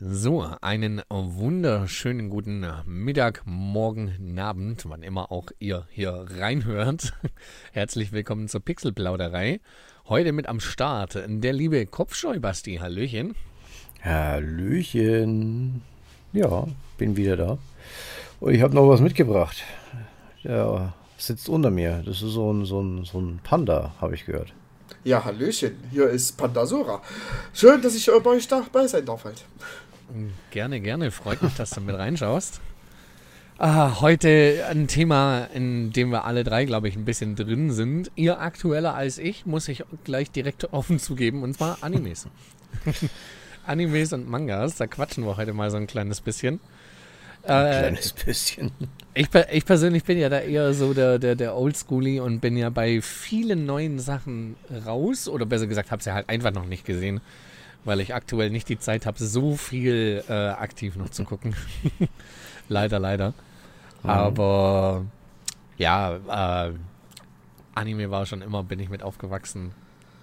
So, einen wunderschönen guten Mittag, Morgen, Abend, wann immer auch ihr hier reinhört. Herzlich willkommen zur Pixelplauderei. Heute mit am Start der liebe Kopfscheu-Basti. Hallöchen. Hallöchen. Ja, bin wieder da. Und ich habe noch was mitgebracht. Der sitzt unter mir. Das ist so ein, so ein, so ein Panda, habe ich gehört. Ja, Hallöchen, hier ist Pandasura. Schön, dass ich bei euch dabei sein darf halt. Gerne, gerne. Freut mich, dass du mit reinschaust. Ah, heute ein Thema, in dem wir alle drei, glaube ich, ein bisschen drin sind. Ihr aktueller als ich, muss ich gleich direkt offen zugeben, und zwar Animes. Animes und Mangas, da quatschen wir heute mal so ein kleines bisschen. Ein äh, kleines bisschen. Ich, ich, persönlich bin ja da eher so der, der, der Oldschoolie und bin ja bei vielen neuen Sachen raus, oder besser gesagt, habe sie halt einfach noch nicht gesehen weil ich aktuell nicht die Zeit habe, so viel äh, aktiv noch zu gucken. leider, leider. Mhm. Aber ja, äh, Anime war schon immer, bin ich mit aufgewachsen.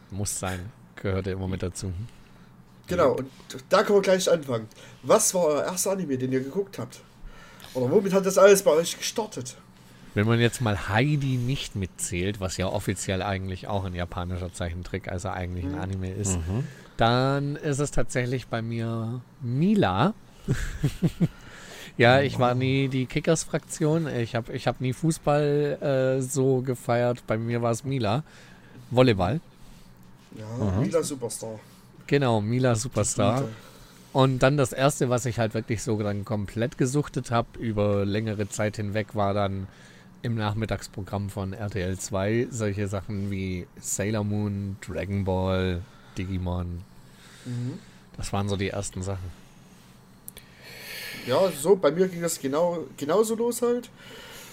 Muss sein, gehörte immer mit dazu. Genau, und da können wir gleich anfangen. Was war euer erster Anime, den ihr geguckt habt? Oder womit hat das alles bei euch gestartet? Wenn man jetzt mal Heidi nicht mitzählt, was ja offiziell eigentlich auch ein japanischer Zeichentrick, also eigentlich ein mhm. Anime ist, mhm. Dann ist es tatsächlich bei mir Mila. ja, ich war nie die Kickers-Fraktion. Ich habe ich hab nie Fußball äh, so gefeiert. Bei mir war es Mila. Volleyball. Ja, mhm. Mila Superstar. Genau, Mila Superstar. Und dann das erste, was ich halt wirklich so dann komplett gesuchtet habe, über längere Zeit hinweg, war dann im Nachmittagsprogramm von RTL 2 solche Sachen wie Sailor Moon, Dragon Ball, Digimon, Mhm. Das waren so die ersten Sachen. Ja, so, bei mir ging das genau, genauso los halt.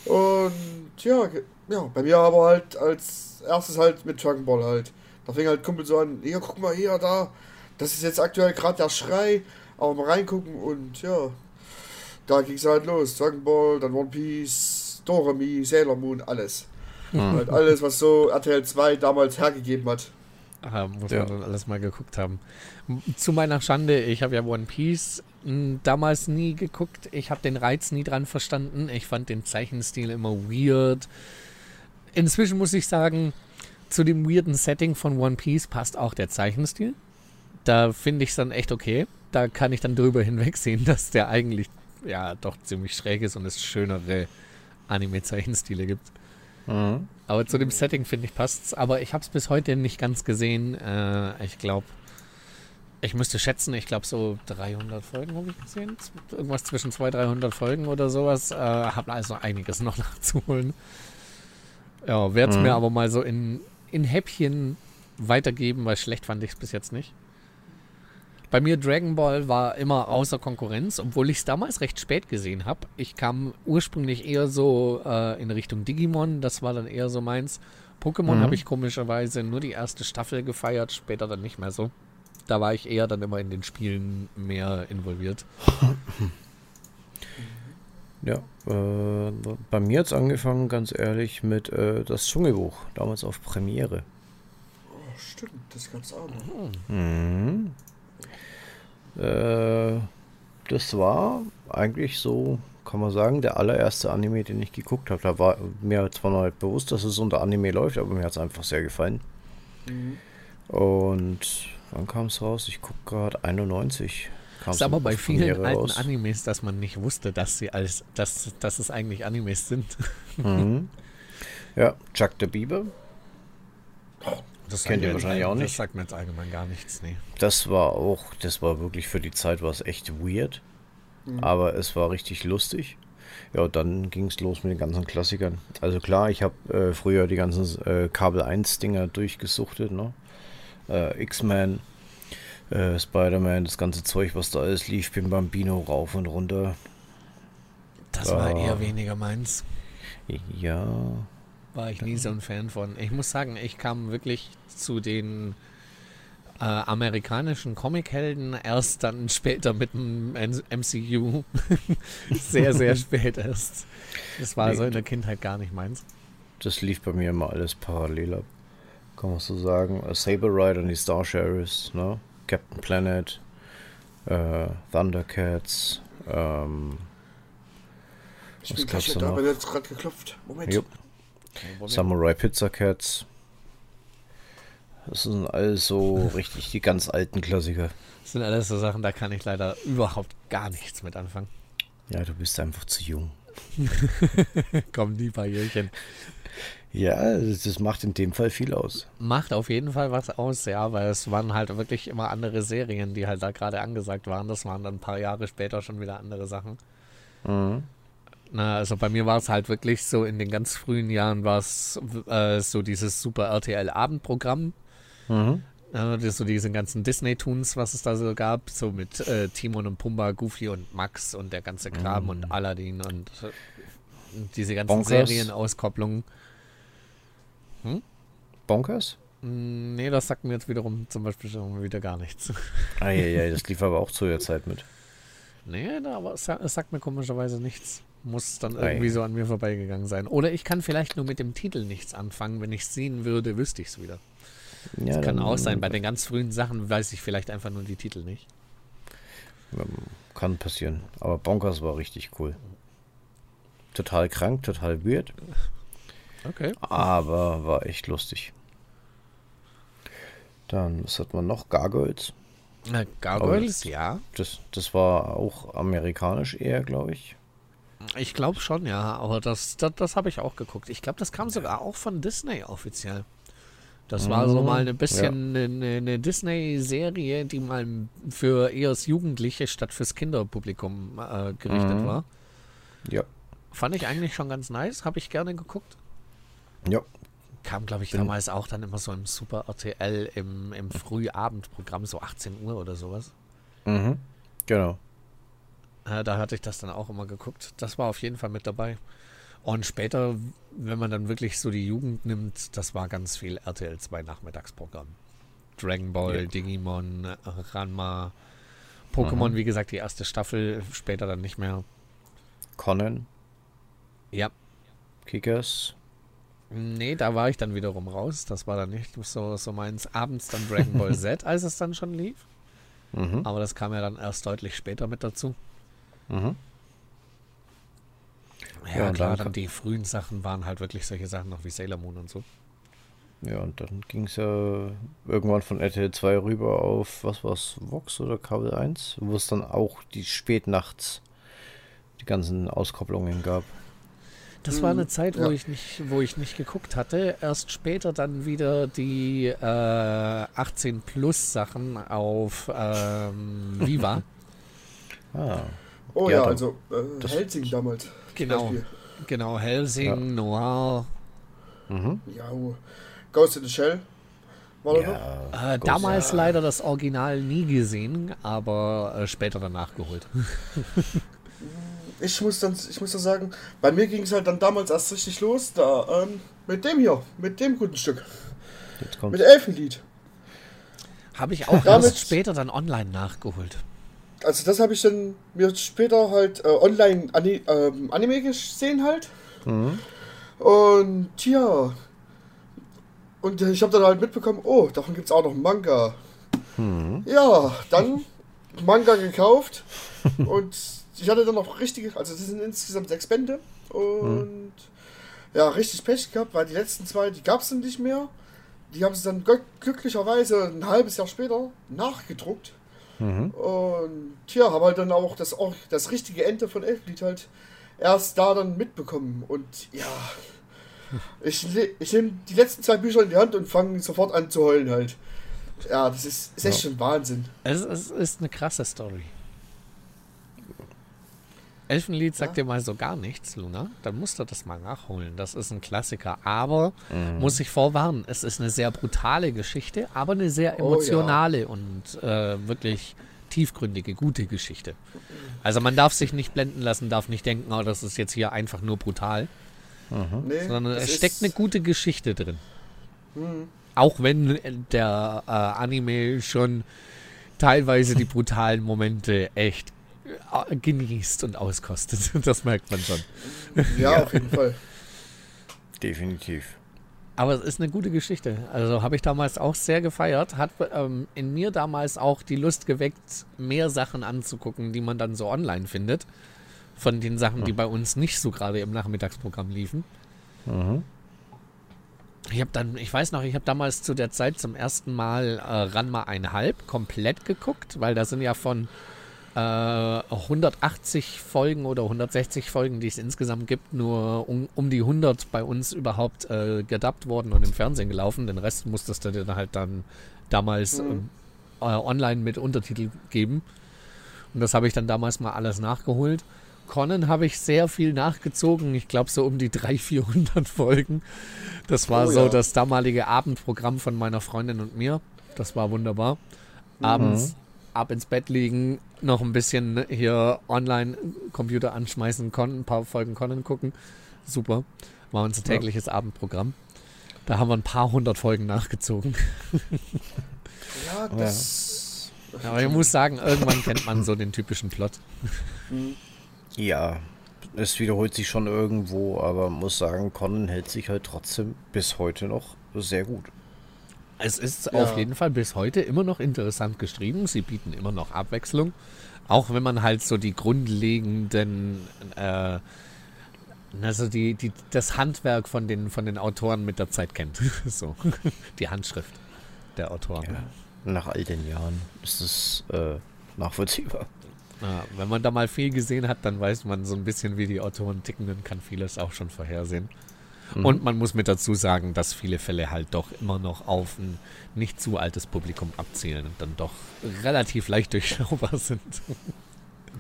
Und ja, ja, bei mir aber halt als erstes halt mit Dragon Ball halt. Da fing halt Kumpel so an, hier, guck mal hier, da. Das ist jetzt aktuell gerade der Schrei. Aber mal reingucken und ja. Da ging es halt los. Dragon Ball, dann One Piece, Doremi, Sailor Moon, alles. Mhm. Halt alles, was so RTL 2 damals hergegeben hat. Ah, muss ja. man dann alles mal geguckt haben. Zu meiner Schande, ich habe ja One Piece hm, damals nie geguckt. Ich habe den Reiz nie dran verstanden. Ich fand den Zeichenstil immer weird. Inzwischen muss ich sagen, zu dem weirden Setting von One Piece passt auch der Zeichenstil. Da finde ich es dann echt okay. Da kann ich dann drüber hinwegsehen, dass der eigentlich ja doch ziemlich schräg ist und es schönere Anime-Zeichenstile gibt. Mhm. Aber zu dem Setting finde ich passt's. Aber ich habe es bis heute nicht ganz gesehen. Äh, ich glaube, ich müsste schätzen, ich glaube so 300 Folgen habe ich gesehen. Irgendwas zwischen 200, 300 Folgen oder sowas. Äh, habe also einiges noch nachzuholen. Ja, werde es mhm. mir aber mal so in, in Häppchen weitergeben, weil schlecht fand ich es bis jetzt nicht. Bei mir Dragon Ball war immer außer Konkurrenz, obwohl ich es damals recht spät gesehen habe. Ich kam ursprünglich eher so äh, in Richtung Digimon, das war dann eher so meins. Pokémon mhm. habe ich komischerweise nur die erste Staffel gefeiert, später dann nicht mehr so. Da war ich eher dann immer in den Spielen mehr involviert. Ja, äh, bei mir hat es angefangen, ganz ehrlich, mit äh, das Dschungelbuch, damals auf Premiere. Oh, stimmt, das gab es auch noch. Mhm. Äh, das war eigentlich so, kann man sagen, der allererste Anime, den ich geguckt habe. Da war mir zwar noch nicht bewusst, dass es unter Anime läuft, aber mir hat es einfach sehr gefallen. Mhm. Und wann kam es raus? Ich gucke gerade 91. Das ist aber bei vielen alten raus. Animes, dass man nicht wusste, dass sie als, dass, dass es eigentlich Animes sind. Mhm. Ja, Chuck the Bieber. Das kennt ihr wahrscheinlich auch nicht. Das sagt mir jetzt allgemein gar nichts, nee. Das war auch, das war wirklich für die Zeit war es echt weird. Mhm. Aber es war richtig lustig. Ja, dann ging es los mit den ganzen Klassikern. Also klar, ich habe äh, früher die ganzen äh, Kabel 1 Dinger durchgesuchtet, ne? Äh, X-Men, äh, Spider-Man, das ganze Zeug, was da ist, lief Bim Bambino rauf und runter. Das war eher weniger meins. Ja, war ich nie so ein Fan von. Ich muss sagen, ich kam wirklich zu den äh, amerikanischen Comichelden erst dann später mit dem MCU. sehr, sehr spät erst. Das war nee, so in der Kindheit gar nicht meins. Das lief bei mir immer alles parallel ab. Kann man so sagen. Saber Rider und die Star Sheriffs, ne? Captain Planet, äh, Thundercats, ähm, Ich Was bin gleich da aber jetzt gerade geklopft. Moment. Jupp. Samurai Pizza Cats. Das sind alles so richtig die ganz alten Klassiker. Das sind alles so Sachen, da kann ich leider überhaupt gar nichts mit anfangen. Ja, du bist einfach zu jung. Komm, die Barrierchen. Ja, das, das macht in dem Fall viel aus. Macht auf jeden Fall was aus, ja, weil es waren halt wirklich immer andere Serien, die halt da gerade angesagt waren. Das waren dann ein paar Jahre später schon wieder andere Sachen. Mhm. Na, also bei mir war es halt wirklich so, in den ganz frühen Jahren war es äh, so dieses Super RTL Abendprogramm. Mhm. Äh, so diese ganzen Disney-Toons, was es da so gab, so mit äh, Timon und Pumba, Goofy und Max und der ganze Kram und Aladdin und äh, diese ganzen Bonkers. Serienauskopplungen. Bonkers? Mm, Nee, das sagt mir jetzt wiederum zum Beispiel schon wieder gar nichts. Ah, ja, ja, das lief aber auch zu der Zeit mit. Nee, da, aber es sagt mir komischerweise nichts. Muss dann irgendwie so an mir vorbeigegangen sein. Oder ich kann vielleicht nur mit dem Titel nichts anfangen. Wenn ich es sehen würde, wüsste ich es wieder. Ja, Das kann auch sein. Bei den ganz frühen Sachen weiß ich vielleicht einfach nur die Titel nicht. Ähm, Kann passieren. Aber Bonkers war richtig cool. Total krank, total weird, Okay. aber war echt lustig. Dann, was hat man noch? Gargoyles. Äh, Gargoyles, ja. Das, das war auch amerikanisch eher, glaube ich. Ich glaube schon, ja. Aber das, das, das habe ich auch geguckt. Ich glaube, das kam sogar auch von Disney offiziell. Das war so Mhm, mal ein bisschen eine, eine Disney-Serie, die mal für eher das Jugendliche statt fürs Kinderpublikum äh, gerichtet Mhm. war. Ja. Fand ich eigentlich schon ganz nice, habe ich gerne geguckt. Ja. Kam, glaube ich, Bin- damals auch dann immer so im Super RTL im, im Frühabendprogramm, so 18 Uhr oder sowas. Mhm. Genau. Äh, da hatte ich das dann auch immer geguckt. Das war auf jeden Fall mit dabei. Und später, wenn man dann wirklich so die Jugend nimmt, das war ganz viel RTL 2 Nachmittagsprogramm. Dragon Ball, Ja. Digimon, Ranma, Pokémon, Mhm. wie gesagt, die erste Staffel, später dann nicht mehr. Conan, Ja, Kickers. Nee, da war ich dann wiederum raus. Das war dann nicht so, so meins. Abends dann Dragon Ball Z, als es dann schon lief. Mhm. Aber das kam ja dann erst deutlich später mit dazu. Mhm. Ja, Ja, und klar, dann dann die frühen Sachen waren halt wirklich solche Sachen noch wie Sailor Moon und so. Ja, und dann ging es ja irgendwann von RTL 2 rüber auf, was war's, Vox oder Kabel 1, wo es dann auch die spätnachts die ganzen Auskopplungen gab. Das war eine Mhm, Zeit, wo ja. ich nicht, wo ich nicht geguckt hatte. Erst später dann wieder die äh, 18 Plus Sachen auf ähm, Viva. Ah, Oh Ja, ja, also äh, das- Helsing damals. Genau. Beispiel. genau, Helsing, Ja. Noir. mhm. Ja, oh. Ghost in the Shell. War da noch? Ja, Äh, damals leider das Original nie gesehen, aber äh, später dann nachgeholt. Ich muss dann, ich muss dann sagen, bei mir ging es halt dann damals erst richtig los, da, ähm, mit dem hier, mit dem guten Stück, mit Elfenlied. Habe ich auch erst später dann online nachgeholt. Also das habe ich dann mir später halt äh, online Ani ähm, Anime gesehen halt. Mhm. Und ja. Und ich habe dann halt mitbekommen, oh, davon gibt es auch noch Manga. Mhm. Ja, dann Manga gekauft. und ich hatte dann noch richtige, also das sind insgesamt sechs Bände. Und ja, richtig Pech gehabt, weil die letzten zwei, die gab es dann nicht mehr. Die haben sie dann glück- glücklicherweise ein halbes Jahr später nachgedruckt. Mhm. Und ja, habe halt dann auch das, auch das richtige Ende von Elflied halt erst da dann mitbekommen. Und ja, ich, ich nehme die letzten zwei Bücher in die Hand und fange sofort an zu heulen halt. Ja, das ist, ist echt Ja. schon Wahnsinn. Es, es ist eine krasse Story. Elfenlied sagt Ja. dir mal so gar nichts, Luna. Dann musst du das mal nachholen. Das ist ein Klassiker. Aber, Mhm. muss ich vorwarnen, es ist eine sehr brutale Geschichte, aber eine sehr Oh ja. emotionale und äh, wirklich tiefgründige, gute Geschichte. Also man darf sich nicht blenden lassen, darf nicht denken, oh, das ist jetzt hier einfach nur brutal, Mhm. Nee, sondern es steckt eine gute Geschichte drin. Hm. Auch wenn der äh, Anime schon teilweise die brutalen Momente echt äh, genießt und auskostet. Das merkt man schon. Ja, auf jeden Fall. Definitiv. Aber es ist eine gute Geschichte. Also habe ich damals auch sehr gefeiert. Hat ähm, in mir damals auch die Lust geweckt, mehr Sachen anzugucken, die man dann so online findet. Von den Sachen, die bei uns nicht so gerade im Nachmittagsprogramm liefen. Mhm. Ich habe dann, ich weiß noch, ich habe damals zu der Zeit zum ersten Mal äh, Ranma einhalb komplett geguckt, weil da sind ja von äh, 180 Folgen oder 160 Folgen, die es insgesamt gibt, nur um, um die 100 bei uns überhaupt äh, gedubbt worden und im Fernsehen gelaufen. Den Rest musstest du dann halt dann damals Mhm. äh, online mit Untertitel geben. Und das habe ich dann damals mal alles nachgeholt. Conan habe ich sehr viel nachgezogen. Ich glaube so um die 300, 400 Folgen. Das war Oh so ja. das damalige Abendprogramm von meiner Freundin und mir. Das war wunderbar. Abends ab ins Bett liegen, noch ein bisschen hier online Computer anschmeißen, Con, ein paar Folgen Conan gucken. Super. War unser tägliches Abendprogramm. Da haben wir ein paar hundert Folgen nachgezogen. Ja, das. Aber ich muss sagen, irgendwann kennt man so den typischen Plot. Ja, es wiederholt sich schon irgendwo, aber muss sagen, Conan hält sich halt trotzdem bis heute noch sehr gut. Es ist Ja. auf jeden Fall bis heute immer noch interessant geschrieben. Sie bieten immer noch Abwechslung. Auch wenn man halt so die grundlegenden, äh, also die, die, das Handwerk von den, von den Autoren mit der Zeit kennt. so, die Handschrift der Autoren. Ja. Nach all den Jahren ist es äh, nachvollziehbar. Ja, wenn man da mal viel gesehen hat, dann weiß man so ein bisschen, wie die Autoren ticken und kann vieles auch schon vorhersehen. Mhm. Und man muss mit dazu sagen, dass viele Fälle halt doch immer noch auf ein nicht zu altes Publikum abzielen und dann doch relativ leicht durchschaubar sind.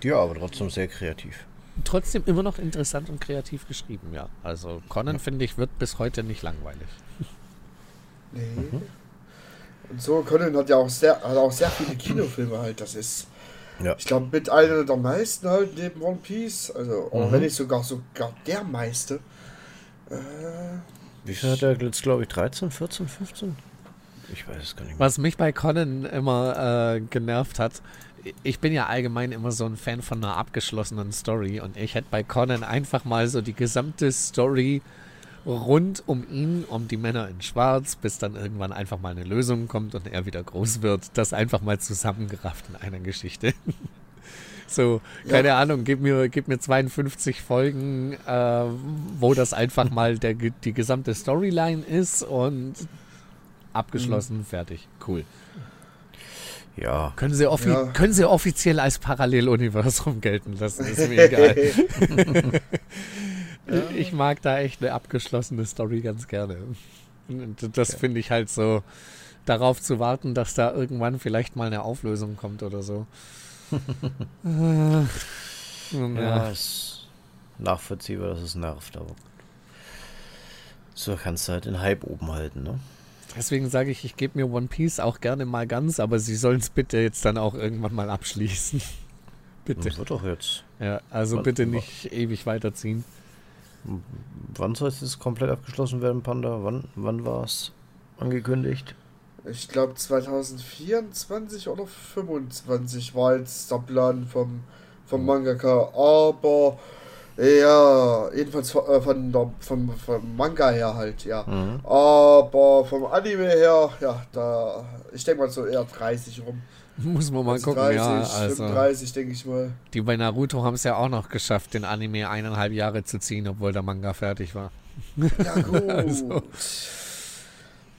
Ja, aber trotzdem sehr kreativ. Trotzdem immer noch interessant und kreativ geschrieben, ja. Also Conan, finde ich, wird bis heute nicht langweilig. Nee. Und so, Conan hat ja auch sehr, hat auch sehr viele Kinofilme halt. Das ist, Ja. ich glaube, mit einer der meisten halt neben One Piece. Also, Mhm. wenn nicht sogar sogar der meiste. Äh, Wie viel hat er jetzt, glaube ich, 13, 14, 15? Ich weiß es gar nicht mehr. Was mich bei Conan immer äh, genervt hat, ich bin ja allgemein immer so ein Fan von einer abgeschlossenen Story und ich hätte bei Conan einfach mal so die gesamte Story rund um ihn, um die Männer in Schwarz, bis dann irgendwann einfach mal eine Lösung kommt und er wieder groß wird, das einfach mal zusammengerafft in einer Geschichte. So, keine Ahnung, gib mir, gib mir 52 Folgen, äh, wo das einfach mal der, die gesamte Storyline ist und abgeschlossen, fertig. Cool. Ja, Können sie, offi Ja. können sie offiziell als Paralleluniversum gelten lassen, ist mir egal. Ich mag da echt eine abgeschlossene Story ganz gerne. Und das finde ich halt so, darauf zu warten, dass da irgendwann vielleicht mal eine Auflösung kommt oder so. Äh, ja, ja. ist nachvollziehbar, dass es nervt, aber so kannst du halt den Hype oben halten, ne? Deswegen sage ich, ich gebe mir One Piece auch gerne mal ganz, aber sie sollen es bitte jetzt dann auch irgendwann mal abschließen. bitte. Das wird doch jetzt. Ja, also Was- bitte nicht ewig weiterziehen. Wann soll es jetzt komplett abgeschlossen werden, Panda? Wann, wann war es angekündigt? Ich glaube 2024 oder 25 war jetzt der Plan vom, vom Mangaka. Aber ja, jedenfalls von, äh, von der, vom, vom Manga her halt, ja. Mhm. Aber vom Anime her, ja, da, ich denke mal so eher 30 rum. Muss man mal Also gucken, 30, ja. Also 35 denke ich mal. die bei Naruto haben es ja auch noch geschafft, den Anime eineinhalb Jahre zu ziehen, obwohl der Manga fertig war. Ja gut. Also.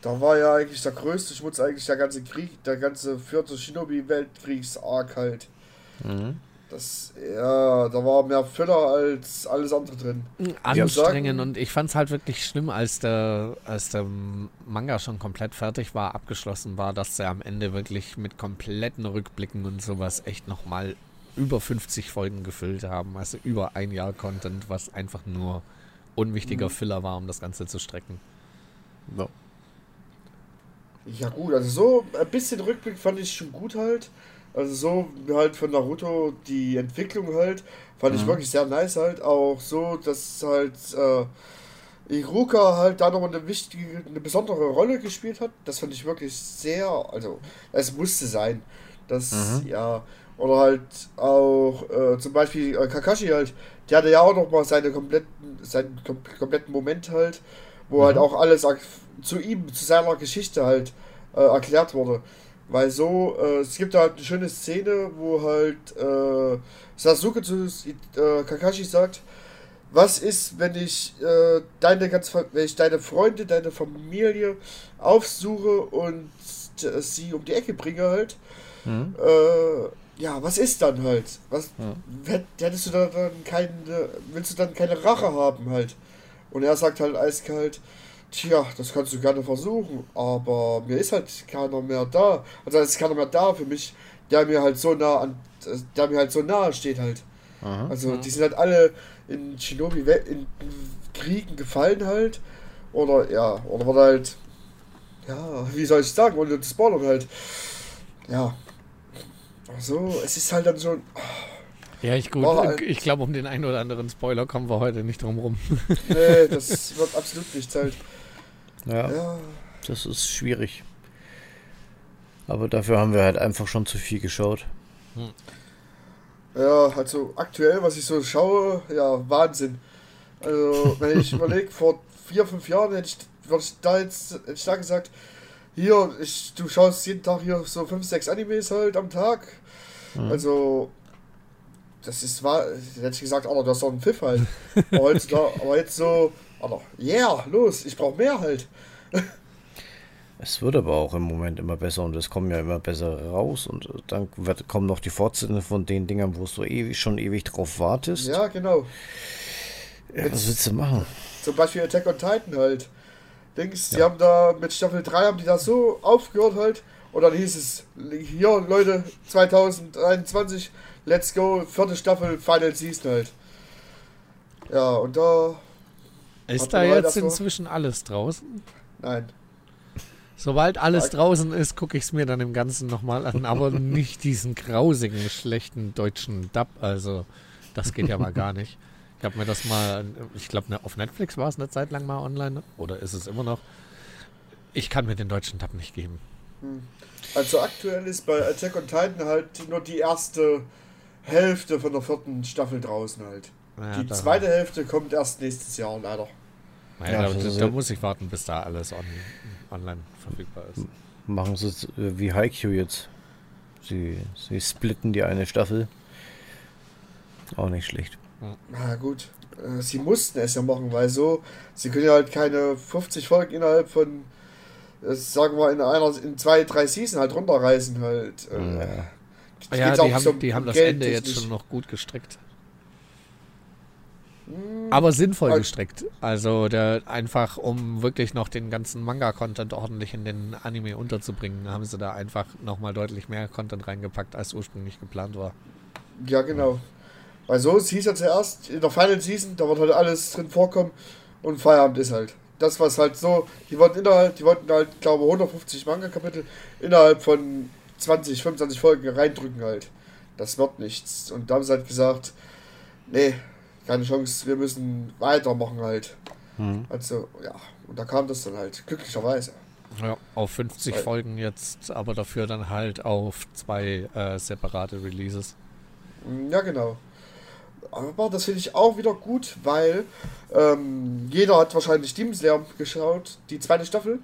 Da war ja eigentlich der größte Schmutz, eigentlich der ganze Krieg, der ganze vierte Shinobi-Weltkriegsarg halt. Mhm. Das, ja, da war mehr Füller als alles andere drin. Anstrengend sagen- und ich fand es halt wirklich schlimm, als der, als der Manga schon komplett fertig war, abgeschlossen war, dass er am Ende wirklich mit kompletten Rückblicken und sowas echt nochmal über 50 Folgen gefüllt haben. Also über ein Jahr Content, was einfach nur unwichtiger Mhm. Filler war, um das Ganze zu strecken. Ja. Ja gut, also so ein bisschen Rückblick fand ich schon gut halt. Also so halt von Naruto die Entwicklung halt, fand ich Mhm. wirklich sehr nice halt. Auch so, dass halt äh, Iruka halt da nochmal eine wichtige, eine besondere Rolle gespielt hat. Das fand ich wirklich sehr, also es musste sein. Das, Mhm. ja, oder halt auch äh, zum Beispiel äh, Kakashi halt, der hatte ja auch nochmal seine kompletten, seinen kom kompletten Moment halt, wo halt Mhm. auch alles zu ihm, zu seiner Geschichte halt äh, erklärt wurde. Weil so, äh, es gibt da halt eine schöne Szene, wo halt äh, Sasuke zu äh, Kakashi sagt, was ist, wenn ich äh, deine ganz, wenn ich deine Freunde, deine Familie aufsuche und sie um die Ecke bringe halt? Mhm. Äh, ja, was ist dann halt? Was ja. hättest du dann keine, willst du dann keine Rache haben halt? Und er sagt halt eiskalt, tja, das kannst du gerne versuchen, aber mir ist halt keiner mehr da. Also es ist keiner mehr da für mich, der mir halt so nah an, der mir halt so nahe steht halt. Aha, also die sind halt alle in Shinobi in Kriegen gefallen halt. Oder ja, oder wurde halt, ja, wie soll ich sagen, ohne zu spoilern halt. Ja. So, es ist halt dann so. Oh, ja, ich gut. Halt ich glaube, um den einen oder anderen Spoiler kommen wir heute nicht drum rum. nee, das wird absolut nicht halt. Ja, ja, das ist schwierig. Aber dafür haben wir halt einfach schon zu viel geschaut. Hm. Ja, also aktuell, was ich so schaue, ja, Wahnsinn. Also, wenn ich überlege, vor vier, fünf Jahren hätte ich, würde ich da jetzt hätte ich da gesagt, hier, ich, du schaust jeden Tag hier so fünf, sechs Animes halt am Tag. Mhm. Also, das ist war, hätte ich gesagt, Alter, du hast doch einen Pfiff halt. aber, heute, aber jetzt so, Alter, yeah, los, ich brauche mehr halt. Es wird aber auch im Moment immer besser und es kommen ja immer besser raus und dann wird, kommen noch die Fortsetzungen von den Dingern, wo du ewig, schon ewig drauf wartest. Ja, genau. Ja, was willst du machen? Zum Beispiel Attack on Titan halt. Denkst, ja. die haben da mit Staffel 3 haben die da so aufgehört halt und dann hieß es, hier Leute, 2021, let's go, vierte Staffel, Final Season halt. Ja, und da... Ist da jetzt inzwischen alles draußen? Nein. Sobald alles draußen ist, gucke ich es mir dann im Ganzen nochmal an, aber nicht diesen grausigen, schlechten deutschen Dub. Also, das geht ja mal gar nicht. Ich habe mir das mal, ich glaube, ne, auf Netflix war es eine Zeit lang mal online, oder ist es immer noch? Ich kann mir den deutschen Dub nicht geben. Hm. Also aktuell ist bei Attack on Titan halt nur die erste Hälfte von der vierten Staffel draußen halt. Ja, die zweite Hälfte kommt erst nächstes Jahr leider. Naja, ja, da, da, muss ich warten, bis da alles on, online verfügbar ist. Machen sie es äh, wie Haikyuu jetzt. Sie, sie splitten die eine Staffel. Auch nicht schlecht. Na gut, äh, sie mussten es ja machen, weil so, sie können ja halt keine 50 Folgen innerhalb von, äh, sagen wir, in einer, in zwei, drei Season halt runterreißen halt. Ja, ja die, haben, so die haben das Ende jetzt schon noch gut gestrickt. Hm. Aber sinnvoll gestrickt. Also der, einfach, um wirklich noch den ganzen Manga-Content ordentlich in den Anime unterzubringen, haben sie da einfach nochmal deutlich mehr Content reingepackt, als ursprünglich geplant war. Ja, genau. Weil so hieß ja zuerst, in der Final Season, da wird halt alles drin vorkommen und Feierabend ist halt. Das, was halt so, die wollten innerhalb, die wollten halt, glaube 150 Manga-Kapitel innerhalb von 20, 25 Folgen reindrücken halt. Das wird nichts. Und da haben sie halt gesagt, nee, keine Chance, wir müssen weitermachen halt. Mhm. Also, ja, und da kam das dann halt, glücklicherweise. Ja, auf 50 Weil, Folgen jetzt, aber dafür dann halt auf zwei äh, separate Releases. Ja, genau. Aber das finde ich auch wieder gut, weil ähm, jeder hat wahrscheinlich Demon Slayer geschaut, die zweite Staffel.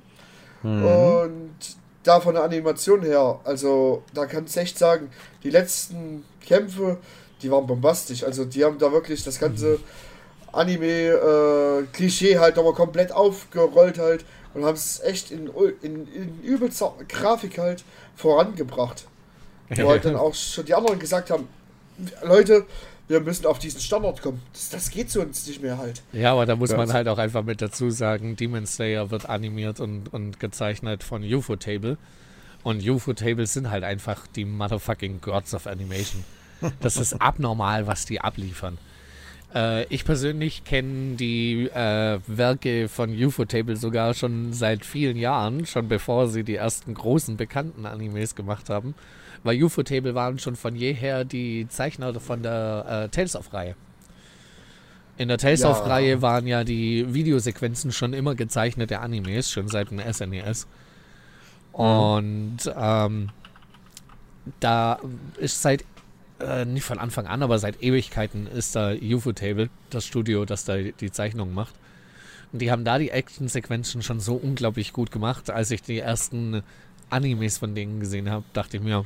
Mhm. Und da von der Animation her, also da kannst du echt sagen, die letzten Kämpfe, die waren bombastisch. Also die haben da wirklich das ganze Anime-Klischee äh, halt nochmal komplett aufgerollt halt und haben es echt in, in, in übelster Grafik halt vorangebracht. Wo halt dann auch schon die anderen gesagt haben, Leute, wir müssen auf diesen Standard kommen. Das, das geht so uns nicht mehr halt. Ja, aber da muss ja. man halt auch einfach mit dazu sagen, Demon Slayer wird animiert und, und gezeichnet von UFO Table. Und UFO Tables sind halt einfach die motherfucking Gods of Animation. Das ist abnormal, was die abliefern. Äh, ich persönlich kenne die äh, Werke von UFO-Table sogar schon seit vielen Jahren, schon bevor sie die ersten großen bekannten Animes gemacht haben. Weil UFO-Table waren schon von jeher die Zeichner von der äh, Tales of-Reihe. In der Tales of-Reihe ja. waren ja die Videosequenzen schon immer gezeichnete Animes, schon seit dem SNES. E mhm. Und ähm, da ist seit äh, nicht von Anfang an, aber seit Ewigkeiten ist da UFO Table, das Studio, das da die Zeichnungen macht. Und die haben da die Action-Sequenzen schon so unglaublich gut gemacht. Als ich die ersten Animes von denen gesehen habe, dachte ich mir,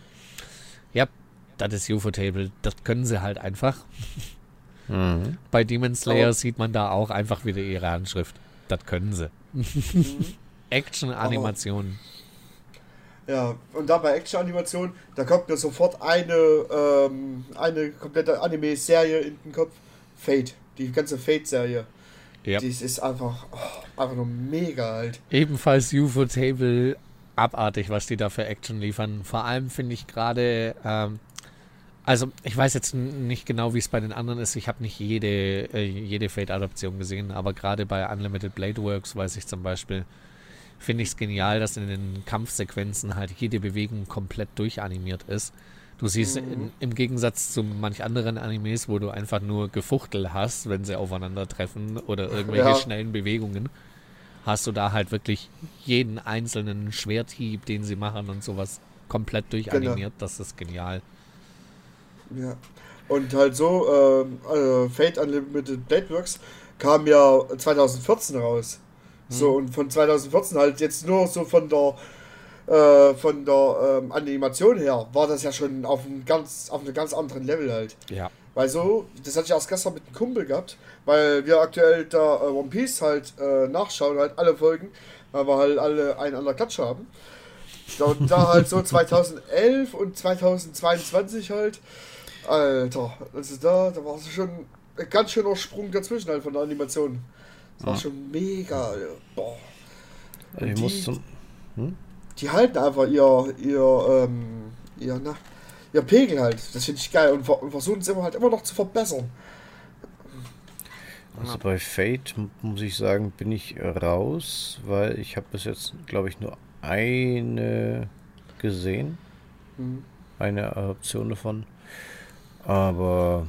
ja, das ist UFO-Table, das können sie halt einfach. Mhm. Bei Demon Slayer oh. sieht man da auch einfach wieder ihre Handschrift. Das können sie. Mhm. Action-Animationen. Ja, und da bei Action-Animationen, da kommt mir sofort eine, ähm, eine komplette Anime-Serie in den Kopf. Fate, die ganze Fate-Serie. Ja. Die ist einfach, oh, einfach nur mega halt. Ebenfalls UFO-Table, abartig, was die da für Action liefern. Vor allem finde ich gerade, ähm, also ich weiß jetzt nicht genau, wie es bei den anderen ist. Ich habe nicht jede, äh, jede Fate-Adaption gesehen, aber gerade bei Unlimited Blade Works weiß ich zum Beispiel, finde ich es genial, dass in den Kampfsequenzen halt jede Bewegung komplett durchanimiert ist. Du siehst mhm. in, im Gegensatz zu manch anderen Animes, wo du einfach nur Gefuchtel hast, wenn sie aufeinandertreffen oder irgendwelche ja. schnellen Bewegungen, hast du da halt wirklich jeden einzelnen Schwerthieb, den sie machen und sowas komplett durchanimiert. Genau. Das ist genial. Ja. Und halt so, äh, äh, Fate Unlimited Blade Works kam ja 2014 raus. So, mhm. und von 2014 halt jetzt nur so von der äh, von der ähm, Animation her war das ja schon auf einem ganz, auf einem ganz anderen Level halt. Ja. Weil so, das hatte ich erst gestern mit einem Kumpel gehabt, weil wir aktuell da äh, One Piece halt äh, nachschauen, halt alle Folgen, weil wir halt alle einen an der Klatsche haben. Und da halt so 2011 und 2022 halt, Alter, also da, da war es schon ein ganz schöner Sprung dazwischen halt von der Animation. Das war schon mega. Boah. ich die, muss zum. Hm? Die halten einfach ihr, ihr, ähm, ihr, na, ihr Pegel halt. Das finde ich geil und, und versuchen es immer halt immer noch zu verbessern. Also bei Fate muss ich sagen, bin ich raus, weil ich habe bis jetzt, glaube ich, nur eine gesehen. Mhm. Eine Adaption davon. Aber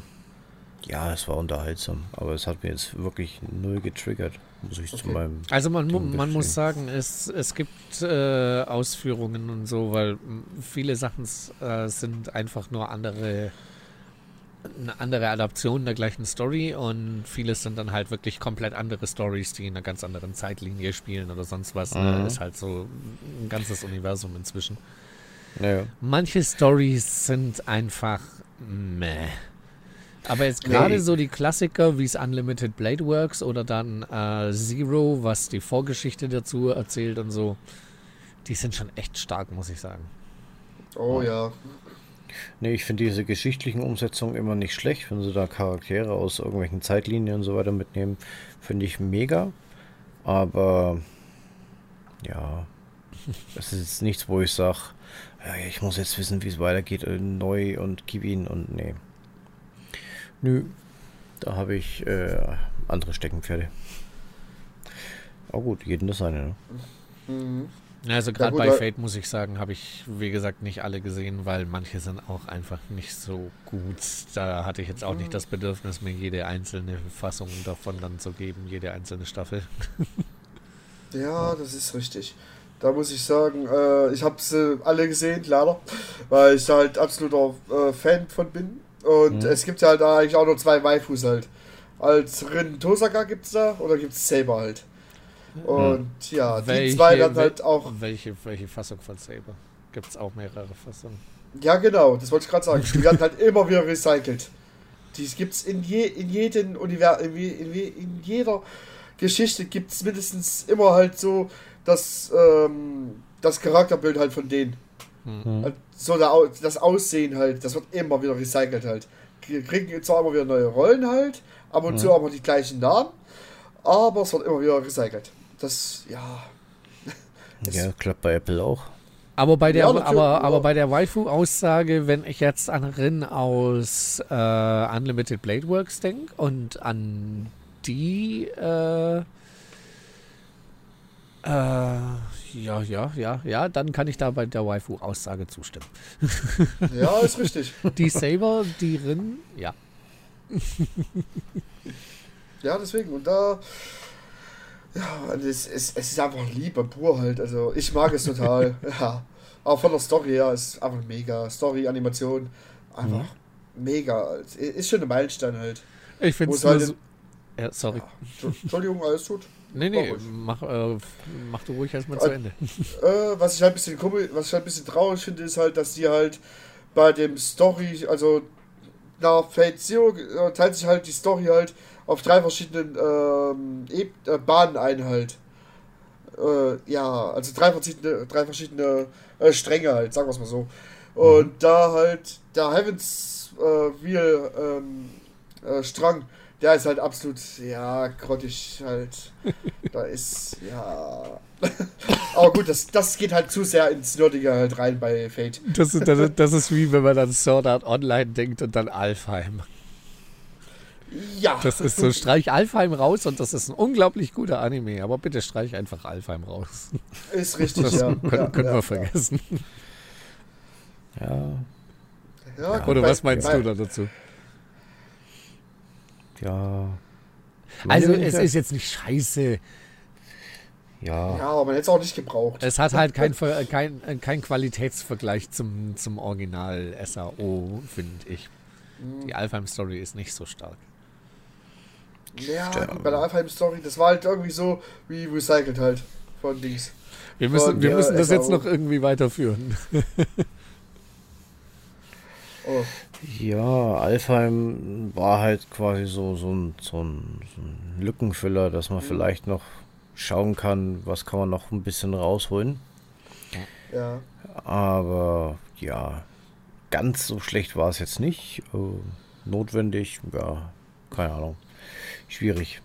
ja, es war unterhaltsam, aber es hat mir jetzt wirklich null getriggert, muss ich okay. zu meinem. Also man, man muss sagen, es, es gibt äh, Ausführungen und so, weil viele Sachen äh, sind einfach nur andere eine andere Adaption der gleichen Story und vieles sind dann halt wirklich komplett andere Stories, die in einer ganz anderen Zeitlinie spielen oder sonst was. Ne? Mhm. Ist halt so ein ganzes Universum inzwischen. Ja. Manche Stories sind einfach meh. Aber jetzt gerade nee. so die Klassiker wie es Unlimited Blade Works oder dann äh, Zero, was die Vorgeschichte dazu erzählt und so, die sind schon echt stark, muss ich sagen. Oh ja. Nee, ich finde diese geschichtlichen Umsetzungen immer nicht schlecht, wenn sie da Charaktere aus irgendwelchen Zeitlinien und so weiter mitnehmen. Finde ich mega. Aber ja, das ist jetzt nichts, wo ich sage, ja, ich muss jetzt wissen, wie es weitergeht, äh, neu und gib ihn und nee. Nö, da habe ich äh, andere Steckenpferde. Aber gut, jeden das seine. Ne? Mhm. Also gerade ja, bei Fate muss ich sagen, habe ich, wie gesagt, nicht alle gesehen, weil manche sind auch einfach nicht so gut. Da hatte ich jetzt auch nicht mhm. das Bedürfnis, mir jede einzelne Fassung davon dann zu geben, jede einzelne Staffel. ja, das ist richtig. Da muss ich sagen, äh, ich habe sie alle gesehen, leider, weil ich halt absoluter äh, Fan von bin. Und mhm. es gibt ja halt eigentlich auch nur zwei Waifus halt. Als Rin Tosaka gibt's da oder gibt's Saber halt. Und mhm. ja, die welche, zwei dann halt auch. Welche, welche Fassung von Saber? Gibt's auch mehrere Fassungen? Ja, genau, das wollte ich gerade sagen. Die werden halt immer wieder recycelt. Die gibt's in, je, in jedem Universum, in, in, in jeder Geschichte gibt's mindestens immer halt so das, ähm, das Charakterbild halt von denen. Mhm. So das Aussehen halt, das wird immer wieder recycelt halt. Kriegen zwar immer wieder neue Rollen halt, ab und mhm. zu aber die gleichen Namen, aber es wird immer wieder recycelt. Das, ja. ja, klappt bei Apple auch. Aber bei der, ja, aber, aber bei der Waifu-Aussage, wenn ich jetzt an Rin aus äh, Unlimited Blade Works denke und an die äh, äh, ja, ja, ja, ja, dann kann ich da bei der Waifu-Aussage zustimmen. Ja, ist richtig. Die Saber, die Rin, ja. Ja, deswegen. Und da. Ja, es, es, es ist einfach Liebe pur halt. Also, ich mag es total. ja. Auch von der Story her ist einfach mega. Story, Animation, einfach mhm. mega. Ist schon ein Meilenstein halt. Ich finde es halt Ja, sorry. Entschuldigung, alles gut. Nee, nee, Mach äh, mach du ruhig erstmal zu Äh, Ende. Äh, was ich halt ein bisschen komisch, was ich halt ein bisschen traurig finde, ist halt, dass die halt bei dem Story, also nach Fate Zero äh, teilt sich halt die Story halt auf drei verschiedenen ähm, Eb äh, Bahnen ein halt. Äh, ja, also drei verschiedene, drei verschiedene Stränge halt, sagen wir es mal so. Und da halt der Heavens Wheel ähm, äh, Strang, der ist halt absolut, ja, grottig halt. da ist, ja. Aber gut, das, das geht halt zu sehr ins Nerdige halt rein bei Fate. Das, ist- das, ist- das ist wie wenn man an Sword Art Online denkt und dann Alfheim. Ja. Das ist so, streich Alfheim raus und das ist ein unglaublich guter Anime, aber bitte streich einfach Alfheim raus. Ist richtig, Das ja. können, ja, können ja, wir vergessen. Ja, Ja, Oder was meinst bei, du da dazu? Ja. Also es ist jetzt nicht scheiße. Ja, Ja, aber man hätte es auch nicht gebraucht. Es hat halt kein, Ver- kein, äh, kein Qualitätsvergleich zum, zum Original SAO, finde ich. Die Alfheim-Story ist nicht so stark. Ja, bei der Alfheim Story, das war halt irgendwie so wie recycelt halt von Dings. Wir müssen, Und, wir müssen das jetzt SAO. noch irgendwie weiterführen. Oh, Ja, Alfheim war halt quasi so, so, ein, so, ein, so ein Lückenfüller, dass man vielleicht noch schauen kann, was kann man noch ein bisschen rausholen. ja. Aber ja, ganz so schlecht war es jetzt nicht. Äh, notwendig, ja, keine Ahnung. Schwierig.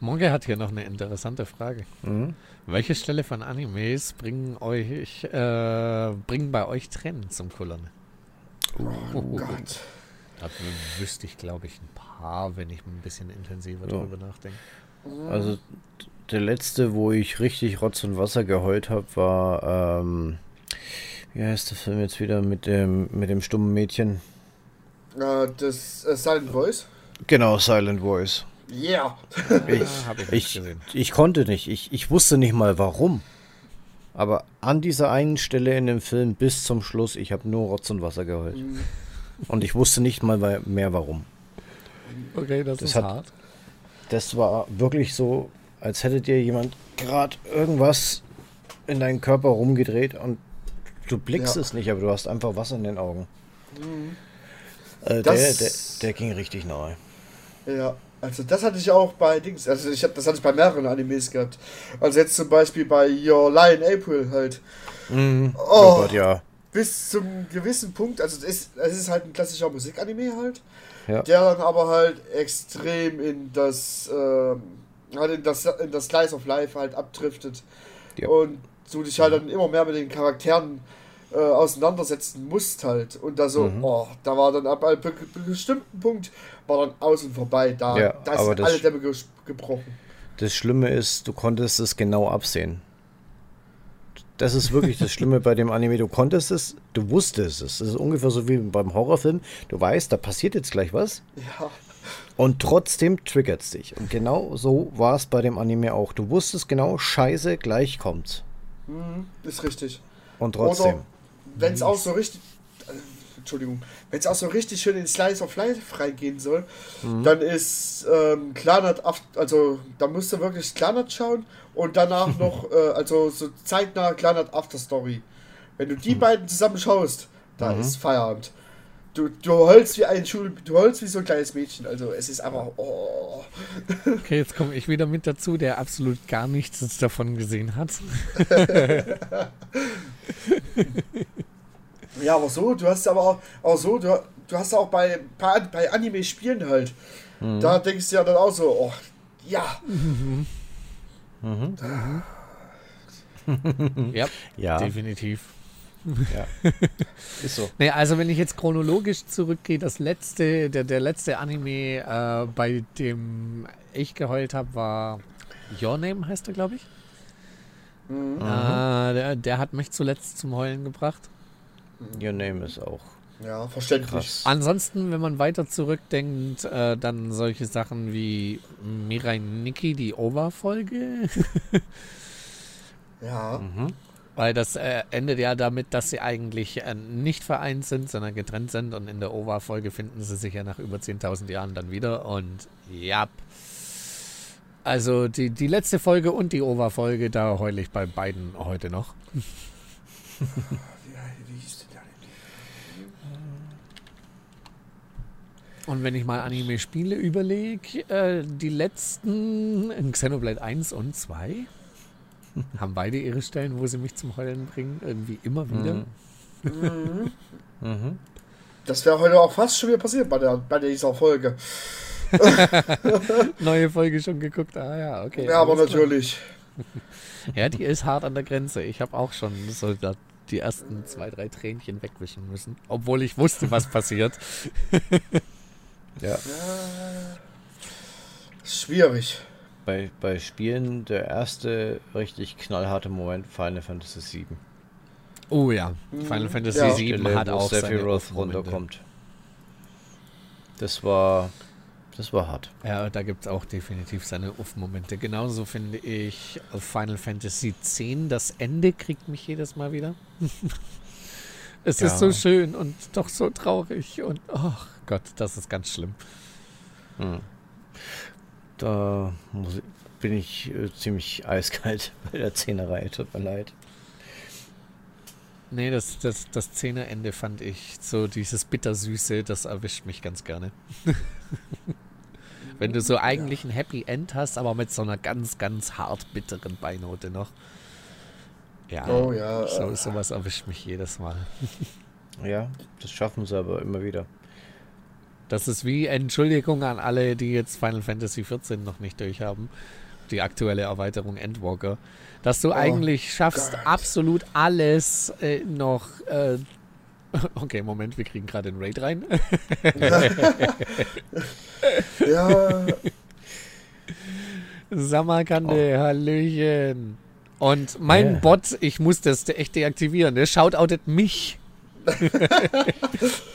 Monge hat hier noch eine interessante Frage. Mhm. Welche Stelle von Animes bringen euch, äh, bringen bei euch Tränen zum Kullern? Oh Gott. Da wüsste ich, glaube ich, ein paar, wenn ich ein bisschen intensiver Ja. drüber nachdenke. Also der letzte, wo ich richtig Rotz und Wasser geheult habe, war, ähm, wie heißt der Film jetzt wieder mit dem, mit dem stummen Mädchen? Äh, das äh, Silent Voice? Genau, Silent Voice. Yeah. Ich, hab ich nicht ich, gesehen. ich konnte nicht. Ich, ich wusste nicht mal warum. Aber an dieser einen Stelle in dem Film bis zum Schluss, ich habe nur Rotz und Wasser geheult. Mhm. Und ich wusste nicht mal mehr warum. Okay, das, Das ist hat- hart. Das war wirklich so, als hätte dir jemand gerade irgendwas in deinen Körper rumgedreht und du blickst Ja. es nicht, aber du hast einfach Wasser in den Augen. Äh, der, der, der ging richtig nahe. Ja, also das hatte ich auch bei Dings, also ich hab, das hatte ich bei mehreren Animes gehabt. Also jetzt zum Beispiel bei Your Lie in April halt. Mhm. Oh. Oh Gott, ja. Bis zum gewissen Punkt, also es ist, es ist halt ein klassischer Musikanime halt, Ja. der dann aber halt extrem in das, ähm, halt in das, in das Slice of Life halt abdriftet. Ja. Und du dich halt dann immer mehr mit den Charakteren äh, auseinandersetzen musst halt. Und da so, Mhm. oh, da war dann ab einem be be bestimmten Punkt, war dann aus und vorbei. Da, Ja, da aber das- alle Dämme ges gebrochen. Das Schlimme ist, du konntest es genau absehen. Das ist wirklich das Schlimme bei dem Anime. Du konntest es, du wusstest es. Das ist ungefähr so wie beim Horrorfilm. Du weißt, da passiert jetzt gleich was. Ja, Und trotzdem triggert es dich. Und genau so war es bei dem Anime auch. Du wusstest genau, scheiße, gleich kommt's. mhm, ist richtig. Und trotzdem. Wenn es auch so richtig. Entschuldigung. Wenn es auch so richtig schön in Slice of Life reingehen soll, Mhm. dann ist ähm, Klarnat, also da musst du wirklich Klarnat schauen und danach noch, äh, also so zeitnah Klarnat After Story. Wenn du Mhm. die beiden zusammen schaust, da ist Feierabend. Du, du heulst wie ein Schul, du heulst wie so ein kleines Mädchen. Also es ist einfach, oh. Okay, jetzt komme ich wieder mit dazu, der absolut gar nichts davon gesehen hat. Ja, aber so, du hast aber auch, auch so, du, du hast auch bei, bei, Anime-Spielen halt. Mhm. Da denkst du ja dann auch so, oh, ja, Ja, Ja, definitiv. ja. Ist so. Nee, also wenn ich jetzt chronologisch zurückgehe, das letzte, der, der letzte Anime, äh, bei dem ich geheult habe, war Your Name, heißt er, glaube ich. Mhm. Äh, der, der hat mich zuletzt zum Heulen gebracht. Your Name ist auch ja, verständlich. krass. Ansonsten, wenn man weiter zurückdenkt, äh, dann solche Sachen wie Mirai Nikki, die OVA-Folge. Ja, Mhm. Weil das äh, endet ja damit, dass sie eigentlich äh, nicht vereint sind, sondern getrennt sind. Und in der OVA-Folge finden sie sich ja nach über 10.000 Jahren dann wieder. Und ja. Also die, die letzte Folge und die OVA-Folge, da heule ich bei beiden heute noch. Und wenn ich mal Anime-Spiele überlege, äh, die letzten Xenoblade 1 und 2 haben beide ihre Stellen, wo sie mich zum Heulen bringen, irgendwie immer wieder. Mhm. Mhm. Das wäre heute auch fast schon wieder passiert bei, der, bei dieser Folge. Neue Folge schon geguckt, ah ja, okay. Ja, aber natürlich. ja, die ist hart an der Grenze. Ich habe auch schon so die ersten zwei, drei Tränchen wegwischen müssen, obwohl ich wusste, was passiert. Ja. Schwierig bei, bei Spielen der erste richtig knallharte Moment Final Fantasy VII. Oh ja, Final Fantasy ja. VII Stelle, hat auch Sephiroth runterkommt. Das war das war hart. Ja, da gibt es auch definitiv seine Uff-Momente. Genauso finde ich Final Fantasy X, das Ende kriegt mich jedes Mal wieder. es ja. ist so schön und doch so traurig und oh Gott, das ist ganz schlimm. Hm. Da ich, bin ich äh, ziemlich eiskalt bei der Zehnerei. Tut mir leid. Nee, das, das, das Zehnerende fand ich so dieses Bittersüße, das erwischt mich ganz gerne. Wenn du so eigentlich ein Happy End hast, aber mit so einer ganz, ganz hart bitteren Beinote noch. Ja, oh, ja. So, sowas erwischt mich jedes Mal. ja, das schaffen sie aber immer wieder. Das ist wie Entschuldigung an alle, die jetzt Final Fantasy XIV noch nicht durchhaben. Die aktuelle Erweiterung Endwalker. Dass du oh, eigentlich schaffst, Gott. absolut alles äh, noch. Äh, okay, Moment, wir kriegen gerade den Raid rein. ja. Samarkande, oh. Hallöchen. Und mein yeah. Bot, ich muss das echt deaktivieren, der shoutoutet mich.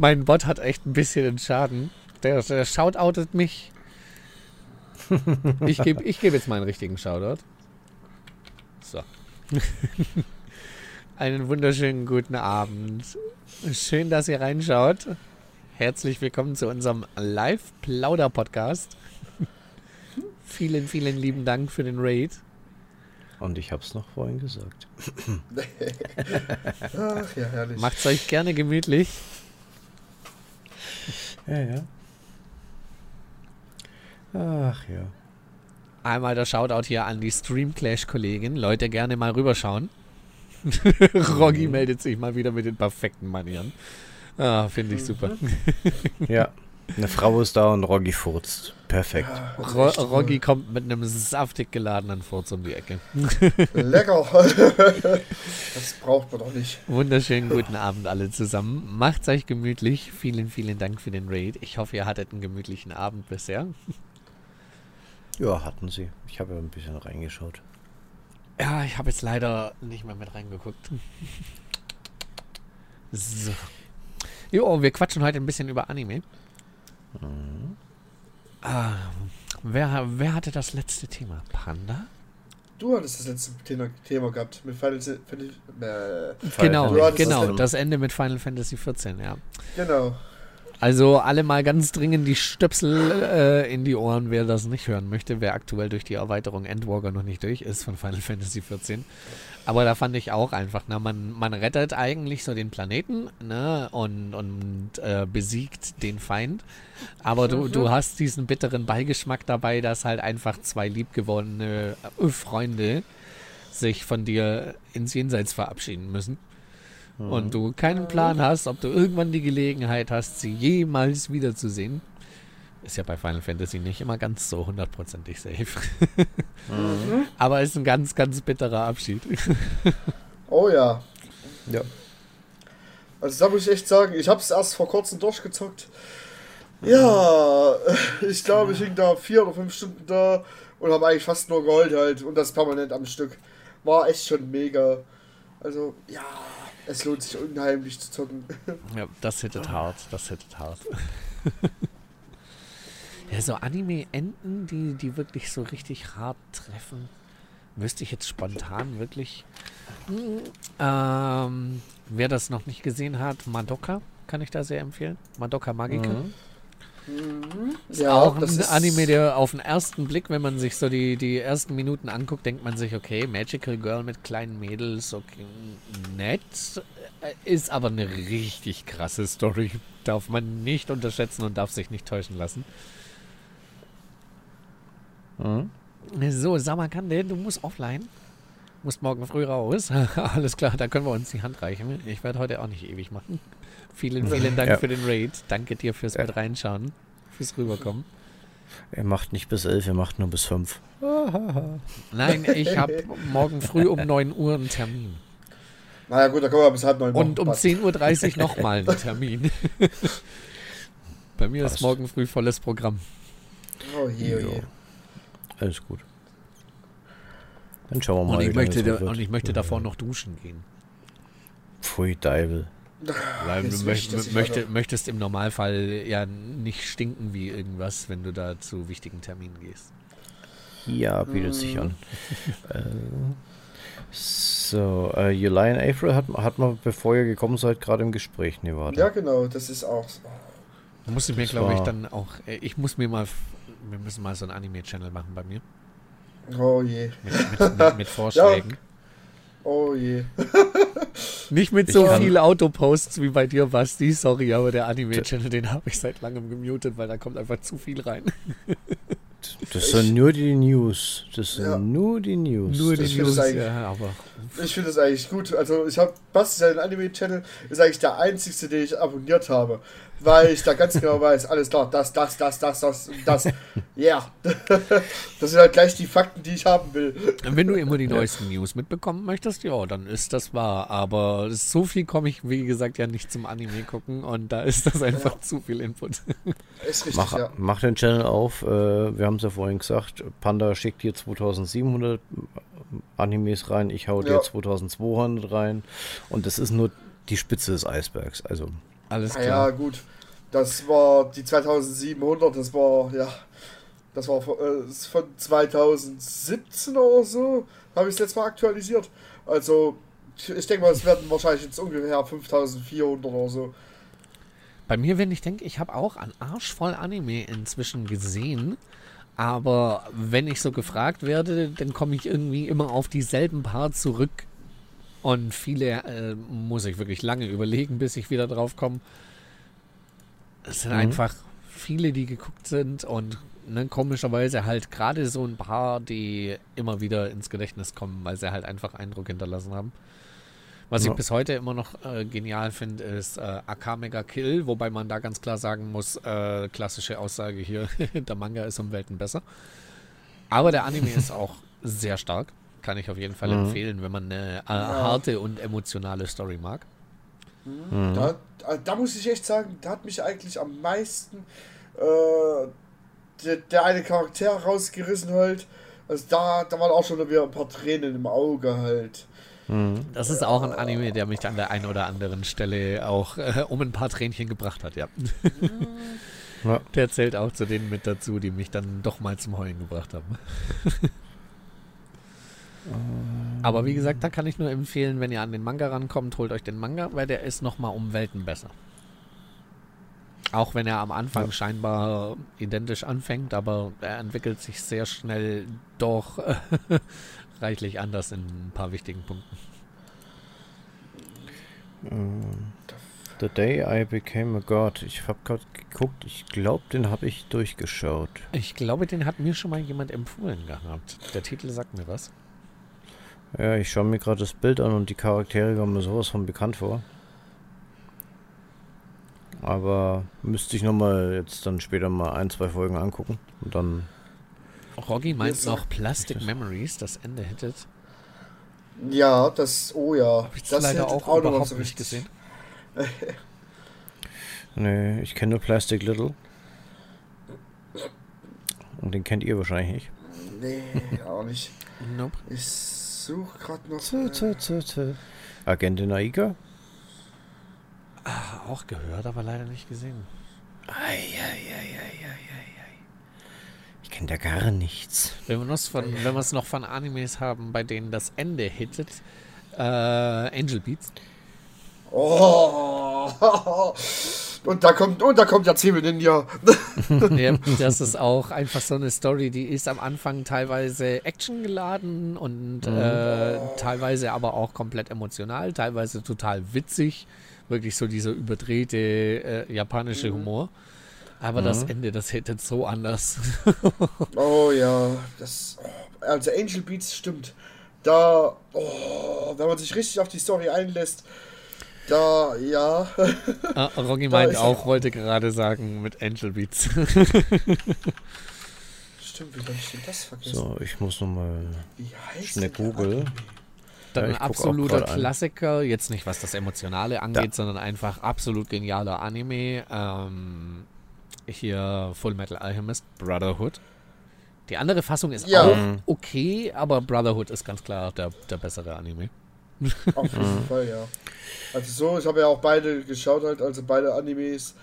mein Bot hat echt ein bisschen den Schaden. Der, der shoutoutet mich. Ich gebe ich geb jetzt meinen richtigen Shoutout. So. Einen wunderschönen guten Abend. Schön, dass ihr reinschaut. Herzlich willkommen zu unserem Live-Plauder-Podcast. vielen, vielen lieben Dank für den Raid. Und ich habe es noch vorhin gesagt. Ach ja, herrlich. Macht's euch gerne gemütlich. Ja, ja. Ach ja. Einmal der Shoutout hier an die Stream Clash-Kollegin. Leute, gerne mal rüberschauen. Roggi mhm. meldet sich mal wieder mit den perfekten Manieren. Ah, finde ich super. ja. Eine Frau ist da und Roggi furzt. Perfekt. Ro Roggi kommt mit einem saftig geladenen Furz um die Ecke. Lecker. das braucht man doch nicht. Wunderschönen guten Abend alle zusammen. Macht's euch gemütlich. Vielen, vielen Dank für den Raid. Ich hoffe, ihr hattet einen gemütlichen Abend bisher. Ja, hatten sie. Ich habe ja ein bisschen reingeschaut. Ja, ich habe jetzt leider nicht mehr mit reingeguckt. So. Jo, wir quatschen heute ein bisschen über Anime. Mhm. Ah, wer, wer hatte das letzte Thema? Panda? Du hattest das letzte Thema, Thema gehabt mit Final Fantasy. Äh, genau, genau, das, das Ende mit Final Fantasy 14, ja. Genau. Also alle mal ganz dringend die Stöpsel äh, in die Ohren, wer das nicht hören möchte, wer aktuell durch die Erweiterung Endwalker noch nicht durch ist von Final Fantasy 14. Aber da fand ich auch einfach, ne, man, man rettet eigentlich so den Planeten ne, und, und äh, besiegt den Feind. Aber du, du mhm. hast diesen bitteren Beigeschmack dabei, dass halt einfach zwei liebgewordene äh, Freunde sich von dir ins Jenseits verabschieden müssen und mhm. du keinen Plan hast, ob du irgendwann die Gelegenheit hast, sie jemals wiederzusehen. Ist ja bei Final Fantasy nicht immer ganz so hundertprozentig safe. Mhm. Aber ist ein ganz, ganz bitterer Abschied. oh ja. Ja. Also da muss ich echt sagen, ich habe es erst vor kurzem durchgezockt. Ja, ich glaube, ich hing da vier oder fünf Stunden da und habe eigentlich fast nur geheult halt und das permanent am Stück. War echt schon mega. Also, ja, es lohnt sich unheimlich zu zocken. Ja, das hittet hart, das hittet hart. Ja, so Anime-Enden, die, die wirklich so richtig hart treffen. wüsste ich jetzt spontan wirklich. Hm, ähm, wer das noch nicht gesehen hat, Madoka kann ich da sehr empfehlen. Madoka Magica. Mhm. Ist auch ein Anime, der auf den ersten Blick, wenn man sich so die, die ersten Minuten anguckt, denkt man sich, okay, Magical Girl mit kleinen Mädels, okay, nett. Äh, Ist aber eine richtig krasse Story. Darf man nicht unterschätzen und darf sich nicht täuschen lassen. Mhm. So, Samarkande, du musst offline. Musst morgen früh raus. Alles klar, da können wir uns die Hand reichen. Ich werde heute auch nicht ewig machen. Vielen, vielen Dank Ja. für den Raid. Danke dir fürs Ja. mit reinschauen, fürs Rüberkommen. Er macht nicht bis 11, er macht nur bis 5. Nein, ich habe morgen früh um 9 Uhr einen Termin. Naja, gut, da kommen wir bis halb neun. Und um Passt. 10.30 Uhr nochmal einen Termin. Bei mir ist Passt. morgen früh volles Programm. Oh je, oh je. Alles gut. Dann schauen wir mal. Und ich, möchte, da, und ich möchte davor noch duschen gehen. Pfui, Deibel. Weil du möcht, möchte, möchtest im Normalfall ja nicht stinken wie irgendwas, wenn du da zu wichtigen Terminen gehst. Ja, bietet sich Mhm. an. äh, so, äh, Julian April hat, hat man, bevor ihr gekommen seid, gerade im Gespräch. Nee, warte. Ja, genau, das ist auch. so. Da muss ich mir, glaube ich, dann auch. äh, Ich muss mir mal. Wir müssen mal so einen Anime-Channel machen bei mir. Oh je. Mit, mit, mit, mit Vorschlägen. Oh je. Nicht mit Ich so kann- viel Autoposts wie bei dir, Basti. Sorry, aber der Anime-Channel, den habe ich seit langem gemutet, weil da kommt einfach zu viel rein. Das sind nur die News. Das sind Ja. nur die News. Nur die News, ich eigentlich- ja, aber Ich finde das eigentlich gut. Also ich habe Basti seinen Anime-Channel ist eigentlich der einzigste, den ich abonniert habe. Weil ich da ganz genau weiß, alles klar, das, das, das, das, das, das. Ja. das sind halt gleich die Fakten, die ich haben will. wenn du immer die neuesten News mitbekommen möchtest, ja, dann ist das wahr. Aber so viel komme ich, wie gesagt, ja nicht zum Anime gucken und da ist das einfach zu viel Input. Ist richtig, Mach, ja. mach den Channel auf. Äh, wir haben es ja vorhin gesagt. Panda schickt dir 2700 Animes rein. Ich hau dir Ja. 2200 rein. Und das ist nur die Spitze des Eisbergs. Also, Alles klar. ja, gut. Das war die 2700, das war, ja, das war von, äh, von 2017 oder so, habe ich es letztes Mal aktualisiert. Also, ich denke mal, es werden wahrscheinlich jetzt ungefähr 5400 oder so. Bei mir, wenn ich denke, ich habe auch an Arsch voll Anime inzwischen gesehen. Aber wenn ich so gefragt werde, dann komme ich irgendwie immer auf dieselben paar zurück. Und viele äh, muss ich wirklich lange überlegen, bis ich wieder drauf komme. Es sind Mhm. einfach viele, die geguckt sind und ne, komischerweise halt gerade so ein paar, die immer wieder ins Gedächtnis kommen, weil sie halt einfach Eindruck hinterlassen haben. Was Ja. ich bis heute immer noch äh, genial finde, ist äh, AK Mega Kill, wobei man da ganz klar sagen muss, äh, klassische Aussage hier, der Manga ist um Welten besser. Aber der Anime ist auch sehr stark. Kann ich auf jeden Fall Mhm. empfehlen, wenn man eine äh, harte und emotionale Story mag. mhm. Da, da muss ich echt sagen, da hat mich eigentlich am meisten äh, der, der eine Charakter rausgerissen halt. Also da, da waren auch schon wieder ein paar Tränen im Auge halt. mhm. Das ist auch ein Anime, der mich an der einen oder anderen Stelle auch äh, um ein paar Tränchen gebracht hat, ja. Ja. Der zählt auch zu denen mit dazu, die mich dann doch mal zum Heulen gebracht haben. Aber wie gesagt, da kann ich nur empfehlen, wenn ihr an den Manga rankommt, holt euch den Manga, weil der ist nochmal um Welten besser. Auch wenn er am Anfang Ja. scheinbar identisch anfängt, aber er entwickelt sich sehr schnell doch reichlich anders in ein paar wichtigen Punkten. The Day I Became a God. Ich habe gerade geguckt. Ich glaube, den habe ich durchgeschaut. Ich glaube, den hat mir schon mal jemand empfohlen gehabt. Der Titel sagt mir was. Ja, ich schaue mir gerade das Bild an und die Charaktere kommen mir sowas von bekannt vor. Aber müsste ich nochmal jetzt dann später mal ein, zwei Folgen angucken. Und dann. Roggi meint noch sag- Plastic Memories, das Ende hättet. Ja, das, oh ja. Hab ich das leider auch, noch überhaupt so nicht gesehen. Nee, ich kenne nur Plastic Little. Und den kennt ihr wahrscheinlich nicht. Nee, auch nicht. Nope. Ich suche gerade noch. Tö, tö, tö, tö. Agentin Aika? Ah, auch gehört, aber leider nicht gesehen. Ei, ei, ei, ei, ei, ei, ei. Ich kennt ja gar nichts. Wenn wir es von, wenn wir es noch von Animes haben, bei denen das Ende hittet, äh, Angel Beats. Oh. Und da kommt, und da kommt ja Zwiebel Ninja. ja, das ist auch einfach so eine Story, die ist am Anfang teilweise actiongeladen und mhm. äh, teilweise aber auch komplett emotional, teilweise total witzig. Wirklich so dieser überdrehte äh, japanische mhm. Humor. Aber mhm. das Ende, das hätte so anders. oh ja, das. Also Angel Beats stimmt. Da, oh, wenn man sich richtig auf die Story einlässt, da, ja. Ah, Rocky meint auch, wollte gerade sagen, mit Angel Beats. Stimmt, wie kann ich denn das vergessen? So, ich muss nochmal schnell Google. Dann ja, ein absoluter Klassiker, jetzt nicht was das Emotionale angeht, da. sondern einfach absolut genialer Anime. Ähm, hier Full Metal Alchemist Brotherhood. Die andere Fassung ist ja. auch okay, aber Brotherhood ist ganz klar der, der bessere Anime. Auf jeden Fall, ja. Also so, ich habe ja auch beide geschaut halt, also beide Animes.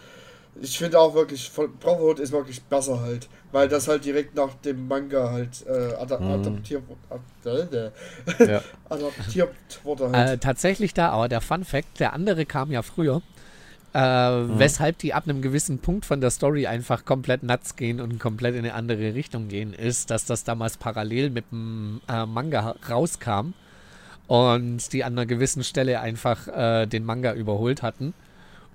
Ich finde auch wirklich, Brotherhood ist wirklich besser halt, weil das halt direkt nach dem Manga halt äh, adap mhm. adaptiert, ad ja. adaptiert wurde halt. Äh, tatsächlich da, aber der Fun Fact, der andere kam ja früher. Äh, mhm. Weshalb die ab einem gewissen Punkt von der Story einfach komplett nuts gehen und komplett in eine andere Richtung gehen, ist, dass das damals parallel mit dem äh, Manga rauskam und die an einer gewissen Stelle einfach äh, den Manga überholt hatten.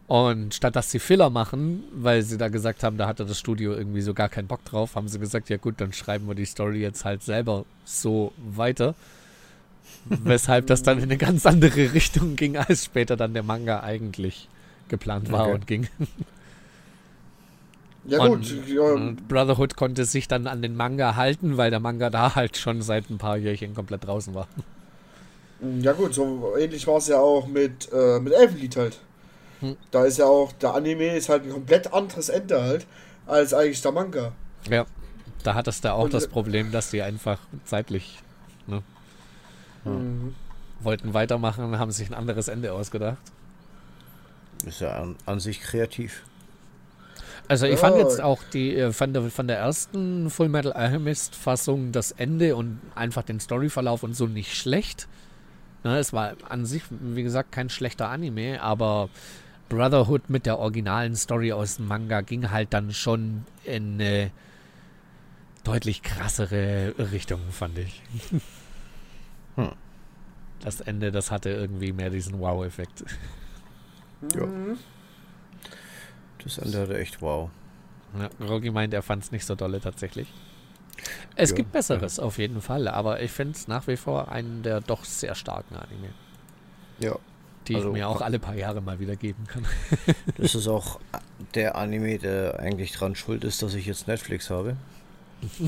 Und statt dass sie Filler machen, weil sie da gesagt haben, da hatte das Studio irgendwie so gar keinen Bock drauf, haben sie gesagt, ja gut, dann schreiben wir die Story jetzt halt selber so weiter. Weshalb das dann in eine ganz andere Richtung ging, als später dann der Manga eigentlich geplant war okay. und ging. Ja und, gut. Ja. Und Brotherhood konnte sich dann an den Manga halten, weil der Manga da halt schon seit ein paar Jährchen komplett draußen war. Ja gut, so ähnlich war es ja auch mit, äh, mit Elfenlied halt. Hm. Da ist ja auch, der Anime ist halt ein komplett anderes Ende halt, als eigentlich der Manga. Ja, da hattest du auch Und, das Problem, dass die einfach zeitlich ne, mhm. wollten weitermachen, haben sich ein anderes Ende ausgedacht. Ist ja an, an sich kreativ. Also ich ja. fand jetzt auch die äh, von der, von der ersten Full Metal Alchemist Fassung das Ende und einfach den Storyverlauf und so nicht schlecht. Ne, es war an sich, wie gesagt, kein schlechter Anime, aber Brotherhood mit der originalen Story aus dem Manga ging halt dann schon in eine deutlich krassere Richtung, fand ich. Hm. Das Ende, das hatte irgendwie mehr diesen Wow-Effekt. Ja. Das Ende hatte echt wow. Ja, Rogi meint, er fand es nicht so dolle tatsächlich. Es ja, gibt Besseres ja. auf jeden Fall, aber ich finde es nach wie vor einen der doch sehr starken Anime. Ja. Die also, ich mir auch alle paar Jahre mal wieder geben kann. das ist auch der Anime, der eigentlich dran schuld ist, dass ich jetzt Netflix habe.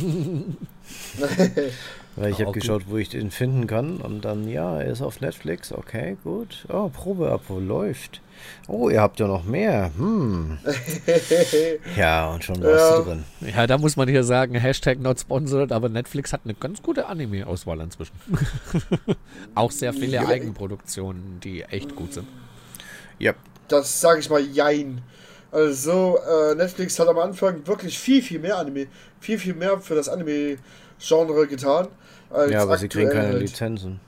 Weil ich habe geschaut, wo ich den finden kann und dann, ja, er ist auf Netflix, okay, gut. Oh, Probeabo läuft. Oh, ihr habt ja noch mehr. Hm. ja, und schon warst ja. du drin. Ja, da muss man hier sagen, Hashtag not sponsored, aber Netflix hat eine ganz gute Anime-Auswahl inzwischen. Auch sehr viele ja. Eigenproduktionen, die echt gut sind. Ja. Das sage ich mal jein. Also, äh, Netflix hat am Anfang wirklich viel, viel mehr Anime, viel, viel mehr für das Anime-Genre getan. Ja, aber sie kriegen keine halt. Lizenzen.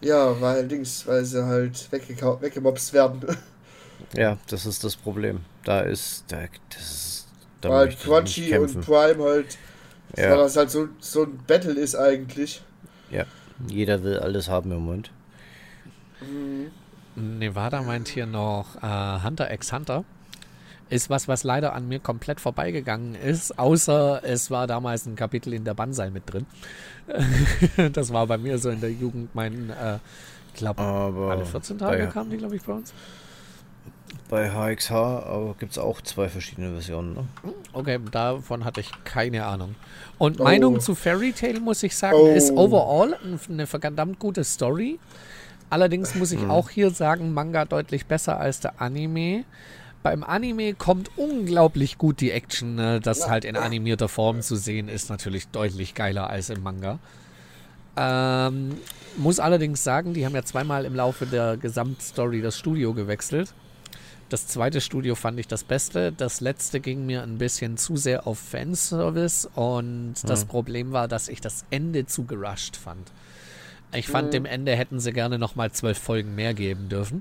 Ja, weil Dings, weil sie halt weggemobst werden. Ja, das ist das Problem. Da ist, da, das ist, da weil Crunchy und Prime halt, ja. weil das halt so, so ein Battle ist eigentlich. Ja, jeder will alles haben im Mund. Mhm. Nevada meint hier noch äh, Hunter x Hunter ist was, was leider an mir komplett vorbeigegangen ist, außer es war damals ein Kapitel in der Banzai mit drin. das war bei mir so in der Jugend mein, äh, ich glaube, alle 14 Tage kamen die, glaube ich, bei uns. Bei HXH gibt es auch zwei verschiedene Versionen. Ne? Okay, davon hatte ich keine Ahnung. Und oh. Meinung zu Fairy Tail, muss ich sagen, oh. ist overall eine verdammt gute Story. Allerdings muss ich mhm. auch hier sagen, Manga deutlich besser als der Anime beim Anime kommt unglaublich gut die Action. Ne? Das halt in animierter Form zu sehen, ist natürlich deutlich geiler als im Manga. Ähm, muss allerdings sagen, die haben ja zweimal im Laufe der Gesamtstory das Studio gewechselt. Das zweite Studio fand ich das Beste. Das letzte ging mir ein bisschen zu sehr auf Fanservice und das Mhm. Problem war, dass ich das Ende zu gerusht fand. Ich fand, Mhm. dem Ende hätten sie gerne nochmal zwölf Folgen mehr geben dürfen.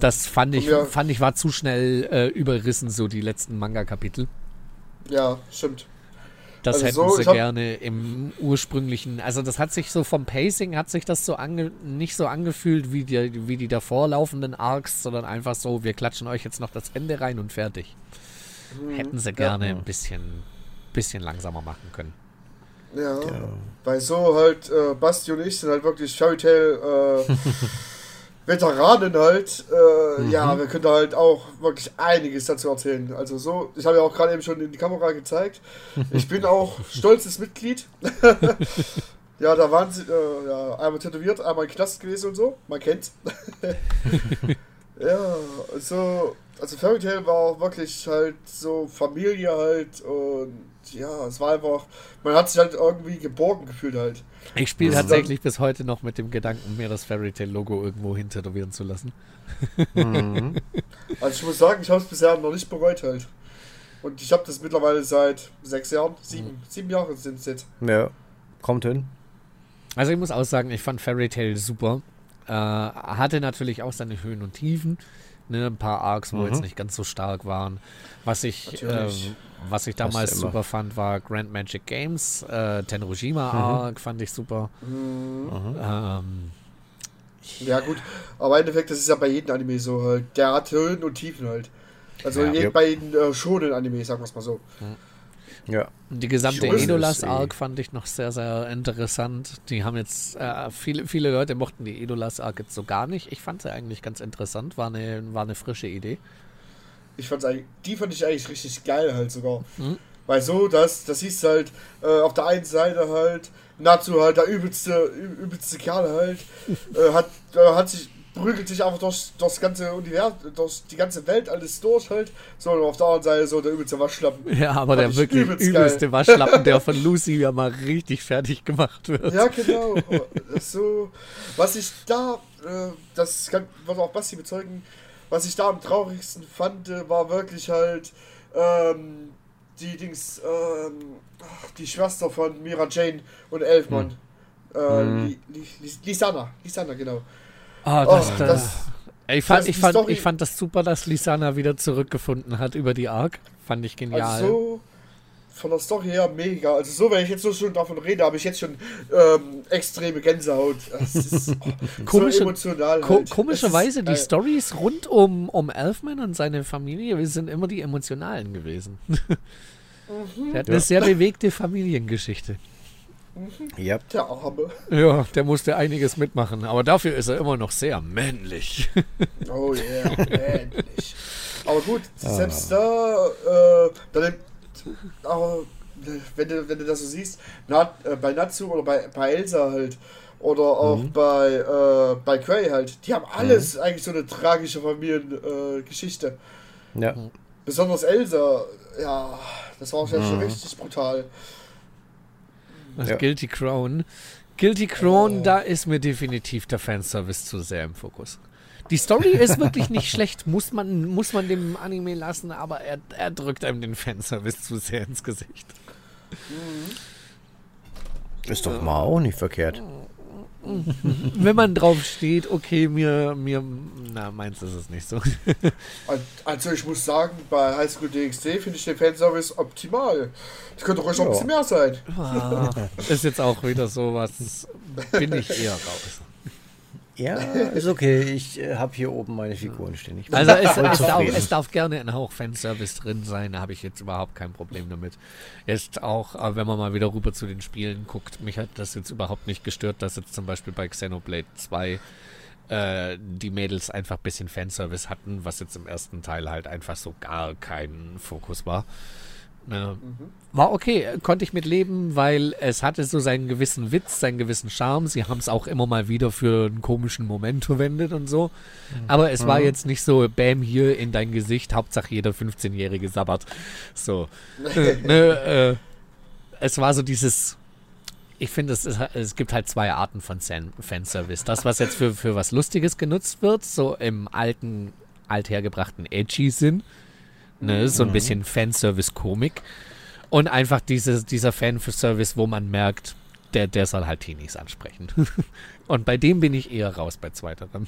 Das fand ich, ja- fand ich war zu schnell äh, überrissen, so die letzten Manga-Kapitel. Ja, stimmt. Das Also hätten so, sie gerne im ursprünglichen, also das hat sich so vom Pacing, hat sich das so ange, nicht so angefühlt wie die, wie die davor laufenden Arcs, sondern einfach so, wir klatschen euch jetzt noch das Ende rein und fertig. Hätten sie gerne ein bisschen, bisschen langsamer machen können. Ja, weil so halt, äh, Basti und ich sind halt wirklich Fairy Tail äh, Veteranen halt. Äh, Ja, wir können da halt auch wirklich einiges dazu erzählen. Also so, ich habe ja auch gerade eben schon in die Kamera gezeigt. Ich bin auch stolzes Mitglied. ja, da waren sie, äh, ja, einmal tätowiert, einmal im Knast gewesen und so. Man kennt's. ja, so, also Fairy Tail war auch wirklich halt so Familie halt und ja, es war einfach, man hat sich halt irgendwie geborgen gefühlt halt. Ich spiele ist tatsächlich bis heute noch mit dem Gedanken, mir das Fairy Tail Logo irgendwo hintätowieren zu lassen. Mhm. Also ich muss sagen, ich habe es bisher noch nicht bereut halt. Und ich habe das mittlerweile seit sechs Jahren, sieben, sieben Jahre sind es jetzt. Ja, kommt hin. Also ich muss auch sagen, ich fand Fairy Tail super. Äh, hatte natürlich auch seine Höhen und Tiefen. Ne, ein paar Arcs, wo Mhm. jetzt nicht ganz so stark waren. Was ich, ähm, was ich damals immer. super fand, war Grand Magic Games. Äh, Tenrojima Mhm. Arc fand ich super. Mhm. Ähm, Ja gut, aber im Endeffekt, das ist ja bei jedem Anime so halt. Der hat Höhen und Tiefen halt. Also Ja. Ja. bei den äh, schonen Anime, sagen wir es mal so. Ja. die gesamte Schon Edolas ist eh- Arc fand ich noch sehr, sehr interessant. Die haben jetzt, äh, viele, viele Leute mochten die Edolas Arc jetzt so gar nicht. Ich fand sie eigentlich ganz interessant. War eine, war eine frische Idee. Ich fand's eigentlich, die fand ich eigentlich richtig geil halt sogar. Mhm. Weil so, das, das hieß halt, äh, auf der einen Seite halt, Natsu halt, der übelste, übelste Kerl halt, äh, hat, äh, hat sich, prügelt sich einfach durch, durchs ganze Universum, durch die ganze Welt alles durch halt. So, und auf der anderen Seite so der übelste Waschlappen. Ja, aber der ich wirklich übelst übelste Waschlappen, der von Lucy ja mal richtig fertig gemacht wird. Ja, genau. Das ist so, was ich da, äh, das kann, wird auch Basti bezeugen, was ich da am traurigsten fand, äh, war wirklich halt ähm, die Dings, ähm, die Schwester von Mira Jane und Elfmann. Äh, Hm. Li, Li, Lisana, Lisana, genau. Ah, Oh, das, das, das, ich, fand, das- ich, fand, ich fand das super, dass Lisana wieder zurückgefunden hat über die Arc. Fand ich genial. also so von der Story her mega. Also so, wenn ich jetzt so schon davon rede, habe ich jetzt schon ähm, extreme Gänsehaut. Das ist oh, Komische- so emotional. Ko halt. komischerweise, Das die äh, Stories rund um, um Elfman und seine Familie wir sind immer die emotionalen gewesen. Der hat eine Ja. sehr bewegte Familiengeschichte. Ja. Der Arme. Ja, der musste einiges mitmachen, aber dafür ist er immer noch sehr männlich. Oh yeah, endlich. Aber gut, Ah. selbst da, äh, da nimmt, aber, wenn, du, wenn du das so siehst, Nat, äh, bei Natsu oder bei, bei Elsa halt, oder auch Mhm. bei, äh, bei Gray halt, die haben alles eigentlich so eine tragische Familiengeschichte. Äh. Ja. Besonders Elsa, ja, das war schon Mhm. richtig brutal. Ja. Guilty Crown. Guilty Crown, Oh. da ist mir definitiv der Fanservice zu sehr im Fokus. Die Story ist wirklich nicht schlecht, muss man, muss man dem Anime lassen, aber er, er drückt einem den Fanservice zu sehr ins Gesicht. Ist doch mal auch nicht verkehrt. Wenn man drauf steht, okay, mir, mir, na, meins ist es nicht so. Al- Also ich muss sagen, bei High School DxD finde ich den Fanservice optimal. Das könnte ruhig noch ein bisschen mehr sein. Ah, ist jetzt auch wieder sowas, bin ich eher raus. Ja, ist okay. Ich äh, habe hier oben meine Figuren stehen. Ich Also es, es, darf, es darf gerne ein Hauch Fanservice drin sein, da habe ich jetzt überhaupt kein Problem damit. Jetzt auch, äh, wenn man mal wieder rüber zu den Spielen guckt, mich hat das jetzt überhaupt nicht gestört, dass jetzt zum Beispiel bei Xenoblade 2 äh, die Mädels einfach ein bisschen Fanservice hatten, was jetzt im ersten Teil halt einfach so gar kein Fokus war. War okay, konnte ich mit leben, weil es hatte so seinen gewissen Witz, seinen gewissen Charme. Sie haben es auch immer mal wieder für einen komischen Moment verwendet und so. Aber es war jetzt nicht so, bam, hier in dein Gesicht, Hauptsache jeder 15-Jährige sabbert. So. äh, ne, äh, es war so dieses. Ich finde, es, es gibt halt zwei Arten von Fan Fanservice. Das, was jetzt für, für was Lustiges genutzt wird, so im alten althergebrachten Edgy sind. Ne? So ein bisschen Fanservice-Komik. Und einfach diese, dieser Fanservice, wo man merkt, der, der soll halt Teenies ansprechen. Und bei dem bin ich eher raus bei zweiterem.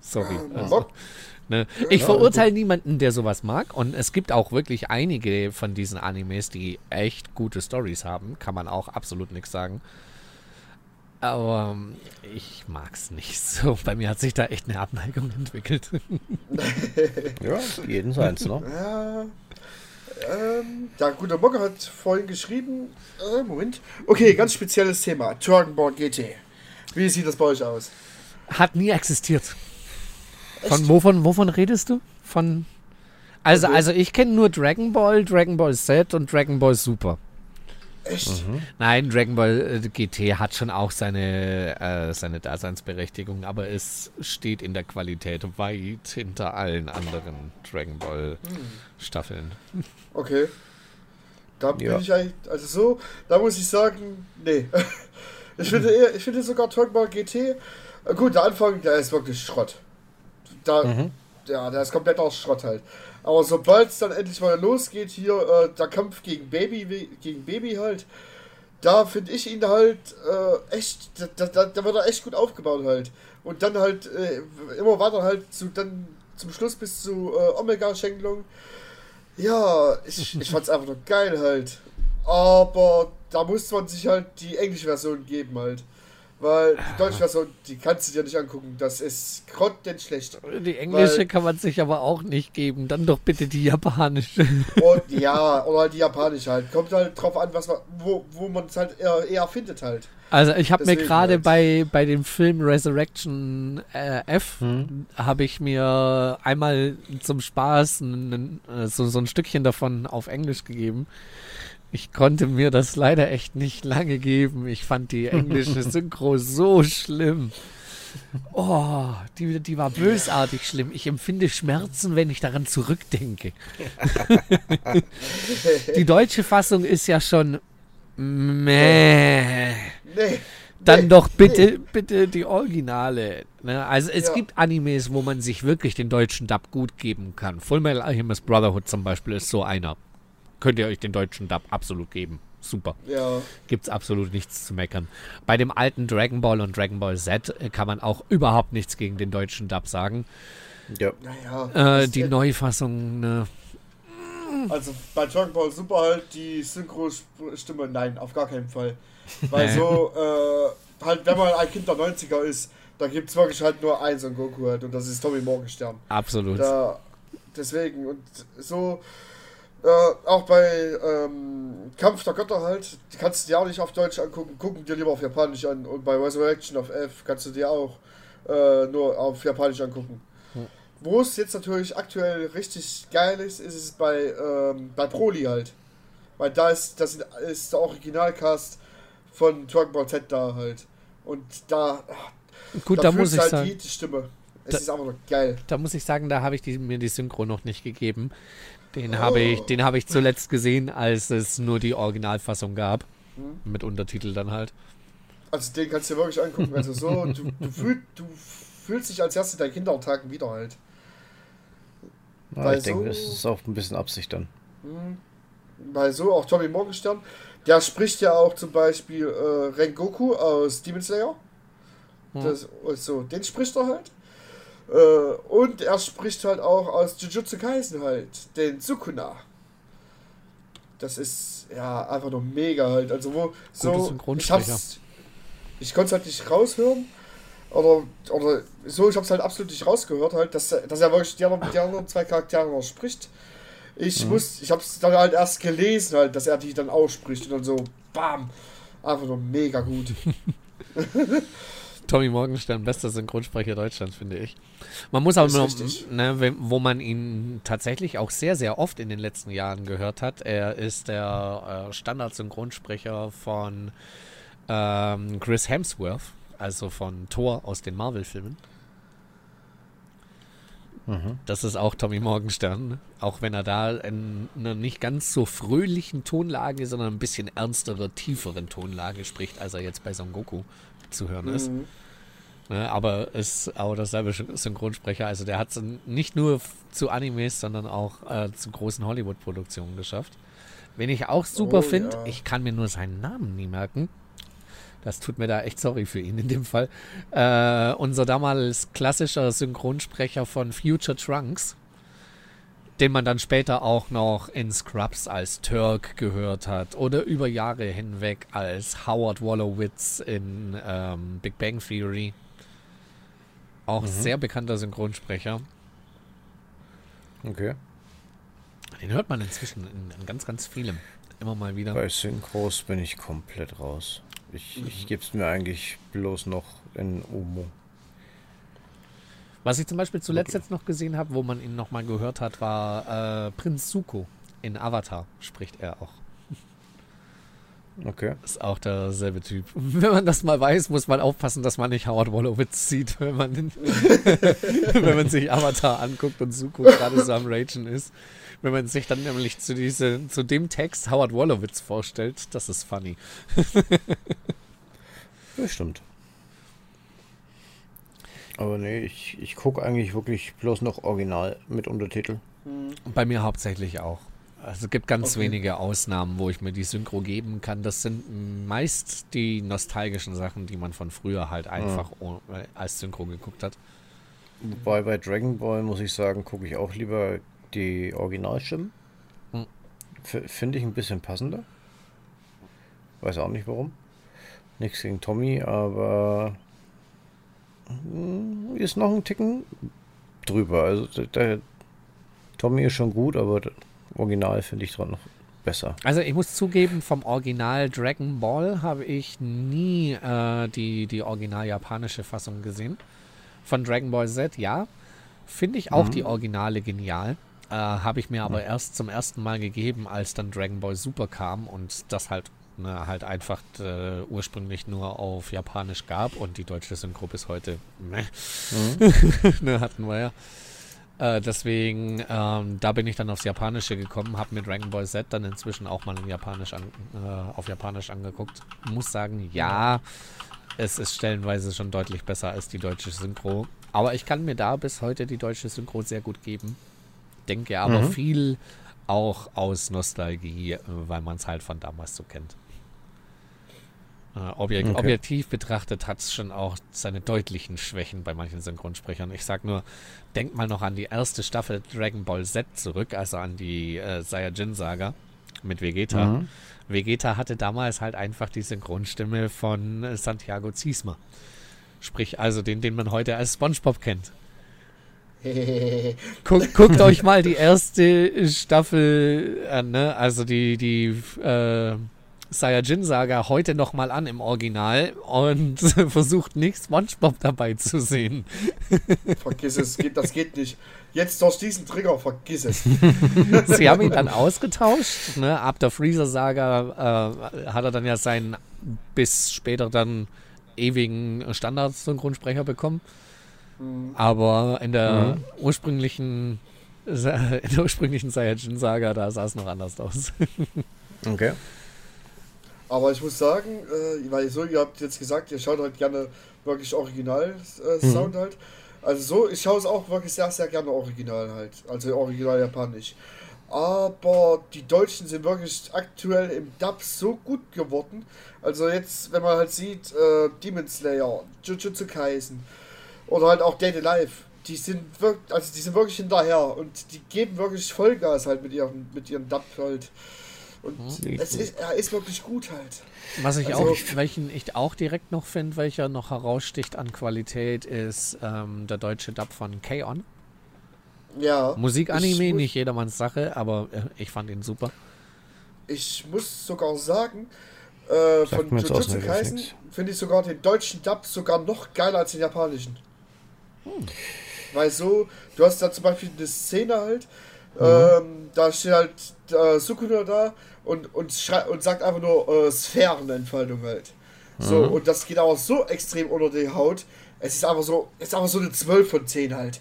Sorry. Also, ne? Ich verurteile niemanden, der sowas mag. Und es gibt auch wirklich einige von diesen Animes, die echt gute Stories haben. Kann man auch absolut nichts sagen. Aber ähm, ich mag es nicht so. Bei mir hat sich da echt eine Abneigung entwickelt. ja, jeden seins, ne? Ja. Ähm, der gute Mogger hat vorhin geschrieben. Äh, Moment. Okay, ganz spezielles Thema. Dragon Ball GT. Wie sieht das bei euch aus? Hat nie existiert. Von wovon, wovon redest du? Von. Also, Okay. also ich kenne nur Dragon Ball, Dragon Ball Z und Dragon Ball Super. Echt? Nein, Dragon Ball äh, GT hat schon auch seine, äh, seine Daseinsberechtigung, aber es steht in der Qualität weit hinter allen anderen Dragon Ball Staffeln. Okay. Da bin Ja. ich eigentlich, also so, da muss ich sagen, nee. Ich finde eher, ich finde sogar Dragon Ball GT, äh, gut, der Anfang, der ist wirklich Schrott. Da, ja, der ist komplett aus Schrott halt. Aber sobald es dann endlich mal losgeht, hier, äh, der Kampf gegen Baby, gegen Baby halt, da finde ich ihn halt äh, echt, da, da, da wird er echt gut aufgebaut halt. Und dann halt äh, immer weiter halt zu, dann zum Schluss bis zu äh, Omega-Schenklung. Ja, ich, ich fand's einfach nur geil halt. Aber da muss man sich halt die englische Version geben halt. Weil die deutsche Version, die kannst du dir nicht angucken. Das ist grottenschlecht. Die englische Weil- kann man sich aber auch nicht geben. Dann doch bitte die japanische. Und ja, oder halt die japanische halt. Kommt halt drauf an, was man, wo, wo man es halt eher, eher findet halt. Also ich habe mir gerade halt. bei, bei dem Film Resurrection äh, F, habe ich mir einmal zum Spaß ein, äh, so, so ein Stückchen davon auf Englisch gegeben. Ich konnte mir das leider echt nicht lange geben. Ich fand die englische Synchro so schlimm. Oh, die, die war bösartig schlimm. Ich empfinde Schmerzen, wenn ich daran zurückdenke. die deutsche Fassung ist ja schon meh. Nee. Dann nee, doch bitte, nee. bitte die Originale. Ne? Also es Ja. gibt Animes, wo man sich wirklich den deutschen Dub gut geben kann. Full Metal Alchemist Brotherhood zum Beispiel ist so einer. Könnt ihr euch den deutschen Dub absolut geben. Super. Ja. Gibt's absolut nichts zu meckern. Bei dem alten Dragon Ball und Dragon Ball Z äh, kann man auch überhaupt nichts gegen den deutschen Dub sagen. Ja. Naja. Äh, die Neufassung, ne, Also bei Dragon Ball Super halt die Synchro-Stimme, nein, auf gar keinen Fall. Weil so, äh, halt, wenn man ein Kind der 90er ist, da gibt es wirklich halt nur einen Son Goku halt und das ist Tommy Morgenstern. absolut. Da, deswegen und so, äh, auch bei ähm, Kampf der Götter halt, die kannst du dir auch nicht auf Deutsch angucken, gucken dir lieber auf Japanisch an und bei Resurrection auf F kannst du dir auch äh, nur auf Japanisch angucken. Wo es jetzt natürlich aktuell richtig geil ist, ist es bei, ähm, bei Broly halt. Weil da ist, das ist der Originalcast von Dragon Ball Z da halt. Und da, Gut, da da muss ich halt sagen. die, Stimme. Es Da- ist nur geil. Da muss ich sagen, da habe ich die, mir die Synchro noch nicht gegeben. Den habe ich, den habe ich zuletzt gesehen, als es nur die Originalfassung gab. Hm? Mit Untertitel dann halt. Also den kannst du dir wirklich angucken. Also so, du, du, fühl, du fühlst dich als erst in deinen Kindertagen wieder halt. Ja, Weil ich denke, so- das ist auch ein bisschen Absicht dann. Weil so auch Tommy Morgenstern, der spricht ja auch zum Beispiel äh, Rengoku aus Demon Slayer. Das, so, den spricht er halt. Äh, und er spricht halt auch aus Jujutsu Kaisen halt, den Sukuna. Das ist ja einfach nur mega halt. Also wo so ich hab's, ich konnte es halt nicht raushören. Oder, oder so, ich hab's halt absolut nicht rausgehört, halt, dass, er- dass er wirklich die anderen, die anderen zwei Charaktere noch spricht. Ich muss, ich hab's dann halt erst gelesen, halt, dass er die dann ausspricht und dann so, bam, einfach nur mega gut. Tommy Morgenstern, bester Synchronsprecher Deutschlands, finde ich. Man muss aber ne, wo man ihn tatsächlich auch sehr, sehr oft in den letzten Jahren gehört hat. Er ist der äh, Standard-Synchronsprecher von ähm, Chris Hemsworth, also von Thor aus den Marvel-Filmen. Das ist auch Tommy Morgenstern, auch wenn er da in einer nicht ganz so fröhlichen Tonlage, sondern ein bisschen ernstere, tieferen Tonlage spricht, als er jetzt bei Son Goku zu hören ist. Mhm. Ne, aber ist auch derselbe Synchronsprecher. Also der hat es nicht nur zu Animes, sondern auch äh, zu großen Hollywood-Produktionen geschafft. Wen ich auch super Oh, finde, ja. ich kann mir nur seinen Namen nie merken. Das tut mir da echt sorry für ihn in dem Fall. Äh, unser damals klassischer Synchronsprecher von Future Trunks, den man dann später auch noch in Scrubs als Turk gehört hat oder über Jahre hinweg als Howard Wolowitz in ähm, Big Bang Theory. Auch sehr bekannter Synchronsprecher. Okay. Den hört man inzwischen in, in ganz, ganz vielem. Immer mal wieder. Bei Synchros bin ich komplett raus. Ich, ich gebe es mir eigentlich bloß noch in Omo. Was ich zum Beispiel zuletzt jetzt noch gesehen habe, wo man ihn nochmal gehört hat, war äh, Prinz Zuko. In Avatar spricht er auch. Okay. Ist auch derselbe Typ. Wenn man das mal weiß, muss man aufpassen, dass man nicht Howard Wolowitz sieht, wenn man, den, wenn man sich Avatar anguckt und Zuko gerade so am Ragen ist. Wenn man sich dann nämlich zu, diese, zu dem Text Howard Wolowitz vorstellt, das ist funny. Bestimmt. Aber nee, ich, ich gucke eigentlich wirklich bloß noch original mit Untertitel. Bei mir hauptsächlich auch. Also es gibt ganz Okay. wenige Ausnahmen, wo ich mir die Synchro geben kann. Das sind meist die nostalgischen Sachen, die man von früher halt einfach äh, als Synchro geguckt hat. Wobei bei Dragon Ball muss ich sagen, gucke ich auch lieber die Originalstimmen. Hm. Finde ich ein bisschen passender. Weiß auch nicht warum. Nichts gegen Tommy, aber hm, ist noch ein Ticken drüber. Also der, Tommy ist schon gut, aber das Original finde ich dran noch besser. Also ich muss zugeben, vom Original Dragon Ball habe ich nie äh, die, die original japanische Fassung gesehen. Von Dragon Ball Z, ja. Finde ich auch die Originale genial. Äh, habe ich mir aber erst zum ersten Mal gegeben, als dann Dragon Ball Super kam und das halt ne, halt einfach äh, ursprünglich nur auf Japanisch gab und die deutsche Synchro bis heute meh, ne, hatten wir ja. Äh, deswegen, ähm, da bin ich dann aufs Japanische gekommen, habe mir Dragon Ball Z dann inzwischen auch mal in Japanisch an, äh, auf Japanisch angeguckt. Muss sagen, ja, es ist stellenweise schon deutlich besser als die deutsche Synchro. Aber ich kann mir da bis heute die deutsche Synchro sehr gut geben. Denke aber Mhm. viel auch aus Nostalgie, äh, weil man es halt von damals so kennt. Äh, objek Okay. Objektiv betrachtet hat es schon auch seine deutlichen Schwächen bei manchen Synchronsprechern. Ich sag nur, denkt mal noch an die erste Staffel Dragon Ball Z zurück, also an die äh, Saiyajin-Saga mit Vegeta. Mhm. Vegeta hatte damals halt einfach die Synchronstimme von äh, Santiago Ziesmer. Sprich, also den, den man heute als SpongeBob kennt. Guckt, guckt euch mal die erste Staffel an, ne? Also die, die äh, Saiyajin-Saga heute nochmal an im Original und versucht nicht SpongeBob dabei zu sehen. vergiss es, geht, das geht nicht. Jetzt durch diesen Trigger, vergiss es. Sie haben ihn dann ausgetauscht. Ne? Ab der Freezer-Saga äh, hat er dann ja seinen bis später dann ewigen Standard-Synchronsprecher bekommen. Aber in der ursprünglichen Sa- in der ursprünglichen Saiyajin-Saga, da sah es noch anders aus. Okay. Aber ich muss sagen, äh, weil so, ihr habt jetzt gesagt, ihr schaut halt gerne wirklich Original-Sound halt. Also so, ich schaue es auch wirklich sehr, sehr gerne original halt. Also original japanisch. Aber die Deutschen sind wirklich aktuell im Dub so gut geworden. Also jetzt, wenn man halt sieht, äh, Demon Slayer, Jujutsu Kaisen oder halt auch Date Life, die sind wirklich, also die sind wirklich hinterher und die geben wirklich Vollgas halt mit ihren, mit ihren Dub halt. Und es ist, er ist wirklich gut halt. Was ich Also- auch, welchen ich auch direkt noch finde, welcher noch heraussticht an Qualität, ist ähm, der deutsche Dub von K-On! Ja. Musik-Anime, nicht jedermanns Sache, aber äh, ich fand ihn super. Ich muss sogar sagen, äh, von Jujutsu Kaisen finde ich sogar den deutschen Dub sogar noch geiler als den japanischen. Hm. Weil so, du hast da zum Beispiel eine Szene halt, Mhm. ähm, da steht halt äh, Sukuna da und, und, und sagt einfach nur äh, Sphärenentfaltung halt. So, Mhm. und das geht auch so extrem unter die Haut. Es ist einfach so, es ist einfach so eine 12 von 10 halt.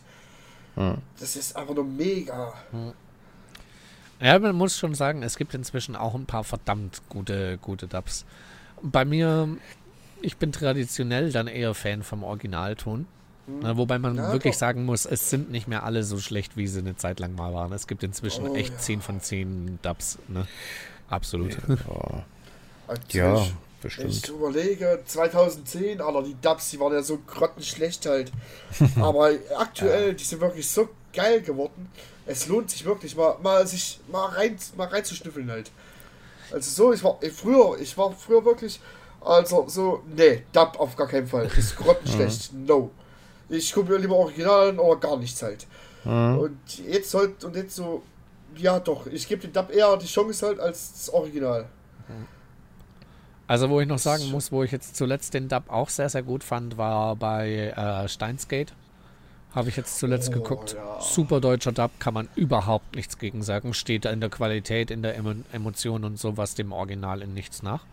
Hm. Das ist einfach nur mega. Ja, man muss schon sagen, es gibt inzwischen auch ein paar verdammt gute, gute Dubs. Bei mir ich bin traditionell dann eher Fan vom Originalton. Na, wobei man Ja, wirklich doch. sagen muss, es sind nicht mehr alle so schlecht, wie sie eine Zeit lang mal waren. Es gibt inzwischen Oh, echt ja. 10 von 10 Dubs. Ne? Absolut. Ja, ja ich- Wenn ich bestimmt. so überlege, 2010, Alter, die Dubs, die waren ja so grottenschlecht halt. Aber aktuell, die sind wirklich so geil geworden. Es lohnt sich wirklich mal, mal sich mal rein, mal reinzuschnüffeln halt. Also so, ich war ich früher, ich war früher wirklich, also so, nee, Dub auf gar keinen Fall. Ist grottenschlecht, no. Ich gucke mir lieber Original an oder gar nichts halt. Und jetzt halt, und jetzt so, ja doch, ich gebe dem Dub eher die Chance halt als das Original. Also, wo ich noch sagen muss, wo ich jetzt zuletzt den Dub auch sehr, sehr gut fand, war bei äh, Steins Gate. Habe ich jetzt zuletzt Oh, geguckt. ja. Super deutscher Dub, kann man überhaupt nichts gegen sagen. Steht in der Qualität, in der Emo Emotion und sowas dem Original in nichts nach.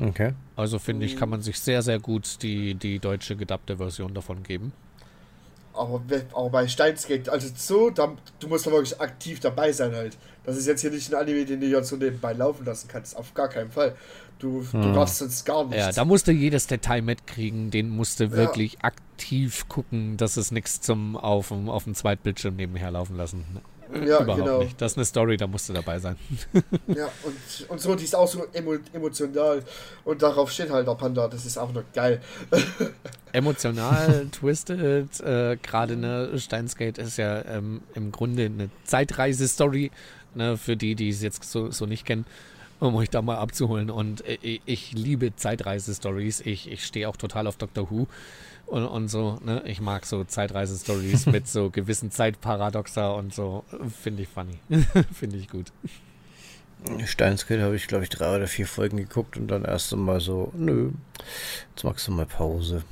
Okay. Also finde ich, kann man sich sehr, sehr gut die, die deutsche gedubbte Version davon geben. Aber, aber bei Steinsgate, also so, da, du musst da wirklich aktiv dabei sein halt. Das ist jetzt hier nicht ein Anime, den du jetzt so nebenbei laufen lassen kannst. Auf gar keinen Fall. Du, du darfst sonst gar nichts. Ja, da musste jedes Detail mitkriegen, den musste wirklich aktiv gucken, dass es nichts zum auf, dem- auf dem Zweitbildschirm nebenher laufen lassen. Ja, Überhaupt genau. nicht. Das ist eine Story, da musst du dabei sein. Ja, und, und so, die ist auch so emo, emotional. Und darauf steht halt der Panda. Das ist auch noch geil. Emotional, twisted, äh, gerade ne, Steinsgate ist ja ähm, im Grunde eine Zeitreise-Story, ne, für die, die es jetzt so, so nicht kennen, um euch da mal abzuholen. Und äh, ich, ich liebe Zeitreise-Stories. Ich, ich stehe auch total auf Doctor Who und, und so. Ne? Ich mag so Zeitreise-Stories mit so gewissen Zeitparadoxa und so. Finde ich funny. Finde ich gut. Steinskate habe ich, glaube ich, drei oder vier Folgen geguckt und dann erst einmal so, nö, jetzt machst du mal Pause.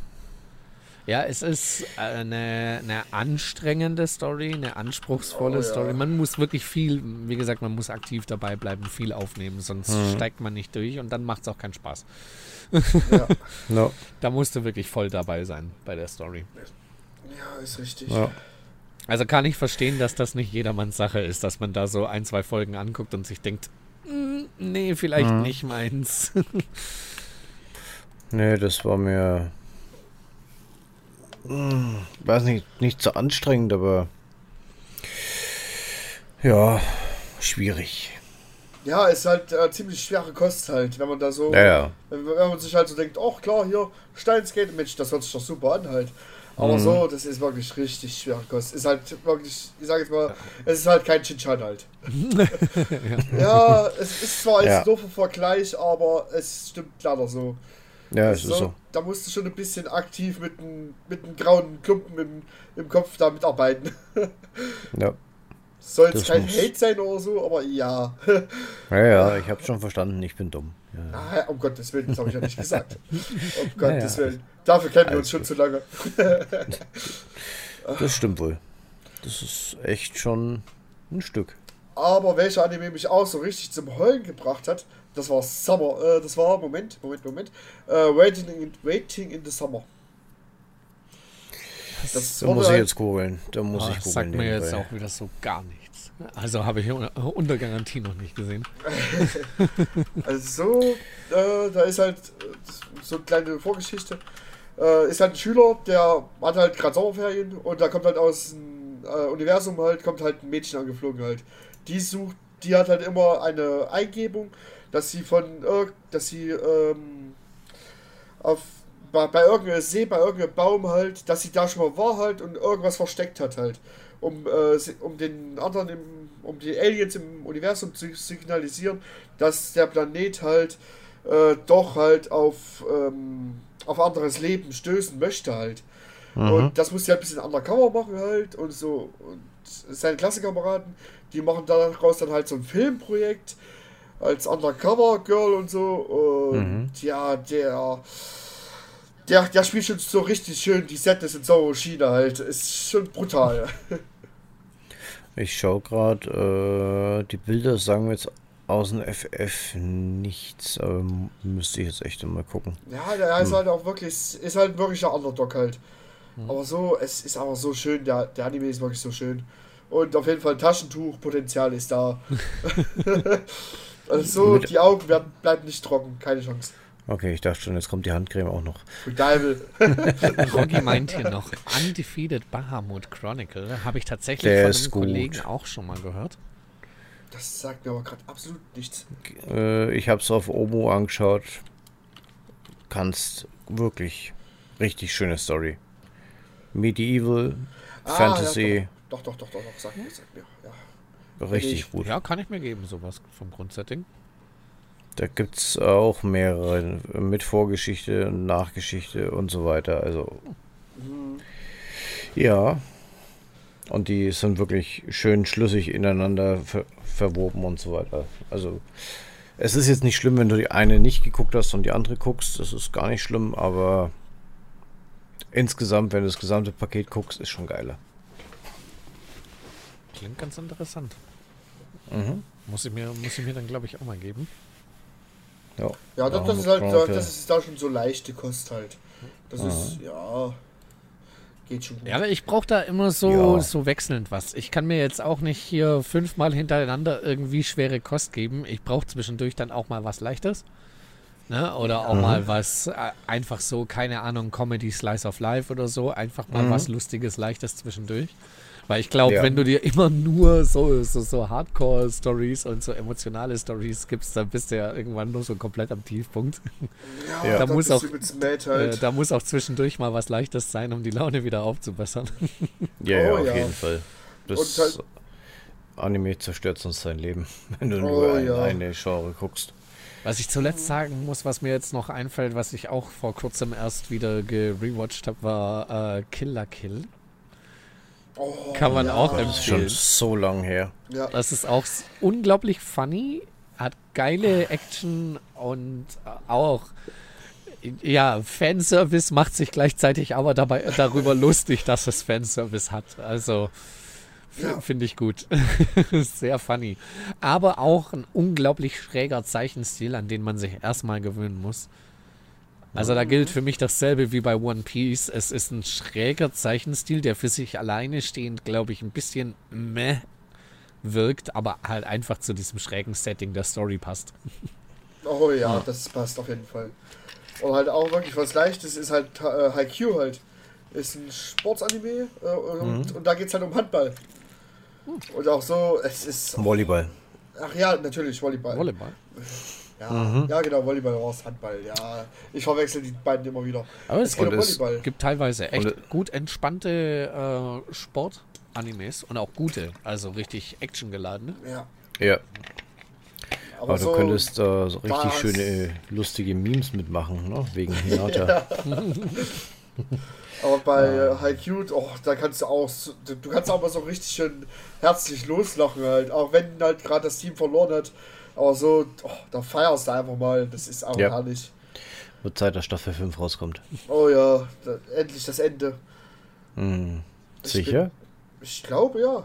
Ja, es ist eine, eine anstrengende Story, eine anspruchsvolle Oh, ja. Story. Man muss wirklich viel, wie gesagt, man muss aktiv dabei bleiben, viel aufnehmen, sonst steigt man nicht durch und dann macht es auch keinen Spaß. Ja, No. Da musst du wirklich voll dabei sein bei der Story. ja ist richtig. Ja. Also kann ich verstehen, dass das nicht jedermanns Sache ist, dass man da so ein, zwei Folgen anguckt und sich denkt, "Mm, nee, vielleicht Mhm. nicht meins. Nee, das war mir. Hm, weiß nicht, nicht so anstrengend, aber. Ja, schwierig. Ja, ist halt äh, ziemlich schwere Kost halt, wenn man da so. Ja, ja. Wenn, wenn man sich halt so denkt, ach klar, hier, Steinskate, Mensch, das hört sich doch super an halt. Aber Mhm. so, das ist wirklich richtig schwere Kost. Ist halt wirklich, ich sag jetzt mal, es ist halt kein Chinchan halt. ja, es ist zwar ein Ja. doofer Vergleich, aber es stimmt leider so. Ja, es so, ist so. Da musst du schon ein bisschen aktiv mit einem mit grauen Klumpen im, im Kopf da mitarbeiten. Ja. Soll Das kein muss. Hate sein oder so, aber ja. Ja, ja, ich habe schon verstanden, ich bin dumm. Ja. Ah, um Gottes Willen, das habe ich ja nicht gesagt. Um Gottes ja. Willen. Dafür kennen wir uns schon zu lange. Das stimmt wohl. Das ist echt schon ein Stück. Aber welcher Anime mich auch so richtig zum Heulen gebracht hat, das war Summer. Äh, das war, Moment, Moment, Moment. Äh, Waiting, in, Waiting in the Summer. Das Da muss ich jetzt googeln. Da muss Oh, ich das googeln. sagt mir jetzt auch wieder so gar nichts. Also habe ich un- unter Garantie noch nicht gesehen. Also so, äh, da ist halt äh, so eine kleine Vorgeschichte. Äh, ist halt ein Schüler, der hat halt gerade Sommerferien und da kommt halt aus dem äh, Universum halt, kommt halt ein Mädchen angeflogen halt. Die sucht, die hat halt immer eine Eingebung, dass sie von, dass sie ähm, auf bei, bei irgendeinem See, bei irgendeinem Baum halt, dass sie da schon mal war halt und irgendwas versteckt hat halt. Um, äh, um den anderen, im, um die Aliens im Universum zu signalisieren, dass der Planet halt äh, doch halt auf, ähm, auf anderes Leben stößen möchte halt. Und das muss sie halt ein bisschen undercover machen halt und so. Und seine Klassenkameraden, die machen daraus dann halt so ein Filmprojekt als Undercover Girl und so. Und ja, der. Der, der spielt schon so richtig schön die Sadness in so China halt. Ist schon brutal. Ich schaue gerade, äh, die Bilder sagen mir jetzt aus dem FF nichts, aber müsste ich jetzt echt mal gucken. Ja, der ist halt auch wirklich, ist halt wirklich ein Underdog halt. Aber so, es ist aber so schön, der, der Anime ist wirklich so schön. Und auf jeden Fall Taschentuchpotenzial ist da. also so, die Augen werden, bleiben nicht trocken, keine Chance. Okay, ich dachte schon, jetzt kommt die Handcreme auch noch. Teufel. Rocky meint hier noch Undefeated Bahamut Chronicle. Habe ich tatsächlich Der von einem. Kollegen auch schon mal gehört. Das sagt mir aber gerade absolut nichts. Äh, ich habe es auf Omo angeschaut. Kannst wirklich richtig schöne Story. Medieval, Fantasy, Ah, Doch, doch, doch, doch, doch, sag mir, sag mir. Ja. richtig ich- gut. Ja, kann ich mir geben, sowas vom Grundsetting. Da gibt es auch mehrere mit Vorgeschichte und Nachgeschichte und so weiter. Also, Mhm. ja. Und die sind wirklich schön schlüssig ineinander ver verwoben und so weiter. Also, es ist jetzt nicht schlimm, wenn du die eine nicht geguckt hast und die andere guckst. Das ist gar nicht schlimm, aber insgesamt, wenn du das gesamte Paket guckst, ist schon geiler. Klingt ganz interessant. Mhm. Muss ich mir, muss ich mir dann, glaube ich, auch mal geben. Ja, Ja, das, das ist halt, das ist da schon so leichte Kost halt. Das ist, ja, geht schon gut. Ja, aber ich brauche da immer so, Ja. so wechselnd was. Ich kann mir jetzt auch nicht hier fünfmal hintereinander irgendwie schwere Kost geben. Ich brauche zwischendurch dann auch mal was Leichtes. Ne? Oder auch mal was äh, einfach so, keine Ahnung, Comedy Slice of Life oder so. Einfach mal Mhm. was Lustiges, Leichtes zwischendurch. Weil ich glaube, Ja. wenn du dir immer nur so, so, so Hardcore-Stories und so emotionale Stories gibst, dann bist du ja irgendwann nur so komplett am Tiefpunkt. Ja. Da muss auch- mad Äh, halt. da muss auch zwischendurch mal was Leichtes sein, um die Laune wieder aufzubessern. Ja, ja, Oh, auf ja. jeden Fall. Das Und halt- Anime zerstört sonst sein Leben, wenn du Oh, nur ein, ja. eine Genre guckst. Was ich zuletzt sagen muss, was mir jetzt noch einfällt, was ich auch vor kurzem erst wieder gerewatcht habe, war äh, Killer Kill. Oh, Kann man ja. auch Das ist schon empfehlen. so lang her. Ja, Das ist auch unglaublich funny, hat geile Action und äh, auch ja, Fanservice macht sich gleichzeitig aber dabei darüber lustig, dass es Fanservice hat. Also Ja. finde ich gut. Sehr funny. Aber auch ein unglaublich schräger Zeichenstil, an den man sich erstmal gewöhnen muss. Also da gilt für mich dasselbe wie bei One Piece. Es ist ein schräger Zeichenstil, der für sich alleine stehend, glaube ich, ein bisschen meh wirkt, aber halt einfach zu diesem schrägen Setting der Story passt. oh ja, das passt auf jeden Fall. Und halt auch wirklich was Leichtes ist halt äh, Haikyuu halt. Ist ein Sportsanime äh, und, Mhm. und da geht es halt um Handball. Und auch so, es ist. Volleyball. Ach ja, natürlich, Volleyball. Volleyball. Ja, Mhm. ja genau, Volleyball es Handball. Ja, ich verwechsel die beiden immer wieder. Aber Es es geht um es Volleyball. gibt teilweise echt Und- gut entspannte äh, Sport-Animes und auch gute, also richtig actiongeladene. Ja, Ja, aber, aber so, du könntest da so richtig was- schöne, lustige Memes mitmachen, ne? Wegen Hinata. Aber bei äh, Haikyuu, oh, da kannst du auch, du kannst auch mal so richtig schön herzlich loslachen halt, auch wenn halt gerade das Team verloren hat. Aber so, oh, da feierst du einfach mal, das ist auch Ja. herrlich. Wird Zeit, dass Staffel 5 rauskommt. Oh ja, da, endlich das Ende. Hm. Ich Sicher? Ich glaube ja.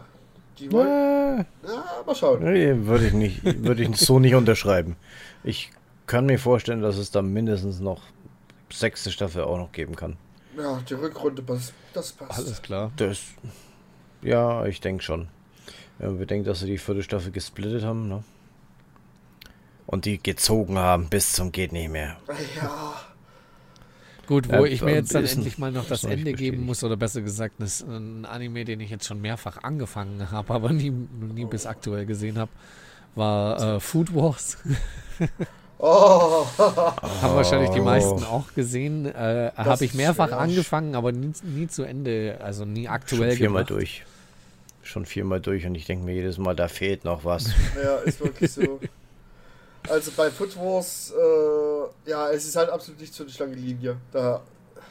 Die wollen, ja, mal schauen. nee, würde ich nicht, würde ich so nicht unterschreiben. Ich kann mir vorstellen, dass es da mindestens noch sechste Staffel auch noch geben kann. Ja, die Rückrunde, das, das passt. Alles klar. Das, ja, ich denke schon. Wenn man bedenkt, dass sie die vierte Staffel gesplittet haben, ne? Und die gezogen haben bis zum geht nicht mehr. Ja, Gut, wo Ja, ich mir jetzt dann endlich mal noch das Ende geben muss, oder besser gesagt, das ist ein Anime, den ich jetzt schon mehrfach angefangen habe, aber nie, nie bis aktuell gesehen habe, war äh, Food Wars. oh, Haben wahrscheinlich die Oh. meisten auch gesehen. Äh, habe ich mehrfach angefangen, aber nie, nie zu Ende, also nie aktuell Schon viermal gemacht. durch. Schon viermal durch und ich denke mir jedes Mal, da fehlt noch was. ja, ist wirklich so. Also bei Foot Wars, äh, ja, es ist halt absolut nicht so eine lange Linie. Da,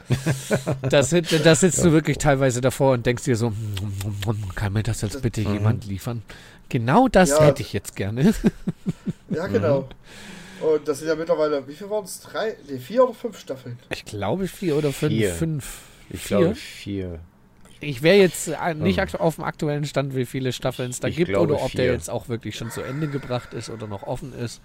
Da, sit- da sitzt du wirklich teilweise davor und denkst dir so, "Mm, kann mir das jetzt bitte Mhm. jemand liefern? Genau das Ja. hätte ich jetzt gerne. ja, genau. Und das sind ja mittlerweile, wie viel waren es? Drei, nee, vier oder fünf Staffeln? Ich glaube vier oder fünf. Vier. Fünf. Ich vier? glaube vier. Ich wäre jetzt äh, nicht Ähm. aktu- auf dem aktuellen Stand, wie viele Staffeln es da gibt oder ob der vier. jetzt auch wirklich schon zu Ende gebracht ist oder noch offen ist.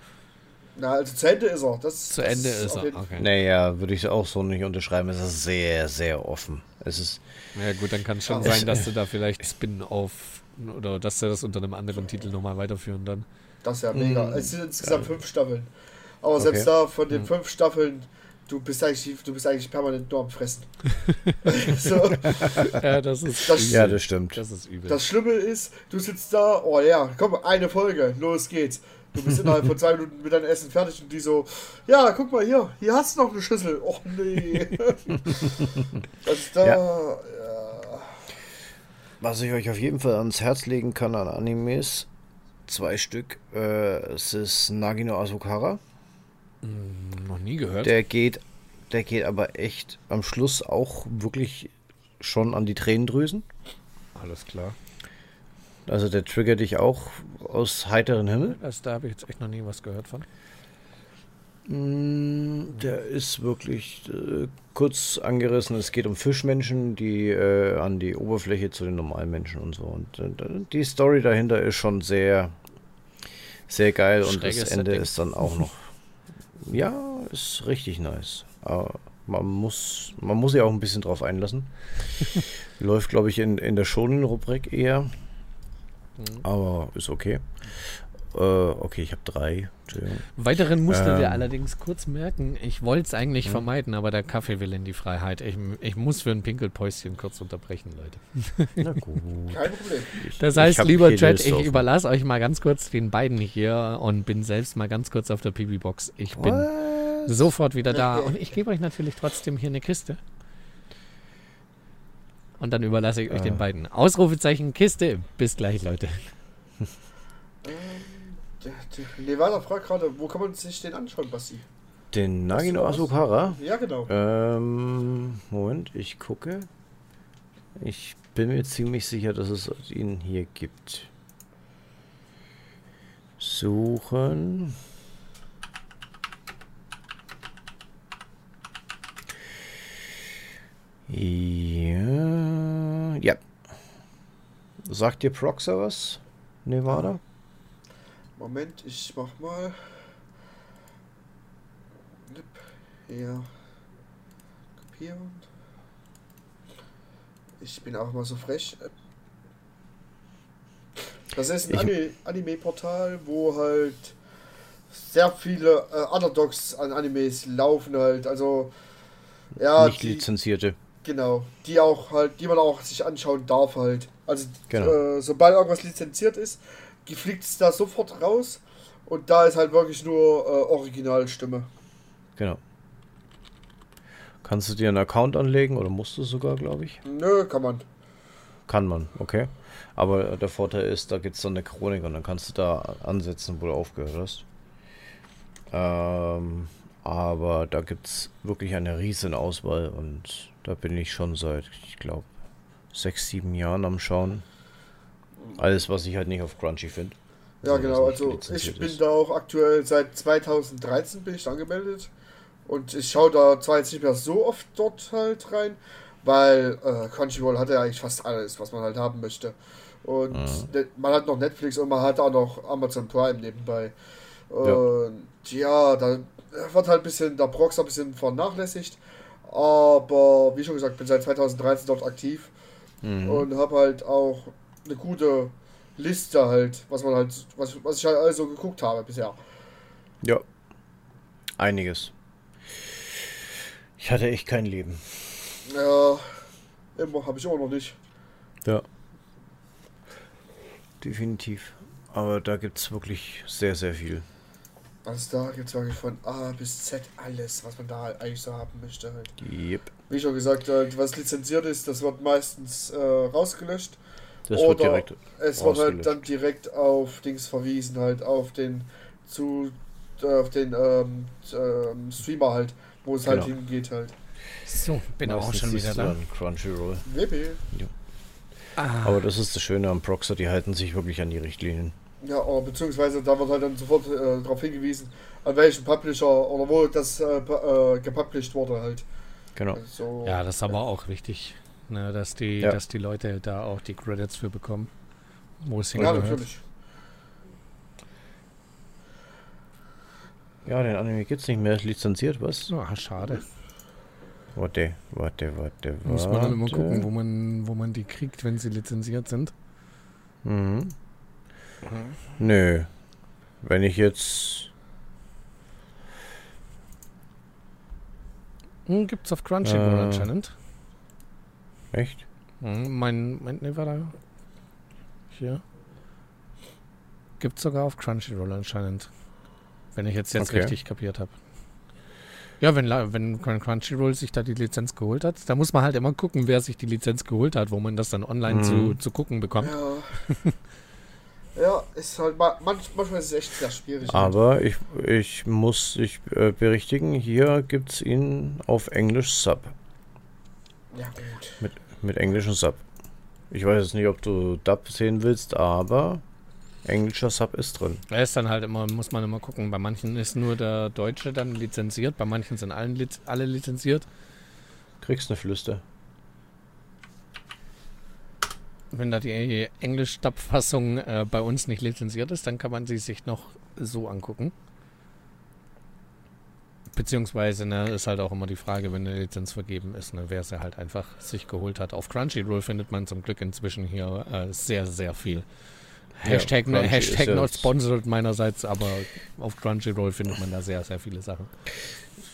Na, also zu Ende ist er. Das, Zu das Ende ist er. Okay. Naja, würde ich auch so nicht unterschreiben. Es ist sehr, sehr offen. Es ist, Ja gut, dann kann es schon sein, dass du da vielleicht Spin-off oder dass sie das unter einem anderen Titel nochmal weiterführen dann. Das ist ja mega. Mhm. Es sind insgesamt fünf Staffeln. Aber selbst Okay. da von den Hm. fünf Staffeln, du bist eigentlich, du bist eigentlich permanent nur am Fressen. so, Ja, das ist Das- übel. Ja, das stimmt. das ist übel. das Schlimme ist, du sitzt da, oh ja, komm, eine Folge, los geht's. Du bist innerhalb von zwei Minuten mit deinem Essen fertig und die so, ja, guck mal hier, hier hast du noch eine Schüssel. Och nee. also da, Ja. ja. Was ich euch auf jeden Fall ans Herz legen kann an Animes, zwei Stück, äh, es ist Nagino Asukara. Hm, noch nie gehört. Der geht, der geht aber echt am Schluss auch wirklich schon an die Tränendrüsen. Alles klar. Also der triggert dich auch aus heiteren Himmel. Das, da habe ich jetzt echt noch nie was gehört von. Mm, Der ist wirklich äh, kurz angerissen. Es geht um Fischmenschen, die äh, an die Oberfläche zu den normalen Menschen und so. Und äh, die Story dahinter ist schon sehr, sehr geil. Und das Ende Setting. ist dann auch noch. Ja, ist richtig nice. Aber man muss, man muss sich auch ein bisschen drauf einlassen. Läuft, glaube ich, in, in der Shonen-Rubrik eher. Mhm. Aber ist okay. Äh, okay, ich habe drei. Weiteren musst du dir Ähm. allerdings kurz merken, ich wollte es eigentlich Hm. vermeiden, aber der Kaffee will in die Freiheit. Ich, ich muss für ein Pinkelpäuschen kurz unterbrechen, Leute. Na gut. Kein Problem. Das heißt, lieber Chat, ich offen. überlasse euch mal ganz kurz den beiden hier und bin selbst mal ganz kurz auf der Pibi-Box. Ich bin What? sofort wieder da und ich gebe euch natürlich trotzdem hier eine Kiste. Und dann überlasse ich euch den Ah. beiden. Ausrufezeichen Kiste. Bis gleich, Leute. Nevada fragt gerade, wo kann man sich den anschauen, Basti? Den Nagino? Asukara? Ja, genau. Ähm, Moment, ich gucke. Ich bin mir ziemlich sicher, dass es ihn hier gibt. Suchen. Ja. Ja. Sagt dir Proxer was? Nevada? Moment, ich mach mal. Hier. Kopieren. Ich bin auch mal so frech. Das ist ein Ani- Anime-Portal, wo halt sehr viele äh, Underdogs an Animes laufen halt. Also ja, Nicht die, lizenzierte. genau, die auch halt, die man auch sich anschauen darf halt. Also Genau. äh, sobald irgendwas lizenziert ist, fliegt es da sofort raus und da ist halt wirklich nur äh, Originalstimme. Genau. Kannst du dir einen Account anlegen oder musst du sogar, glaube ich? Nö, kann man. Kann man, okay. Aber der Vorteil ist, da gibt es dann eine Chronik und dann kannst du da ansetzen, wo du aufgehört hast. Ähm, aber da gibt es wirklich eine riesen Auswahl und da bin ich schon seit, ich glaube, sechs, sieben Jahren am Schauen. Alles, was ich halt nicht auf Crunchy finde. Ja, Also, genau. Also ich bin ist. da auch aktuell seit 2013 bin ich angemeldet und ich schaue da zwar jetzt nicht mehr so oft dort halt rein, weil äh, Crunchyroll hat ja eigentlich fast alles, was man halt haben möchte. Und ne- man hat noch Netflix und man hat auch noch Amazon Prime nebenbei. Und ja, da wird halt ein bisschen der Prox ein bisschen vernachlässigt. Aber wie schon gesagt, bin seit 2013 dort aktiv Mhm. und habe halt auch eine gute Liste halt, was man halt, was, was ich halt also geguckt habe bisher. Ja. Einiges. Ich hatte echt kein Leben. Ja, immer habe ich auch noch nicht. Ja. Definitiv. Aber da gibt es wirklich sehr, sehr viel. Also da gibt es wirklich von A bis Z alles, was man da halt eigentlich so haben möchte halt. Yep. Wie schon gesagt, halt, was lizenziert ist, das wird meistens äh, rausgelöscht. Das wird Oder direkt. Es wird halt dann direkt auf Dings verwiesen, halt auf den zu auf den ähm, ähm, Streamer halt, wo es halt Genau. hingeht halt. So, bin auch Meistens schon siehst wieder da. dann Crunchyroll. WP. Ah, Aber das ist das Schöne am Proxer, die halten sich wirklich an die Richtlinien. Ja, aber beziehungsweise da wird halt dann sofort äh, darauf hingewiesen, an welchen Publisher oder wo das äh, äh, gepublished wurde halt. Genau. Also, ja, das ist aber auch wichtig, ne, dass, die, Ja. dass die Leute da auch die Credits für bekommen. Wo es ja, hingehört. natürlich. Ja, den Anime gibt's nicht mehr, ist lizenziert, was? Ah, schade. Warte, warte, warte, warte. Muss man dann immer gucken, wo man, wo man die kriegt, wenn sie lizenziert sind. Mhm. Nö. Wenn ich jetzt. Hm, gibt's auf Crunchyroll Äh. anscheinend. Echt? Hm, mein, mein, ne, war da. Hier. Gibt's sogar auf Crunchyroll anscheinend. Wenn ich jetzt jetzt Okay. richtig kapiert habe. Ja, wenn, wenn Crunchyroll sich da die Lizenz geholt hat, da muss man halt immer gucken, wer sich die Lizenz geholt hat, wo man das dann online Mhm. zu, zu gucken bekommt. Ja. ja, ist halt ma- manch, manchmal ist es echt sehr schwierig. Aber ich, ich muss dich äh, berichtigen, hier gibt es ihn auf Englisch Sub. Ja, gut. Mit, mit englischem Sub. Ich weiß jetzt nicht, ob du Dub sehen willst, aber englischer Sub ist drin. Er ist dann halt immer, muss man immer gucken. Bei manchen ist nur der Deutsche dann lizenziert, bei manchen sind allen alle lizenziert. Kriegst eine Flüster. Wenn da die Englisch-Dub-Fassung äh, bei uns nicht lizenziert ist, dann kann man sie sich noch so angucken. Beziehungsweise, ne, ist halt auch immer die Frage, wenn eine Lizenz vergeben ist, ne, wer sie halt einfach sich geholt hat. Auf Crunchyroll findet man zum Glück inzwischen hier äh, sehr, sehr viel. Ja, Hashtag, Crunchy Hashtag ja not sponsored meinerseits, aber auf Crunchyroll findet man da sehr, sehr viele Sachen.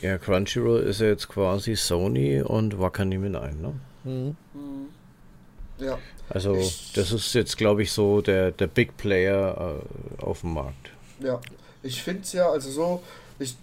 Ja, Crunchyroll ist ja jetzt quasi Sony und Wakanim in ein, ne? Mhm. Hm. Ja, Also Ich- das ist jetzt, glaube ich, so der, der Big Player äh, auf dem Markt. ja. Ich finde es ja, also so, ich,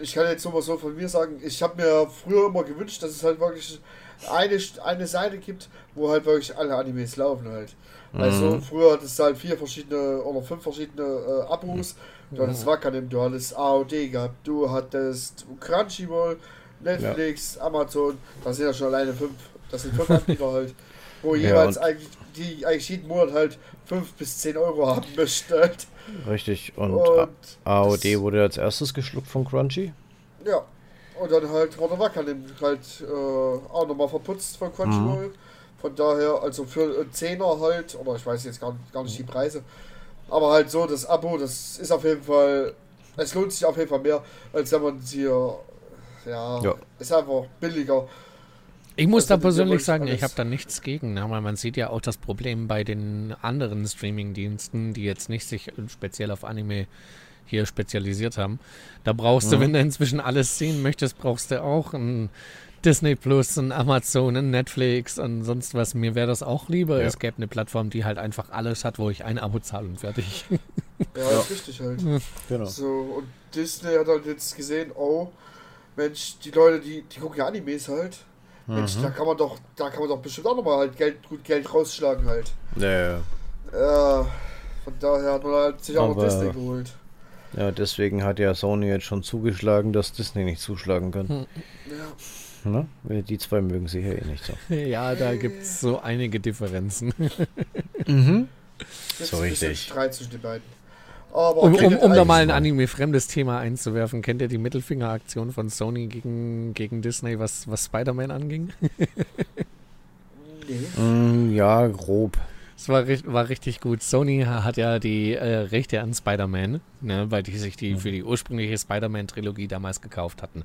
ich kann jetzt nur mal so von mir sagen, ich habe mir früher immer gewünscht, dass es halt wirklich eine, eine Seite gibt, wo halt wirklich alle Animes laufen halt. Also Mhm. früher hattest du halt vier verschiedene oder fünf verschiedene äh, Abos. Du hattest Wakanim, du hattest AOD gehabt, du hattest Crunchyroll, Netflix, Amazon, das sind ja schon alleine fünf, das sind fünf Anbieter halt, wo Ja, jeweils eigentlich, die eigentlich jeden Monat halt fünf bis zehn Euro haben möchten halt. Richtig. Und, Und AOD wurde als erstes geschluckt von Crunchy. Ja. Und dann halt Wakanim halt äh, auch nochmal verputzt von Crunchyroll. Von daher, also für einen Zehner halt, oder ich weiß jetzt gar, gar nicht die Preise, aber halt so, das Abo, das ist auf jeden Fall, es lohnt sich auf jeden Fall mehr, als wenn man hier, ja, Ja. ist einfach billiger. Ich muss Also, da ja persönlich sagen, ich alles- habe da nichts gegen, ne? weil man sieht ja auch das Problem bei den anderen Streaming-Diensten, die jetzt nicht sich speziell auf Anime hier spezialisiert haben. Da brauchst du, wenn du inzwischen alles sehen möchtest, brauchst du auch ein Disney Plus, ein Amazon, ein Netflix und sonst was. Mir wäre das auch lieber. Ja. Es gäbe eine Plattform, die halt einfach alles hat, wo ich ein Abo zahle und fertig. Ja, ist richtig halt. Genau. So, und Disney hat halt jetzt gesehen, oh, Mensch, die Leute, die, die gucken ja Animes halt. Mensch, da kann man doch, da kann man doch bestimmt auch nochmal halt Geld, gut Geld rausschlagen halt. Ja, ja. Ja, von daher hat man halt sich auch noch Disney geholt. ja, deswegen hat ja Sony jetzt schon zugeschlagen, dass Disney nicht zuschlagen kann. Hm. Ja. Ne? Weil Die zwei mögen sich ja eh nicht so. ja, da gibt es so einige Differenzen. Mhm. Jetzt So richtig. Streit zwischen den beiden. Aber Um, um, um da mal ein Anime-fremdes Thema einzuwerfen, kennt ihr die Mittelfinger-Aktion von Sony gegen, gegen Disney, was, was Spider-Man anging? Nee. Mm, ja, grob. Es war, war richtig gut. Sony ha- hat ja die äh, Rechte an Spider-Man, ne, weil die sich die für die ursprüngliche Spider-Man-Trilogie damals gekauft hatten.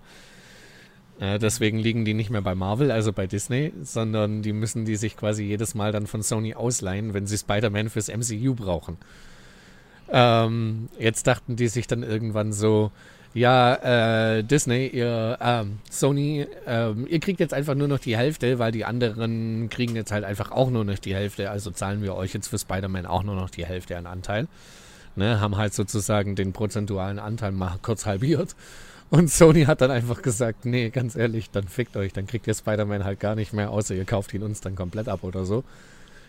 Äh, deswegen liegen die nicht mehr bei Marvel, also bei Disney, sondern die müssen die sich quasi jedes Mal dann von Sony ausleihen, wenn sie Spider-Man fürs MCU brauchen. Ähm, jetzt dachten die sich dann irgendwann so, ja, äh, Disney, ihr, ähm, Sony, ähm, ihr kriegt jetzt einfach nur noch die Hälfte, weil die anderen kriegen jetzt halt einfach auch nur noch die Hälfte, also zahlen wir euch jetzt für Spider-Man auch nur noch die Hälfte an Anteil. Ne, haben halt sozusagen den prozentualen Anteil mal kurz halbiert. Und Sony hat dann einfach gesagt, nee, ganz ehrlich, dann fickt euch, dann kriegt ihr Spider-Man halt gar nicht mehr, außer ihr kauft ihn uns dann komplett ab oder so.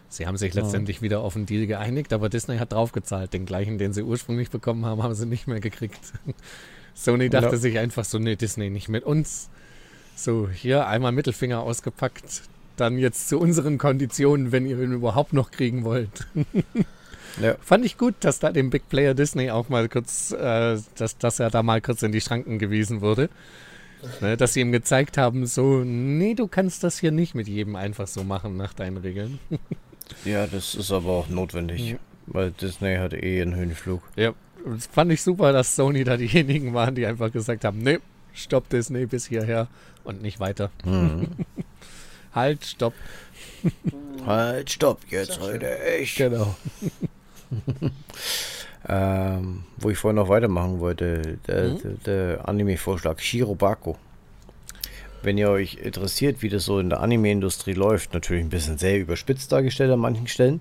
Sie haben sich letztendlich wieder auf einen Deal geeinigt, aber Disney hat draufgezahlt. Den gleichen, den sie ursprünglich bekommen haben, haben sie nicht mehr gekriegt. Sony dachte Ja. sich einfach so, nee, Disney nicht mit uns. So, hier einmal Mittelfinger ausgepackt, dann jetzt zu unseren Konditionen, wenn ihr ihn überhaupt noch kriegen wollt. Ja. Fand ich gut, dass da dem Big Player Disney auch mal kurz, äh, dass, dass er da mal kurz in die Schranken gewiesen wurde. Ne, dass sie ihm gezeigt haben, so, nee, du kannst das hier nicht mit jedem einfach so machen nach deinen Regeln. Ja, das ist aber auch notwendig. Ja. Weil Disney hat eh einen Höhenflug. Ja, das fand ich super, dass Sony da diejenigen waren, die einfach gesagt haben, nee, stopp Disney bis hierher und nicht weiter. Mhm. Halt, stopp. halt, stopp, jetzt heute echt. Genau. Ähm, wo ich vorhin noch weitermachen wollte, der, Mhm. der, der Anime-Vorschlag, Shirobako. Wenn ihr euch interessiert, wie das so in der Anime-Industrie läuft, natürlich ein bisschen sehr überspitzt dargestellt an manchen Stellen.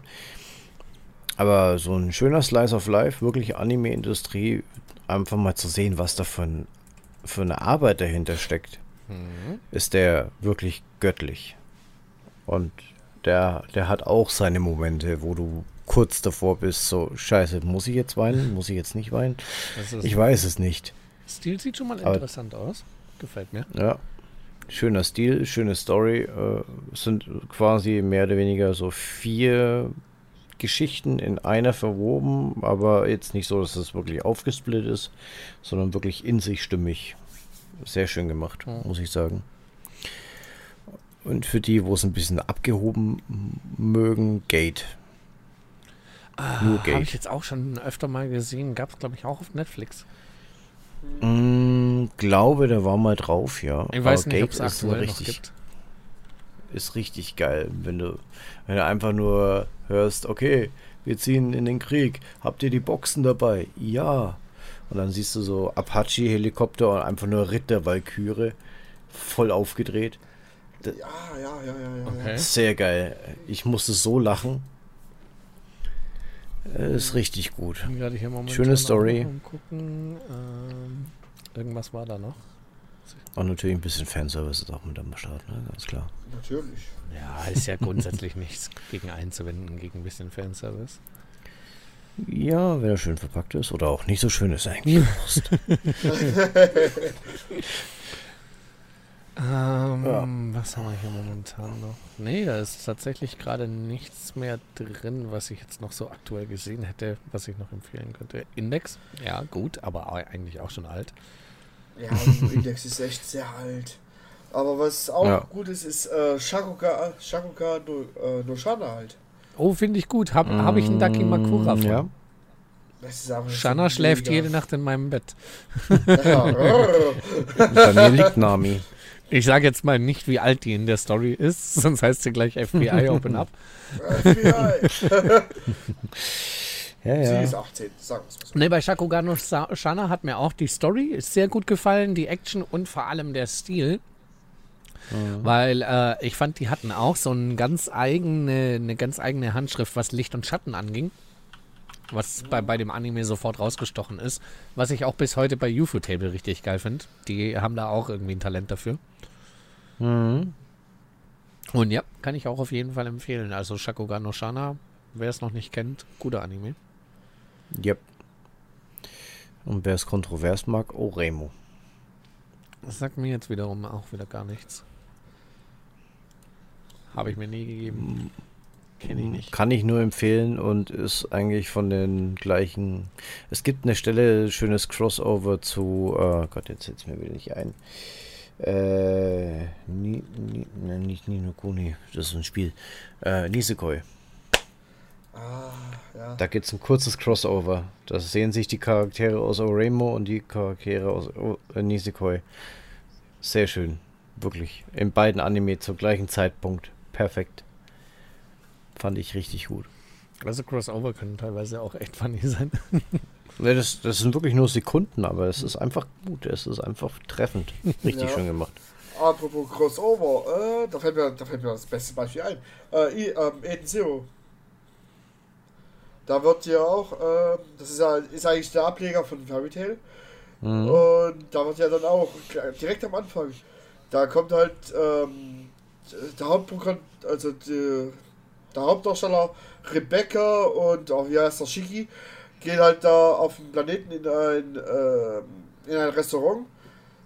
Aber so ein schöner Slice of Life, wirklich Anime-Industrie, einfach mal zu sehen, was da für, ein, für eine Arbeit dahinter steckt, mhm. ist der wirklich göttlich. Und der, der hat auch seine Momente, wo du kurz davor bist, so, scheiße, muss ich jetzt weinen? Muss ich jetzt nicht weinen? Ich weiß es nicht. Stil sieht schon mal Aber, interessant aus. Gefällt mir. Ja. Schöner Stil, schöne Story. Äh, sind quasi mehr oder weniger so vier Geschichten in einer verwoben, aber jetzt nicht so, dass es wirklich aufgesplittet ist, sondern wirklich in sich stimmig. Sehr schön gemacht, muss ich sagen. Und für die, wo es ein bisschen abgehoben mögen, Gate. Ah, Nur Gate. Habe ich jetzt auch schon öfter mal gesehen. Gab es, glaube ich, auch auf Netflix. Mm, glaube, der war mal drauf, ja. Ich weiß Aber nicht, ob es aktuell richtig, noch gibt. Ist richtig geil, wenn du, wenn du einfach nur hörst, okay, wir ziehen in den Krieg. Habt ihr die Boxen dabei? Ja. Und dann siehst du so Apache-Helikopter und einfach nur Ritter Valkyrie voll aufgedreht. Ja, ja, ja, ja, ja. Okay. Sehr geil. Ich musste so lachen. Ist richtig gut. Schöne Story. Ähm, irgendwas war da noch. Und natürlich ein bisschen Fanservice ist auch mit am Start, ne? ganz klar. Natürlich. Ja, ist ja grundsätzlich nichts gegen einzuwenden, gegen ein bisschen Fanservice. Ja, wenn er schön verpackt ist oder auch nicht so schön ist eigentlich. Ähm, ja. Was haben wir hier momentan noch? Nee, da ist tatsächlich gerade nichts mehr drin, was ich jetzt noch so aktuell gesehen hätte, was ich noch empfehlen könnte. Index, ja, gut, aber eigentlich auch schon alt. Ja, Index ist echt sehr alt. Aber was auch ja. gut ist, ist äh, Shakuka, Shakuka no, äh, Noshana halt. Oh, finde ich gut. Habe hab ich einen Daki Makura von. Ja. Shana schläft jede Nacht in meinem Bett. Ja. Bei mir liegt Nami. Ich sage jetzt mal nicht, wie alt die in der Story ist, sonst heißt sie gleich FBI Open Up. FBI! ja, ja. Sie ist 18, sagen wir es mal so. Nee, bei Shakugano Shana hat mir auch die Story sehr gut gefallen, die Action und vor allem der Stil. Mhm. Weil äh, ich fand, die hatten auch so eine ganz eigene, eine ganz eigene Handschrift, was Licht und Schatten anging. Was bei, bei dem Anime sofort rausgestochen ist. Was ich auch bis heute bei UFO Table richtig geil finde. Die haben da auch irgendwie ein Talent dafür. Mhm. Und ja, kann ich auch auf jeden Fall empfehlen. Also Shakugan no Shana, wer es noch nicht kennt, guter Anime. Yep. Und wer es kontrovers mag, Oremo. Das sagt mir jetzt wiederum auch wieder gar nichts. Habe ich mir nie gegeben. Kenne ich nicht. Kann ich nur empfehlen und ist eigentlich von den gleichen. Es gibt eine Stelle, schönes Crossover zu. Oh Gott, jetzt setzt mir wieder nicht ein. Äh, ni, ni, ne, nicht Nino Kuni, das ist ein Spiel. Äh, Nisekoi. Ah, ja. Da gibt es ein kurzes Crossover. Da sehen sich die Charaktere aus Oremo und die Charaktere aus äh, Nisekoi. Sehr schön. Wirklich. In beiden Anime zum gleichen Zeitpunkt. Perfekt. Fand ich richtig gut. Also Crossover können teilweise auch echt funny sein. Ne, das, das sind wirklich nur Sekunden, aber es ist einfach gut. Es ist einfach treffend. Richtig ja. schön gemacht. Apropos Crossover, äh, da, fällt mir, da fällt mir das beste Beispiel ein. Äh, ähm, Eden Zero. Da wird ja auch, äh, das ist ja ist eigentlich der Ableger von Fairy Tail. Mhm. Und da wird ja dann auch direkt am Anfang, da kommt halt ähm, der Hauptprogramm, also die, der Hauptdarsteller Rebecca und auch wie heißt der Shiki, gehen halt da auf dem Planeten in ein, äh, in ein Restaurant.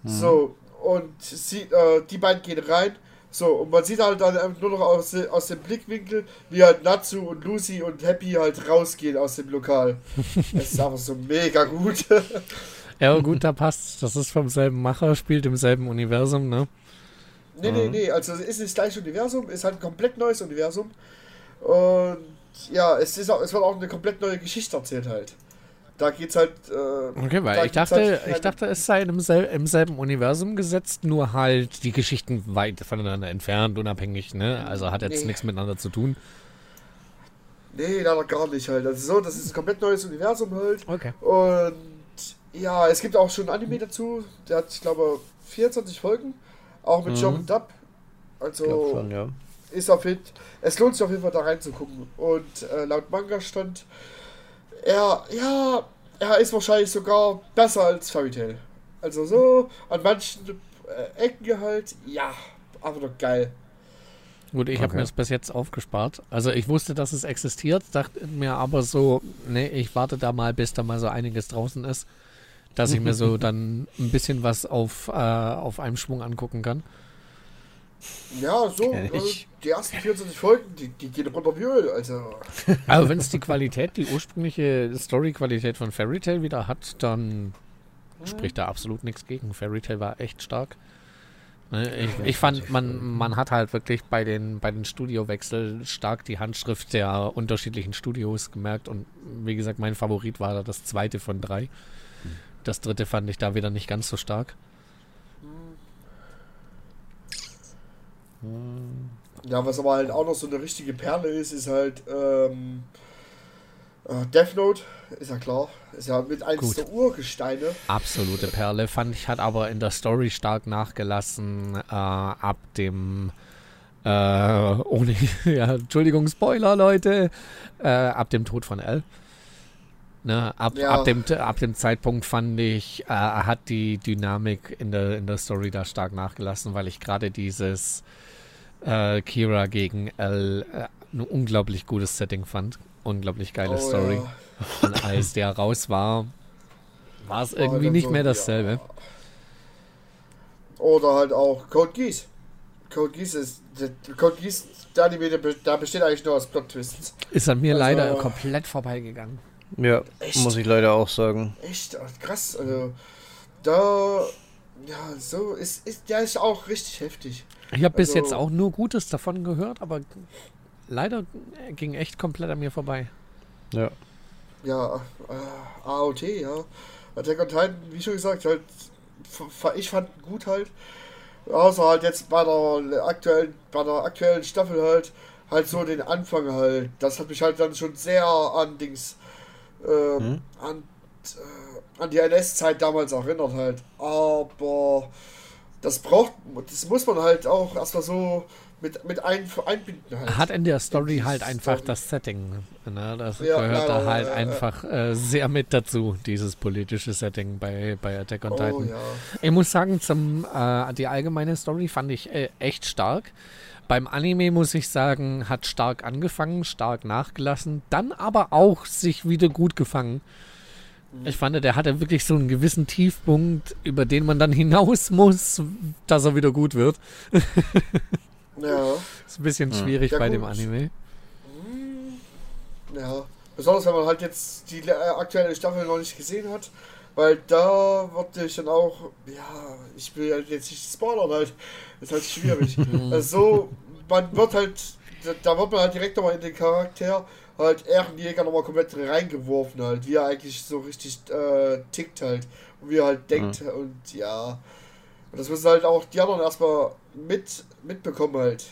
Mhm. So, und sie, äh, die beiden gehen rein. So, und man sieht halt dann nur noch aus, aus dem Blickwinkel, wie halt Natsu und Lucy und Happy halt rausgehen aus dem Lokal. das ist einfach so mega gut. ja, gut, da passt. Das ist vom selben Macher, spielt im selben Universum, ne? Nee, nee, nee. Also, es ist das gleiche Universum, ist halt ein komplett neues Universum. Und ja, es, ist auch, es wird auch eine komplett neue Geschichte erzählt halt. Da geht's halt. Äh, okay, weil ich dachte, halt ich dachte, es sei im, sel im, selben Universum gesetzt, nur halt die Geschichten weit voneinander entfernt, unabhängig, ne? Also hat jetzt nee. nichts miteinander zu tun. Nee, leider gar nicht halt. Also so, das ist ein komplett neues Universum halt. Okay. Und ja, es gibt auch schon ein Anime dazu. Der hat, ich glaube, 24 Folgen. Auch mit mhm. Job und Dub. Also schon, ja. ist auf jeden es lohnt sich auf jeden Fall da reinzugucken. Und äh, laut Manga stand, er, ja, er ist wahrscheinlich sogar besser als Fairy Tail. Also so, an manchen äh, Ecken halt, ja, einfach nur geil. Gut, ich okay. habe mir das bis jetzt aufgespart. Also ich wusste, dass es existiert, dachte mir aber so, nee, ich warte da mal, bis da mal so einiges draußen ist, dass ich mir so dann ein bisschen was auf, äh, auf einem Schwung angucken kann. Ja, so, also die ersten 24 Folgen, die, die gehen runter wie Öl, also. Aber wenn es die Qualität, die ursprüngliche Story-Qualität von Fairy Tail wieder hat, dann hm. spricht da absolut nichts gegen. Fairy Tail war echt stark. Ne, ich, ich fand, man, man hat halt wirklich bei den, bei den Studiowechsel stark die Handschrift der unterschiedlichen Studios gemerkt und wie gesagt, mein Favorit war da das zweite von drei. Das dritte fand ich da wieder nicht ganz so stark. Ja, was aber halt auch noch so eine richtige Perle ist, ist halt ähm, äh, Death Note, ist ja klar. Ist ja mit eins der Urgesteine. Absolute Perle. Fand ich, hat aber in der Story stark nachgelassen äh, ab dem. Äh, ohne. ja, Entschuldigung, Spoiler, Leute. Äh, ab dem Tod von L. Ne, ab, ja. ab, dem, ab dem Zeitpunkt fand ich, äh, hat die Dynamik in der, in der Story da stark nachgelassen, weil ich gerade dieses äh, Kira gegen L äh, ein unglaublich gutes Setting fand. Unglaublich geile oh, Story. Ja. Und als der raus war, war es irgendwie nicht so, mehr dasselbe. Ja. Oder halt auch Code Geass. Code Geass ist. Code Geass, da, da besteht eigentlich nur aus Plot-Twists. Ist an mir also, leider komplett vorbeigegangen. Ja, echt? muss ich leider auch sagen. Echt krass. Also, da. Ja, so ist, ist der ist auch richtig heftig. Ich habe bis also, jetzt auch nur Gutes davon gehört, aber leider ging echt komplett an mir vorbei. Ja. Ja, äh, AOT, ja. Attack on Titan, wie schon gesagt, halt, ich fand gut halt. Außer halt jetzt bei der aktuellen, bei der aktuellen Staffel halt, halt so den Anfang halt. Das hat mich halt dann schon sehr an Dings, äh, hm? an, äh, an die NS-Zeit damals erinnert halt. Aber das braucht, das muss man halt auch erstmal so mit, mit ein, einbinden halt. Hat in der Story halt einfach Story. das Setting. Ne? Das ja, gehört da halt ja, einfach äh, sehr mit dazu, dieses politische Setting bei, bei Attack on oh, Titan. Ich muss sagen, zum, äh, die allgemeine Story fand ich äh, echt stark. Beim Anime muss ich sagen, hat stark angefangen, stark nachgelassen, dann aber auch sich wieder gut gefangen. Ich fand, der hatte wirklich so einen gewissen Tiefpunkt, über den man dann hinaus muss, dass er wieder gut wird. ja. Ist ein bisschen schwierig ja, bei gut. dem Anime. Hm. Ja. Besonders wenn man halt jetzt die äh, aktuelle Staffel noch nicht gesehen hat. Weil da wurde ich dann auch, ja, ich will halt jetzt nicht spoilern halt. Das ist halt schwierig. also so, man wird halt, da wird man halt direkt nochmal in den Charakter halt Ehrenjäger nochmal komplett reingeworfen halt, wie er eigentlich so richtig äh, tickt halt und wie er halt denkt mhm. und ja. Und das müssen halt auch die anderen erstmal mit, mitbekommen halt.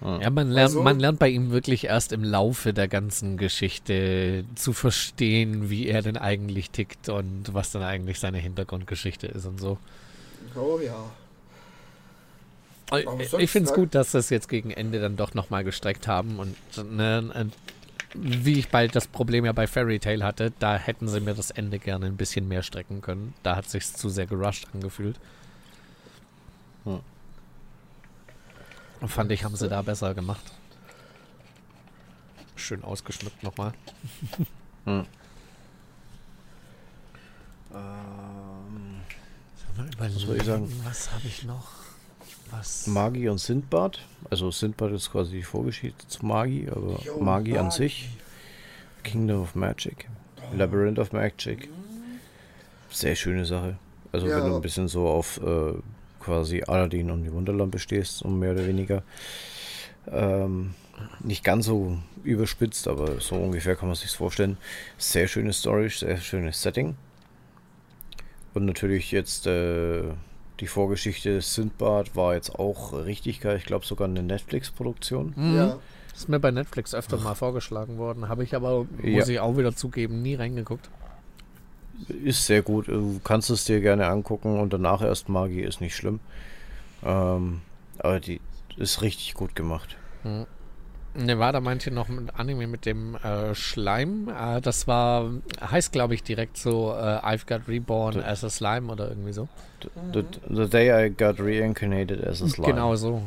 Ja, man lernt, also, man lernt bei ihm wirklich erst im Laufe der ganzen Geschichte zu verstehen, wie er denn eigentlich tickt und was dann eigentlich seine Hintergrundgeschichte ist und so. Oh ja. Ich, ich finde es gut, dass das jetzt gegen Ende dann doch nochmal gestreckt haben und ne, wie ich bald das Problem ja bei Fairy Tail hatte, da hätten sie mir das Ende gerne ein bisschen mehr strecken können. Da hat sich zu sehr gerusht angefühlt. Hm. Fand ich, haben sie da besser gemacht. Schön ausgeschmückt nochmal. hm. Ähm, was soll ich sagen? Was habe ich noch? Was? Magi und Sindbad. Also Sindbad ist quasi die Vorgeschichte zu Magi, aber Yo, Magi, Magi an sich. Kingdom of Magic. Oh. Labyrinth of Magic. Sehr schöne Sache. Also ja. wenn du ein bisschen so auf äh, quasi Aladdin und die Wunderlampe stehst, um mehr oder weniger. Ähm, nicht ganz so überspitzt, aber so ungefähr kann man sich vorstellen. Sehr schönes Story, sehr schönes Setting. Und natürlich jetzt äh, die Vorgeschichte Sindbad war jetzt auch richtig geil. Ich glaube sogar eine Netflix-Produktion. Mhm. Ja. Ist mir bei Netflix öfter mal vorgeschlagen worden. Habe ich aber, muss ja. ich auch wieder zugeben, nie reingeguckt. Ist sehr gut. Du kannst es dir gerne angucken und danach erst Magie ist nicht schlimm. Ähm, aber die ist richtig gut gemacht. Hm. Nevada meinte noch ein Anime mit dem äh, Schleim. Äh, das war, heißt glaube ich direkt so äh, I've got reborn the, as a slime oder irgendwie so. The, the, day I got reincarnated as a slime. Genau so.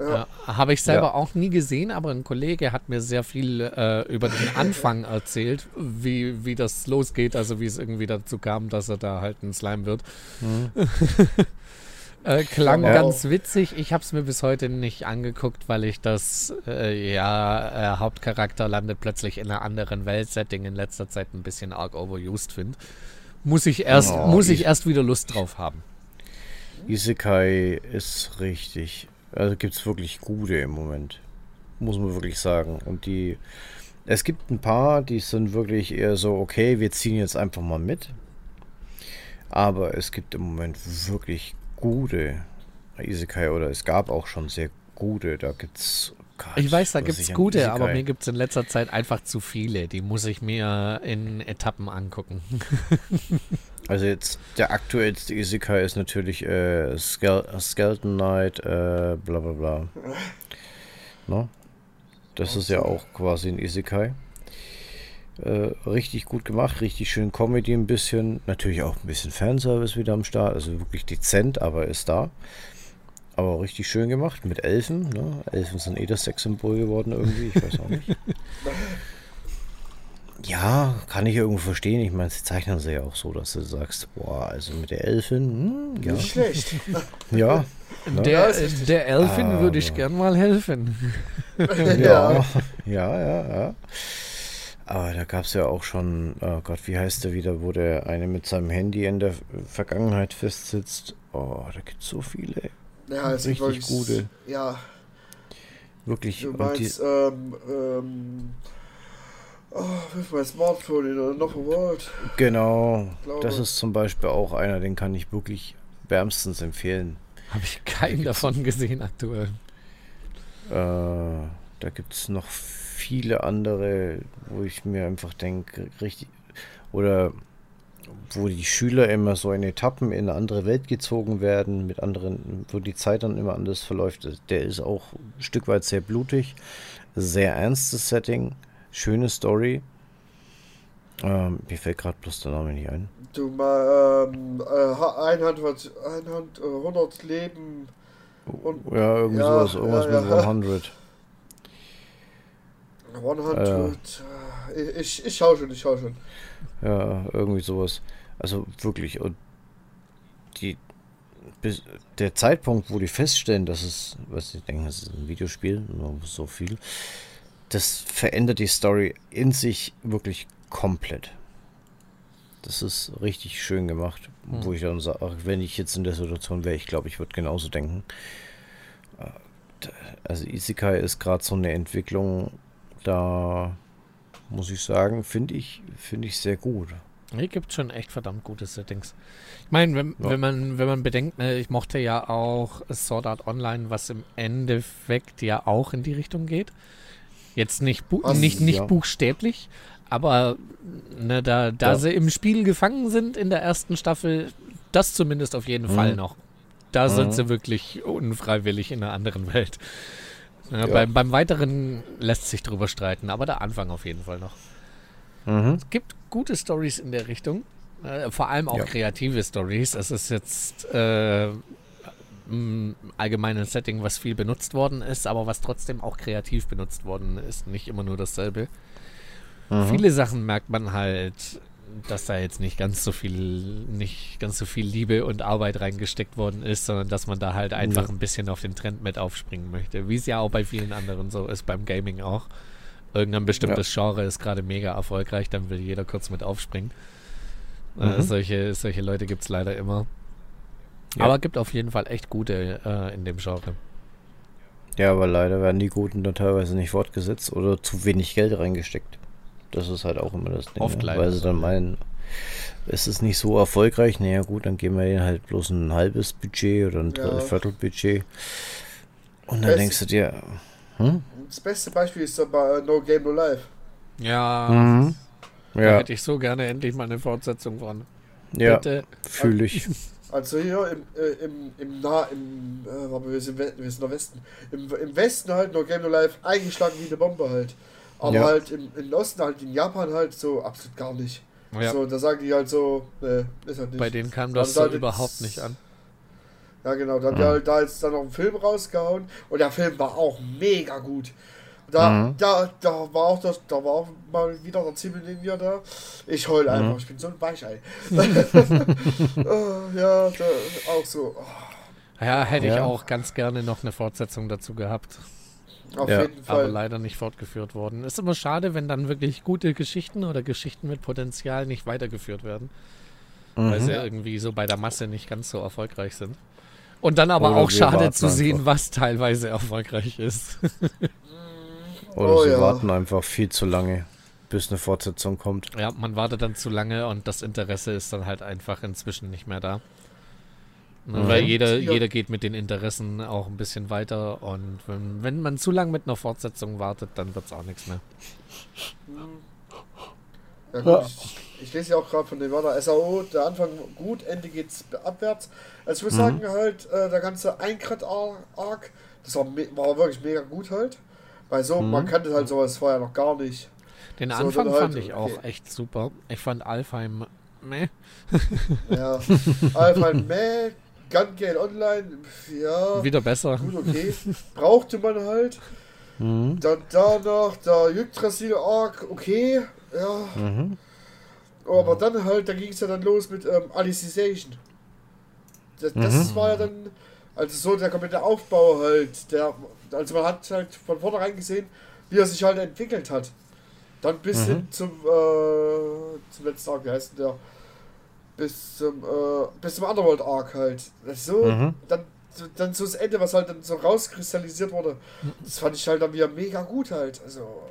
Ja. Habe ich selber ja. auch nie gesehen, aber ein Kollege hat mir sehr viel äh, über den Anfang erzählt, wie, wie das losgeht, also wie es irgendwie dazu kam, dass er da halt ein Slime wird. Mhm. Äh, klang ja. ganz witzig. Ich habe es mir bis heute nicht angeguckt, weil ich das, äh, ja, äh, Hauptcharakter landet plötzlich in einer anderen Weltsetting in letzter Zeit ein bisschen arg overused finde. Muss ich erst, oh, muss ich erst wieder Lust drauf haben. Isekai ist richtig. Also gibt es wirklich gute im Moment. Muss man wirklich sagen. Und die. Es gibt ein paar, die sind wirklich eher so, okay, wir ziehen jetzt einfach mal mit. Aber es gibt im Moment wirklich gute Isekai oder es gab auch schon sehr gute. Da gibt's. Gott, ich weiß, da gibt es gute, aber mir gibt es in letzter Zeit einfach zu viele. Die muss ich mir in Etappen angucken. also jetzt der aktuellste Isekai ist natürlich äh, Skele Skeleton Knight, äh, bla bla bla. No? Das ist ja auch quasi ein Isekai. Äh, richtig gut gemacht, richtig schön Comedy ein bisschen. Natürlich auch ein bisschen Fanservice wieder am Start. Also wirklich dezent, aber ist da. Aber richtig schön gemacht mit Elfen. Ne? Elfen sind eh das Sexsymbol geworden irgendwie. Ich weiß auch nicht. ja, kann ich irgendwo verstehen. Ich meine, sie zeichnen sie ja auch so, dass du sagst, boah, also mit der Elfin, hm, ja. Nicht schlecht. ja. Ne? Der, der Elfin ah, würde ich gern mal helfen. ja, ja, ja, ja. Aber da gab es ja auch schon, oh Gott, wie heißt der wieder, wo der eine mit seinem Handy in der Vergangenheit festsitzt. Oh, da gibt es so viele. Ja, es richtig wirklich, gute. Ja. Wirklich. Du meinst, die, ähm, ähm, oh, mit meinem Smartphone in Another World. Genau. Das ist zum Beispiel auch einer, den kann ich wirklich wärmstens empfehlen. Habe ich keinen davon gesehen aktuell. Äh, da gibt es noch viele andere, wo ich mir einfach denke, richtig, oder wo die Schüler immer so in Etappen in eine andere Welt gezogen werden, mit anderen, wo die Zeit dann immer anders verläuft. Der ist auch ein Stück weit sehr blutig, sehr ernstes Setting, schöne Story. Ähm, mir fällt gerade bloß der Name nicht ein. Du mal ähm, äh, 100, 100 Leben und, ja, irgendwie ja, sowas, irgendwas ja, ja. mit 100. 100. Äh, ich, ich schau schon, ich schau schon. Ja, irgendwie sowas. Also wirklich. Und die, bis, der Zeitpunkt, wo die feststellen, dass es, was ich denke, es ist ein Videospiel, nur so viel, das verändert die Story in sich wirklich komplett. Das ist richtig schön gemacht, hm. wo ich dann sage, wenn ich jetzt in der Situation wäre, ich glaube, ich würde genauso denken. Äh, also Isekai ist gerade so eine Entwicklung, da muss ich sagen, finde ich, finde ich sehr gut. Hier gibt schon echt verdammt gute Settings. Ich meine, wenn, ja. wenn, man, wenn man bedenkt, ne, ich mochte ja auch Sword Art Online, was im Endeffekt ja auch in die Richtung geht. Jetzt nicht, bu Was? nicht, nicht ja. buchstäblich, aber ne, da, da ja. sie im Spiel gefangen sind in der ersten Staffel, das zumindest auf jeden mhm. Fall noch. Da mhm. sind sie wirklich unfreiwillig in einer anderen Welt. Ja, beim, beim Weiteren lässt sich drüber streiten, aber der Anfang auf jeden Fall noch. Mhm. Es gibt gute Stories in der Richtung, äh, vor allem auch ja. kreative Stories. Es ist jetzt äh, ein allgemeines Setting, was viel benutzt worden ist, aber was trotzdem auch kreativ benutzt worden ist, nicht immer nur dasselbe. Mhm. Viele Sachen merkt man halt dass da jetzt nicht ganz so viel, nicht ganz so viel Liebe und Arbeit reingesteckt worden ist, sondern dass man da halt einfach ein bisschen auf den Trend mit aufspringen möchte. Wie es ja auch bei vielen anderen so ist, beim Gaming auch. Irgendein bestimmtes ja. Genre ist gerade mega erfolgreich, dann will jeder kurz mit aufspringen. Äh, mhm. Äh, solche, solche Leute gibt es leider immer. Ja. Aber gibt auf jeden Fall echt gute äh, in dem Genre. Ja, aber leider werden die Guten dann teilweise nicht fortgesetzt oder zu wenig Geld reingesteckt. Das ist halt auch immer das Ding. Oft ne? Weil sie dann meinen, es ist nicht so erfolgreich. Naja, gut, dann geben wir ihnen halt bloß ein halbes Budget oder ein ja. Viertelbudget. Und dann Beste, denkst du dir. Hm? Das beste Beispiel ist aber No Game No Life. Ja. Mhm. Da ja. hätte ich so gerne endlich mal eine Fortsetzung von. Ja, fühle ich. Also hier im, äh, im, im, nah, im, äh, wir sind, wir sind im Westen. Im, Im Westen halt No Game No Life eingeschlagen wie eine Bombe halt. Aber Ja. halt im, im Osten halt in Japan halt so absolut gar nicht. Ja, So, da sagen die halt so, ne, ist halt nicht. bei denen kam das da so hat überhaupt nicht an. Ja, genau. Da haben wir halt da jetzt dann noch einen Film rausgehauen und der Film war auch mega gut. Da, Mhm. da, da war auch das, da war auch mal wieder der Zimmel Ninja da. Ich heul einfach, ich bin so ein Weichei. oh, ja, da, auch so. Oh, Ja, hätte ich Ja. auch ganz gerne noch eine Fortsetzung dazu gehabt. Auf Ja, jeden Aber Fall. leider nicht fortgeführt worden. Ist immer schade, wenn dann wirklich gute Geschichten oder Geschichten mit Potenzial nicht weitergeführt werden. Weil Mhm. sie irgendwie so bei der Masse nicht ganz so erfolgreich sind. Und dann aber Oder auch schade zu sehen, einfach. was teilweise erfolgreich ist. Oder Oh sie ja. warten einfach viel zu lange, bis eine Fortsetzung kommt. ja, man wartet dann zu lange und das Interesse ist dann halt einfach inzwischen nicht mehr da. Ne, Mhm. Weil jeder, jeder geht mit den Interessen auch ein bisschen weiter und wenn, wenn man zu lange mit einer Fortsetzung wartet, dann wird es auch nichts mehr. Ja, gut, ich, ich lese ja auch gerade von dem Wörter SAO, der Anfang gut, Ende geht's abwärts. Also ich muss sagen, halt, äh, der ganze Eingrad-Arc, das war, war wirklich mega gut halt. Weil so, man kannte halt sowas vorher noch gar nicht. Den So, Anfang halt, fand ich auch okay. echt super. Ich fand Alfheim meh. Ja. Alpha Meh, Gun Gale Online, ja, wieder besser. gut, okay. Brauchte man halt. Mhm. Dann danach der Yggdrasil Arc, okay, ja. Mhm. Aber dann halt, da ging es ja dann los mit ähm, Alicization. Das, das Mhm. war ja dann, also so der komplette Aufbau halt, der, also man hat halt von vornherein gesehen, wie er sich halt entwickelt hat. Dann bis Mhm. hin zum, äh, zum letzten Arc, wie heißt denn der? Bis zum, äh, bis zum Underworld Arc halt. So, Mhm. dann, dann so das Ende, was halt dann so rauskristallisiert wurde, das fand ich halt dann wieder mega gut halt. Also,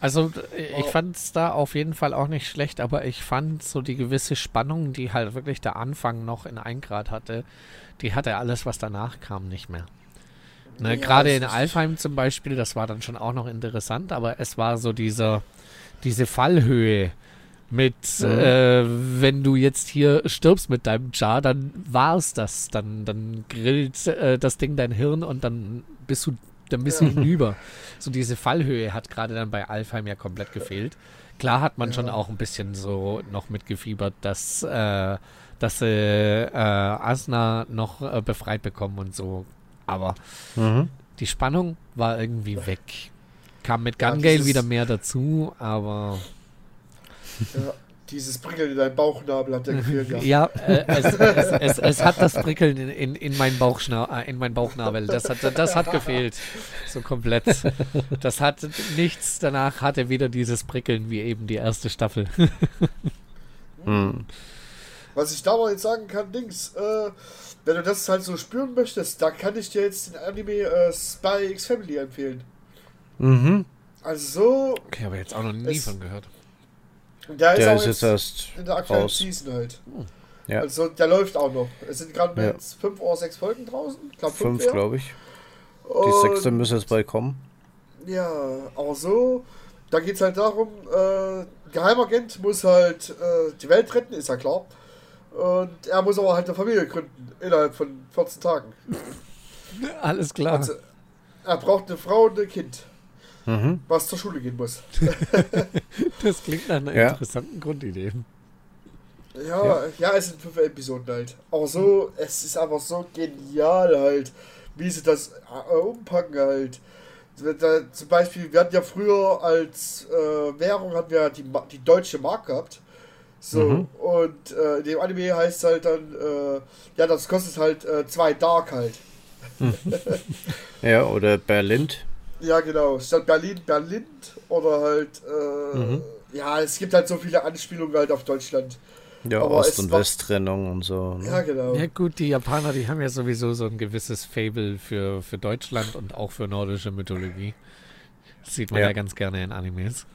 Also ich Wow. fand es da auf jeden Fall auch nicht schlecht, aber ich fand so die gewisse Spannung, die halt wirklich der Anfang noch in 1 Grad hatte, die hatte alles, was danach kam, nicht mehr. Ne, Ja, Gerade in Alfheim zum Beispiel, das war dann schon auch noch interessant, aber es war so dieser, diese Fallhöhe mit, äh, wenn du jetzt hier stirbst mit deinem Char, dann war's das. Dann, dann grillt äh, das Ding dein Hirn und dann bist du, dann bist du hinüber. So diese Fallhöhe hat gerade dann bei Alfheim ja komplett gefehlt. Klar hat man schon Ja. auch ein bisschen so noch mitgefiebert, dass, äh, dass sie äh, Asna noch äh, befreit bekommen und so. Aber Mhm. die Spannung war irgendwie weg. Kam mit Ja, Gun Gale dieses- wieder mehr dazu, aber ja, dieses Prickeln in deinem Bauchnabel hat ja gefehlt, ja. ja, äh, es, es, es, es hat das Prickeln in, in, in, meinen Bauchschna äh, in meinen Bauchnabel. Das hat, das hat gefehlt. So komplett. Das hat nichts danach hatte wieder dieses Prickeln wie eben die erste Staffel. Mhm. Was ich da mal jetzt sagen kann, Dings, äh, wenn du das halt so spüren möchtest, da kann ich dir jetzt den Anime äh, Spy X Family empfehlen. Mhm. Also so, Okay, aber jetzt auch noch nie Es- von gehört. Der ist Der auch ist jetzt jetzt erst in der aktuellen raus. Season halt. Ja. Also der läuft auch noch. Es sind gerade Ja. jetzt fünf oder sechs Folgen draußen. Ich glaube Fünf, eher. glaube ich. Die Und- sechste müsste jetzt bald kommen. Ja, aber so, da geht es halt darum, äh, Geheimagent muss halt äh, die Welt retten, ist ja klar. Und er muss aber halt eine Familie gründen, innerhalb von 14 Tagen. Alles klar. Also, er braucht eine Frau und ein Kind, Mhm. was zur Schule gehen muss. Das klingt nach einer Ja. interessanten Grundidee. Ja, ja, es sind fünf Episoden halt. Aber so, es ist einfach so genial halt, wie sie das äh, umpacken halt. Da, zum Beispiel, wir hatten ja früher als äh, Währung hatten wir die, die deutsche Mark gehabt. So, Mhm. und äh, in dem Anime heißt es halt dann, äh, ja, das kostet halt äh, zwei Dark halt. Ja, oder Berlin. Ja, genau. Statt Berlin, Berlin oder halt, äh, Mhm. ja, es gibt halt so viele Anspielungen halt auf Deutschland. Ja, Aber Ost- und Westtrennung und so. Ne? Ja, genau. Ja gut, die Japaner, die haben ja sowieso so ein gewisses Fable für, für Deutschland und auch für nordische Mythologie. Das sieht man ja, Ja. ganz gerne in Animes.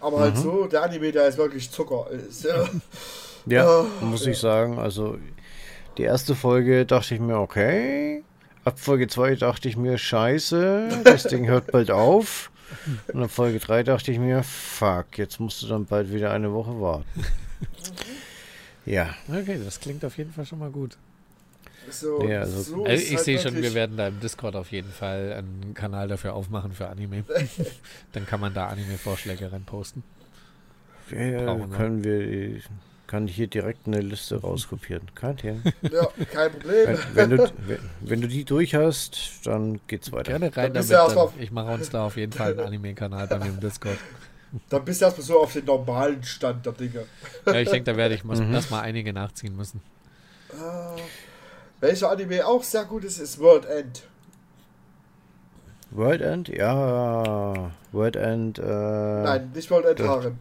Aber halt so, der Anime, der ist wirklich Zucker. Ist, ja, Ja, muss ja. ich sagen. Also die erste Folge dachte ich mir, okay. Ab Folge 2 dachte ich mir, scheiße, das Ding hört bald auf. Und ab Folge 3 dachte ich mir, fuck, jetzt musst du dann bald wieder eine Woche warten. Ja. Okay, das klingt auf jeden Fall schon mal gut. So, Ja, also- so Also ist ich halt sehe schon, wir werden da im Discord auf jeden Fall einen Kanal dafür aufmachen für Anime. Dann kann man da Anime-Vorschläge reinposten. Ja, können wir, kann ich hier direkt eine Liste rauskopieren. Kein Thema. Ja, kein Problem. Wenn, wenn, du, wenn, wenn du die durch hast, dann geht's weiter. Gerne rein damit. mal- Ich mache uns da auf jeden Fall einen Anime-Kanal bei mir im Discord. Dann bist du erstmal so auf den normalen Stand der Dinge. Ja, ich denke, da werde ich Mhm. erstmal einige nachziehen müssen. Äh, welcher Anime auch sehr gut ist, ist World End. World End? Ja. World End. Äh, Nein, nicht World End das- Harem.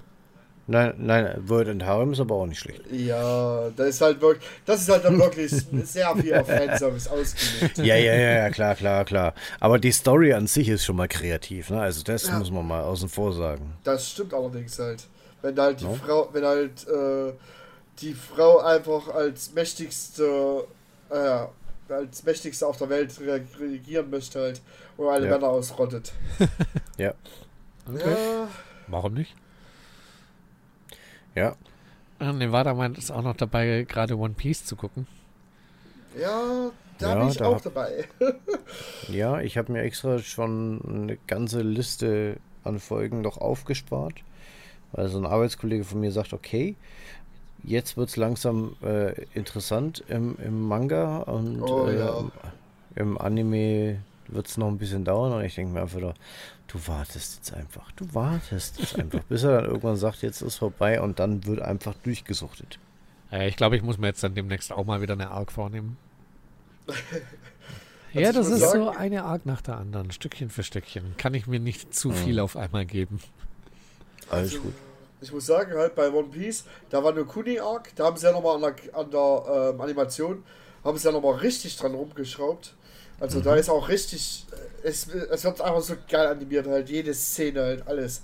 Nein, nein, World End Harem ist aber auch nicht schlecht. Ja, das ist halt wirklich, das ist halt dann wirklich sehr viel auf Fanservice ausgelegt. Ja, ja, ja, ja, klar, klar, klar. Aber die Story an sich ist schon mal kreativ, ne? Also das Ja. muss man mal außen vor sagen. Das stimmt allerdings halt. Wenn halt die No? Frau, wenn halt äh, die Frau einfach als mächtigste, äh, als mächtigste auf der Welt re- regieren möchte halt und alle Ja. Männer ausrottet. Ja. Okay. Ja, Warum nicht? Ja. Ah, Nevada meint es auch noch dabei, gerade One Piece zu gucken. ja, da Ja, bin ich da auch hab- dabei. Ja, ich habe mir extra schon eine ganze Liste an Folgen noch aufgespart, weil so ein Arbeitskollege von mir sagt, okay, jetzt wird es langsam äh, interessant im, im Manga und Oh, äh, ja. im Anime wird es noch ein bisschen dauern und ich denke mir einfach, nur, du wartest jetzt einfach, du wartest jetzt einfach, bis er dann irgendwann sagt, jetzt ist vorbei und dann wird einfach durchgesuchtet. Ja, ich glaube, ich muss mir jetzt dann demnächst auch mal wieder eine Arc vornehmen. ja, das ist so sagen- eine Arc nach der anderen, Stückchen für Stückchen. Kann ich mir nicht zu Mhm. viel auf einmal geben. Alles Also, gut. Ich muss sagen, halt bei One Piece, da war nur Kuni Arc, da haben sie ja nochmal an der, an der ähm, Animation, haben sie ja nochmal richtig dran rumgeschraubt. Also Mhm. da ist auch richtig, äh, es, es wird einfach so geil animiert, halt jede Szene, halt alles.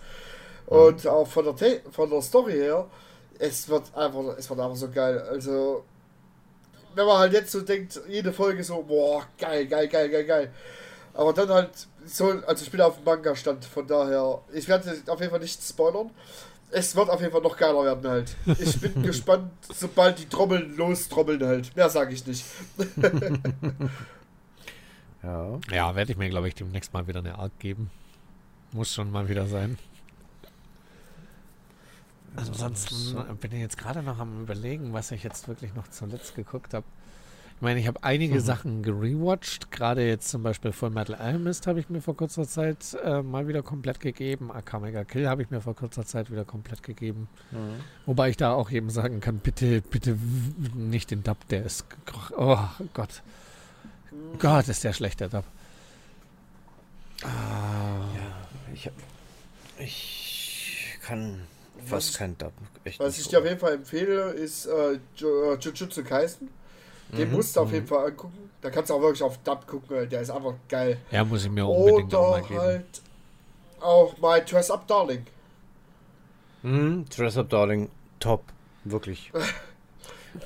Mhm. Und auch von der, Te von der Story her, es wird einfach, es wird einfach so geil. Also, wenn man halt jetzt so denkt, jede Folge so, boah, geil, geil, geil, geil, geil. Aber dann halt so, also ich bin auf dem Manga-Stand, von daher, ich werde auf jeden Fall nicht spoilern. Es wird auf jeden Fall noch geiler werden halt. Ich bin gespannt, sobald die Trommeln lostrommeln halt. Mehr sage ich nicht. Ja. Ja, werde ich mir, glaube ich, demnächst mal wieder eine Arc geben. Muss schon mal wieder sein. Ansonsten bin ich jetzt gerade noch am überlegen, was ich jetzt wirklich noch zuletzt geguckt habe. Ich meine, ich habe einige Mhm. Sachen gerewatcht. Gerade jetzt zum Beispiel Full Metal Alchemist habe ich mir vor kurzer Zeit äh, mal wieder komplett gegeben. Akamega Kill habe ich mir vor kurzer Zeit wieder komplett gegeben. Mhm. Wobei ich da auch jedem sagen kann, bitte, bitte nicht den Dub, der ist... Oh Gott. Gott, ist der schlecht, der Dub. Ah, Ich, hab, ich kann fast kein Dub. Echt Was ich dir auf jeden Fall empfehle, ist äh, äh, Jujutsu Kaisen. Den Mhm, musst du auf mhm. jeden Fall angucken. Da kannst du auch wirklich auf Dub gucken, halt. der ist einfach geil. Ja, muss ich mir unbedingt auch mal Oder geben. halt auch My Dress Up Darling. Mhm, Dress Up Darling, top. Wirklich.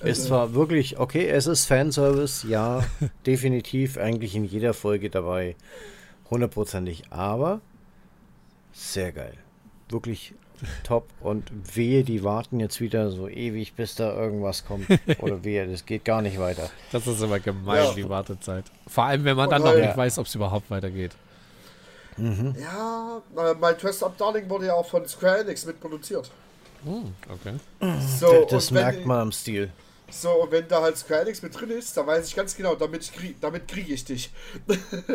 Es war wirklich, okay, es ist Fanservice, ja, definitiv, eigentlich in jeder Folge dabei. Hundertprozentig, aber sehr geil. Wirklich top und wehe, die warten jetzt wieder so ewig, bis da irgendwas kommt. Oder wehe, das geht gar nicht weiter. Das ist immer gemein, Ja. die Wartezeit. Vor allem, wenn man dann noch halt- nicht weiß, ob es überhaupt weitergeht. Mhm. Ja, My Dress Up Darling wurde ja auch von Square Enix mitproduziert. Hm, okay. So, das wenn merkt die- man am Stil. So, und wenn da halt Square Enix mit drin ist, dann weiß ich ganz genau, damit, krieg, damit kriege ich dich.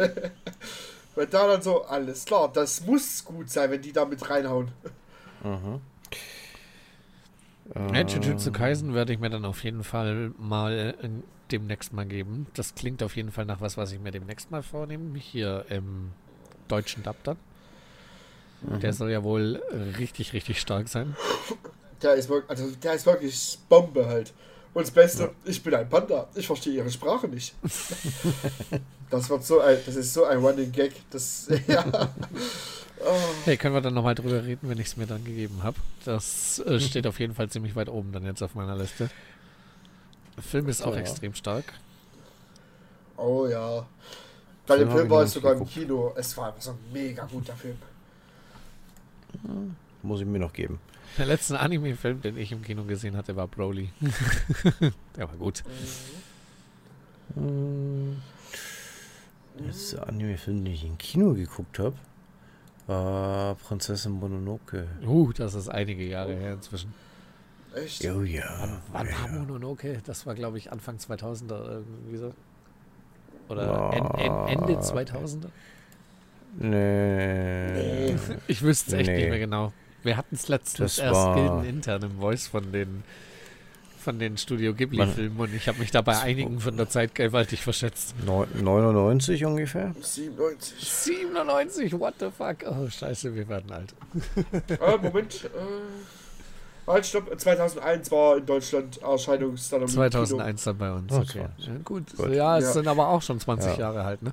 Weil da dann so, alles klar, das muss gut sein, wenn die da mit reinhauen. Mhm. Ja, Jujutsu Kaisen werde ich mir dann auf jeden Fall mal äh, demnächst mal geben. Das klingt auf jeden Fall nach was, was ich mir demnächst mal vornehme. Hier im deutschen Dub dann. Der soll ja wohl richtig, richtig stark sein. Der ist wirklich, also der ist wirklich Bombe halt. Und das Beste, ich bin ein Panda, ich verstehe ihre Sprache nicht. das wird so ein, das ist so ein Running Gag, das, ja. Oh, Hey, können wir dann nochmal drüber reden, wenn ich es mir dann gegeben habe. Das äh, steht auf jeden Fall ziemlich weit oben dann jetzt auf meiner Liste. Der Film ist auch Ja. extrem stark. oh ja. Bei dem Film war ich sogar im. Kino. Es war einfach so ein mega guter Film. Muss ich mir noch geben. Der letzte Anime-Film, den ich im Kino gesehen hatte, war Broly. Der war gut. Der letzte Anime-Film, den ich im Kino geguckt habe, war Prinzessin Mononoke. Uh, das ist einige Jahre her inzwischen. Echt? Oh ja. Wann, wann ja, war ja. Mononoke? Das war, glaube ich, Anfang 2000er irgendwie so. Oder Ja. en, en, Ende 2000er? Nee. Ich wüsste es echt Nee. nicht mehr genau. Wir hatten es letztens Das erst war- Gilden intern im Voice von den von den Studio Ghibli-Filmen und ich habe mich dabei einigen von der Zeit gewaltig verschätzt. Neun- 99 ungefähr? 97. 97, what the fuck? Oh, scheiße, wir werden alt. äh, Moment. Äh, halt, stopp. 2001 war in Deutschland Erscheinungsdatum. im 2001 dann bei uns, okay. so. Ja, gut. Gut. Ja, es Ja. sind aber auch schon 20 Ja. Jahre halt, ne?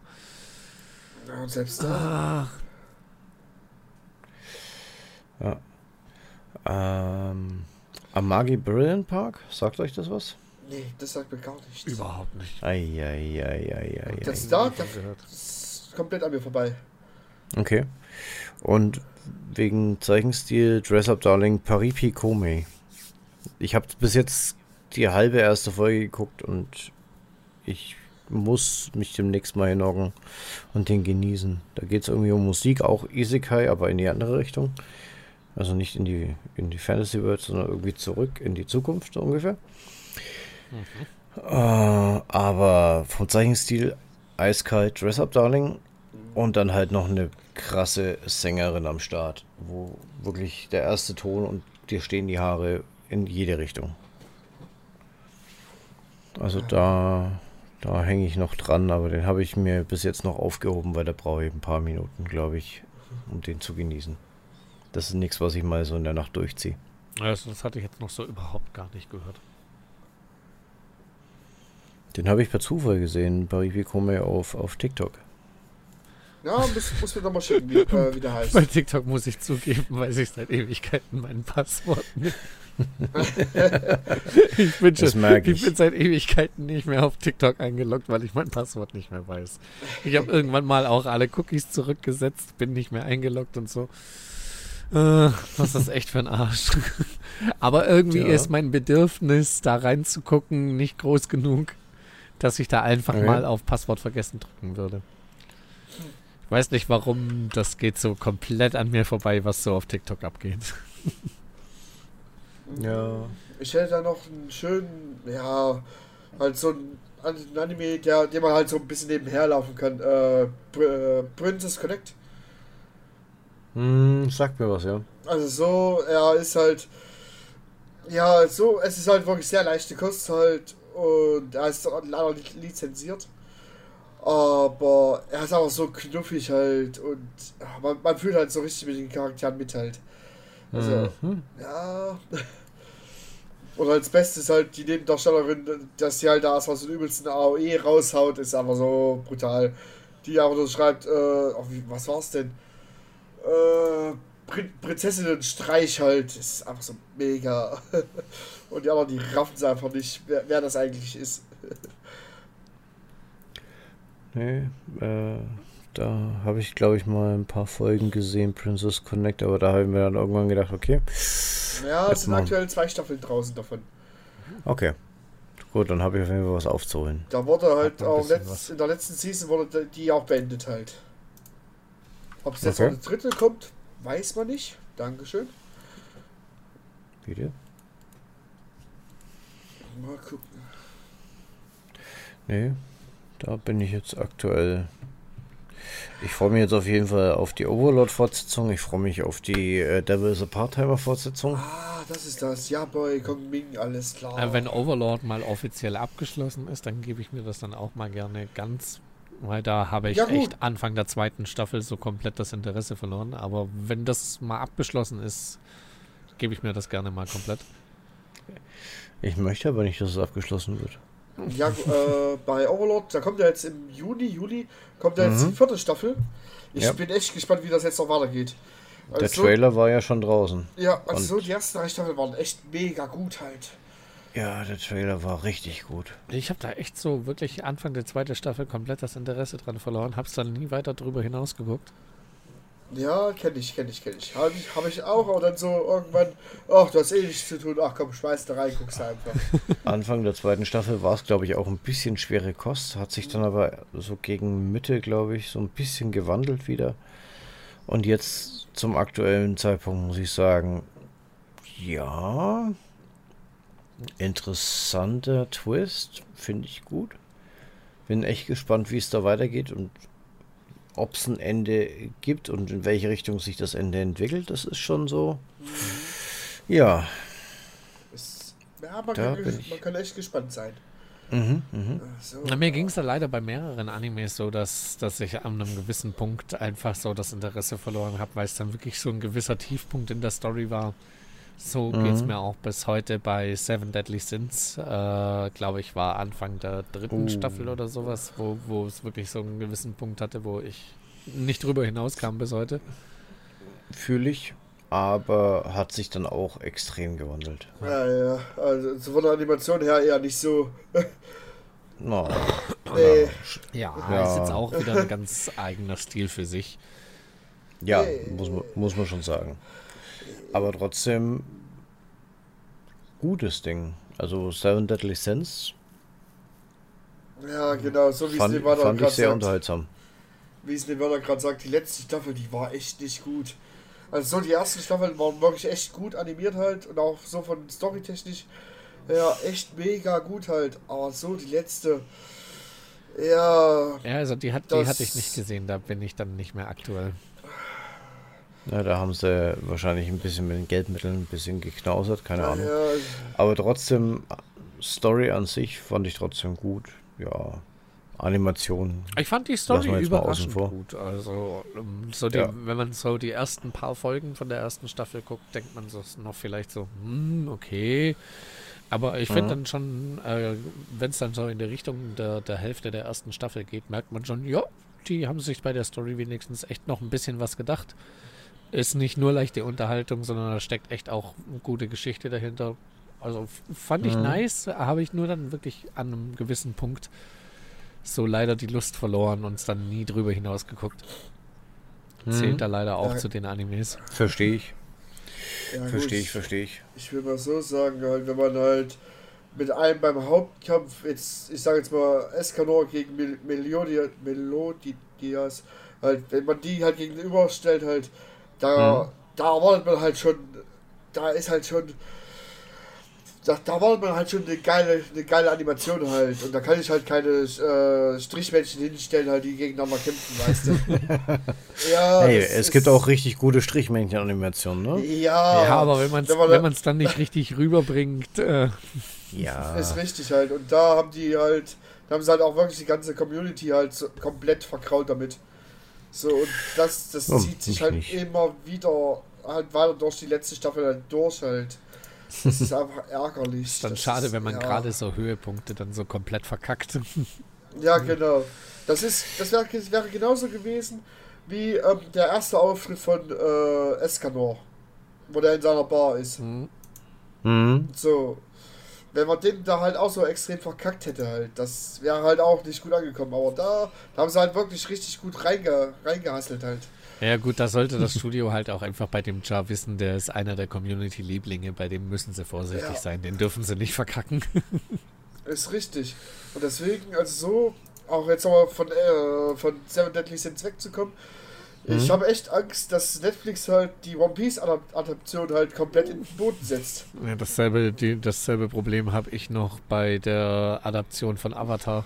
Ja, und selbst da. Ach, Ähm, Amagi Brilliant Park? Sagt euch das was? Nee, das sagt mir gar nichts. überhaupt nicht. Eieieiei. Das da, Nie das von gehört. ist komplett an mir vorbei. Okay. Und wegen Zeichenstil Dress Up Darling Paripi Kome. Ich habe bis jetzt die halbe erste Folge geguckt und ich muss mich demnächst mal hinhocken und den genießen. Da geht es irgendwie um Musik, auch Isekai, aber in die andere Richtung. Also nicht in die, in die Fantasy World, sondern irgendwie zurück in die Zukunft so ungefähr. Äh, aber vom Zeichenstil eiskalt Dress Up Darling und dann halt noch eine krasse Sängerin am Start, wo wirklich der erste Ton und dir stehen die Haare in jede Richtung. Also da, da hänge ich noch dran, aber den habe ich mir bis jetzt noch aufgehoben, weil da brauche ich ein paar Minuten, glaube ich, um den zu genießen. Das ist nichts, was ich mal so in der Nacht durchziehe. Also, das hatte ich jetzt noch so überhaupt gar nicht gehört. Den habe ich per Zufall gesehen, Paripi Kome auf, auf TikTok. Ja, muss, muss mir doch mal schicken, wie, äh, wie der heißt. Bei TikTok muss ich zugeben, weiß ich seit Ewigkeiten mein Passwort nicht. ich, bin Das schon, ich ich. bin seit Ewigkeiten nicht mehr auf TikTok eingeloggt, weil ich mein Passwort nicht mehr weiß. Ich habe irgendwann mal auch alle Cookies zurückgesetzt, bin nicht mehr eingeloggt und so. Äh, was ist echt für ein Arsch. Aber irgendwie Ja. ist mein Bedürfnis, da reinzugucken, nicht groß genug, dass ich da einfach Okay. mal auf Passwort vergessen drücken würde. Ich weiß nicht warum, das geht so komplett an mir vorbei, was so auf TikTok abgeht. Ja. Ich hätte da noch einen schönen, ja, halt so ein An- ein Anime, der, den man halt so ein bisschen nebenher laufen kann. Äh, Pr- äh, Princess Connect. Hm, sagt mir was, ja. Also so, er ist halt, ja, so, es ist halt wirklich sehr leichte Kost halt und er ist leider nicht lizenziert. Aber er ist auch so knuffig halt und man, man fühlt halt so richtig mit den Charakteren mit halt. Also, Mhm. ja. Und als Bestes halt die Nebendarstellerin, dass sie halt da erstmal so einen übelsten AOE raushaut, ist einfach so brutal. Die aber nur schreibt, äh, oh, wie, was war's denn? Äh, Prin Prinzessinnen-Streich halt. Ist einfach so mega. Und die anderen, die raffen es einfach nicht, wer, wer das eigentlich ist. Nee, äh, da habe ich, glaube ich, mal ein paar Folgen gesehen, Princess Connect, aber da habe ich mir dann irgendwann gedacht, okay, Ja, es sind Mann. aktuell zwei Staffeln draußen davon. okay. Gut, dann habe ich auf jeden Fall was aufzuholen. Da wurde halt auch letzt, in der letzten Season wurde die auch beendet halt. Ob es jetzt Okay. noch eine dritte kommt, weiß man nicht. Dankeschön. Bitte? Mal gucken. Nee, da bin ich jetzt aktuell. Ich freue mich jetzt auf jeden Fall auf die Overlord-Fortsetzung. Ich freue mich auf die äh, Devil's a Part-Timer-Fortsetzung. Ah, das ist das. Ja, Boy, Kong Ming, alles klar. Äh, wenn Overlord mal offiziell abgeschlossen ist, dann gebe ich mir das dann auch mal gerne ganz, weil da habe ich Ja, echt Anfang der zweiten Staffel so komplett das Interesse verloren. Aber wenn das mal abgeschlossen ist, gebe ich mir das gerne mal komplett. Ich möchte aber nicht, dass es abgeschlossen wird. Ja, äh, bei Overlord, da kommt ja jetzt im Juni, Juli, kommt ja jetzt Mhm. die vierte Staffel. Ich Ja. bin echt gespannt, wie das jetzt noch weitergeht. Der Also, Trailer war ja schon draußen. Ja, also Und- so die ersten drei Staffeln waren echt mega gut halt. Ja, der Trailer war richtig gut. Ich habe da echt so wirklich Anfang der zweiten Staffel komplett das Interesse dran verloren, habe es dann nie weiter drüber hinaus geguckt. Ja, kenne ich, kenne ich, kenne ich. Habe ich, hab ich auch, aber dann so irgendwann, ach, du hast eh nichts zu tun, ach komm, schmeiß da rein, guckst einfach. Anfang der zweiten Staffel war es, glaube ich, auch ein bisschen schwere Kost, hat sich dann aber so gegen Mitte, glaube ich, so ein bisschen gewandelt wieder. Und jetzt zum aktuellen Zeitpunkt muss ich sagen, ja, interessanter Twist, finde ich gut. Bin echt gespannt, wie es da weitergeht und ob es ein Ende gibt und in welche Richtung sich das Ende entwickelt. Das ist schon so. Ja. Es, ja, man kann, man kann echt gespannt sein. Mhm, mh. so. Na, mir ging es da leider bei mehreren Animes so, dass, dass ich an einem gewissen Punkt einfach so das Interesse verloren habe, weil es dann wirklich so ein gewisser Tiefpunkt in der Story war. So mhm. geht es mir auch bis heute bei Seven Deadly Sins. Äh, Glaube ich, war Anfang der dritten uh. Staffel oder sowas, wo, wo es wirklich so einen gewissen Punkt hatte, wo ich nicht drüber hinauskam bis heute. Fühle ich, aber hat sich dann auch extrem gewandelt. Ja, ja. Also von der Animation her eher nicht so. no. nee. Ja, ja, ist jetzt auch wieder ein ganz eigener Stil für sich. Ja, muss, muss man schon sagen. Aber trotzdem gutes Ding. Also Seven Deadly Sins. Ja, genau, so wie fand, es Nevada fand ich sehr sagt. unterhaltsam. Wie es Nevada gerade sagt, die letzte Staffel, die war echt nicht gut. Also so die ersten Staffeln waren wirklich echt gut animiert halt und auch so von storytechnisch ja echt mega gut halt. Aber so die letzte ja. Ja, also die hat die hatte ich nicht gesehen, da bin ich dann nicht mehr aktuell. Ja, da haben sie wahrscheinlich ein bisschen mit den Geldmitteln ein bisschen geknausert, keine ja, Ahnung. Ja. Aber trotzdem, Story an sich fand ich trotzdem gut. Ja, Animation. Ich fand die Story überraschend gut. Also, ähm, so die, ja. wenn man so die ersten paar Folgen von der ersten Staffel guckt, denkt man so noch vielleicht so, hm, okay. Aber ich finde mhm. dann schon, äh, wenn es dann so in die Richtung der, der Hälfte der ersten Staffel geht, merkt man schon, ja, die haben sich bei der Story wenigstens echt noch ein bisschen was gedacht ist nicht nur leichte Unterhaltung, sondern da steckt echt auch eine gute Geschichte dahinter. Also fand ich mhm. nice, habe ich nur dann wirklich an einem gewissen Punkt so leider die Lust verloren und es dann nie drüber hinaus geguckt. Mhm. Zählt da leider auch ja. zu den Animes. Verstehe ich. Ja, verstehe ich, verstehe ich. Ich will mal so sagen, halt, wenn man halt mit einem beim Hauptkampf, jetzt, ich sage jetzt mal Escanor gegen Mel Melodia, Melodias, halt, wenn man die halt gegenüberstellt, halt, da, mhm. da erwartet man halt schon, da ist halt schon, da, da erwartet man halt schon eine geile, eine geile Animation halt. Und da kann ich halt keine äh, Strichmännchen hinstellen, halt, die gegeneinander kämpfen, weißt du. ja, hey, es gibt auch richtig gute Strichmännchen-Animationen, ne? Ja. Ja, aber wenn man es wenn man dann nicht richtig rüberbringt. Äh. Ja. Ist richtig halt. Und da haben die halt, da haben sie halt auch wirklich die ganze Community halt so komplett verkraut damit. So, und das, das oh, zieht sich halt nicht. immer wieder halt weiter durch die letzte Staffel halt durch halt. Das ist einfach ärgerlich. ist dann das schade, ist, wenn man ja. gerade so Höhepunkte dann so komplett verkackt. Ja, genau. Das ist, das wäre wär genauso gewesen wie ähm, der erste Auftritt von äh, Escanor, wo der in seiner Bar ist. Mhm. Mhm. So, wenn man den da halt auch so extrem verkackt hätte halt, das wäre halt auch nicht gut angekommen. Aber da, da haben sie halt wirklich richtig gut reinge, reingehasselt halt. Ja gut, da sollte das Studio halt auch einfach bei dem Jar wissen, der ist einer der Community-Lieblinge, bei dem müssen sie vorsichtig ja. sein, den dürfen sie nicht verkacken. ist richtig. Und deswegen, also so, auch jetzt nochmal von, äh, von Seven Deadly Sins wegzukommen, ich mhm. habe echt Angst, dass Netflix halt die One Piece Adaption halt komplett in den Boden setzt. Ja, dasselbe, die, dasselbe Problem habe ich noch bei der Adaption von Avatar.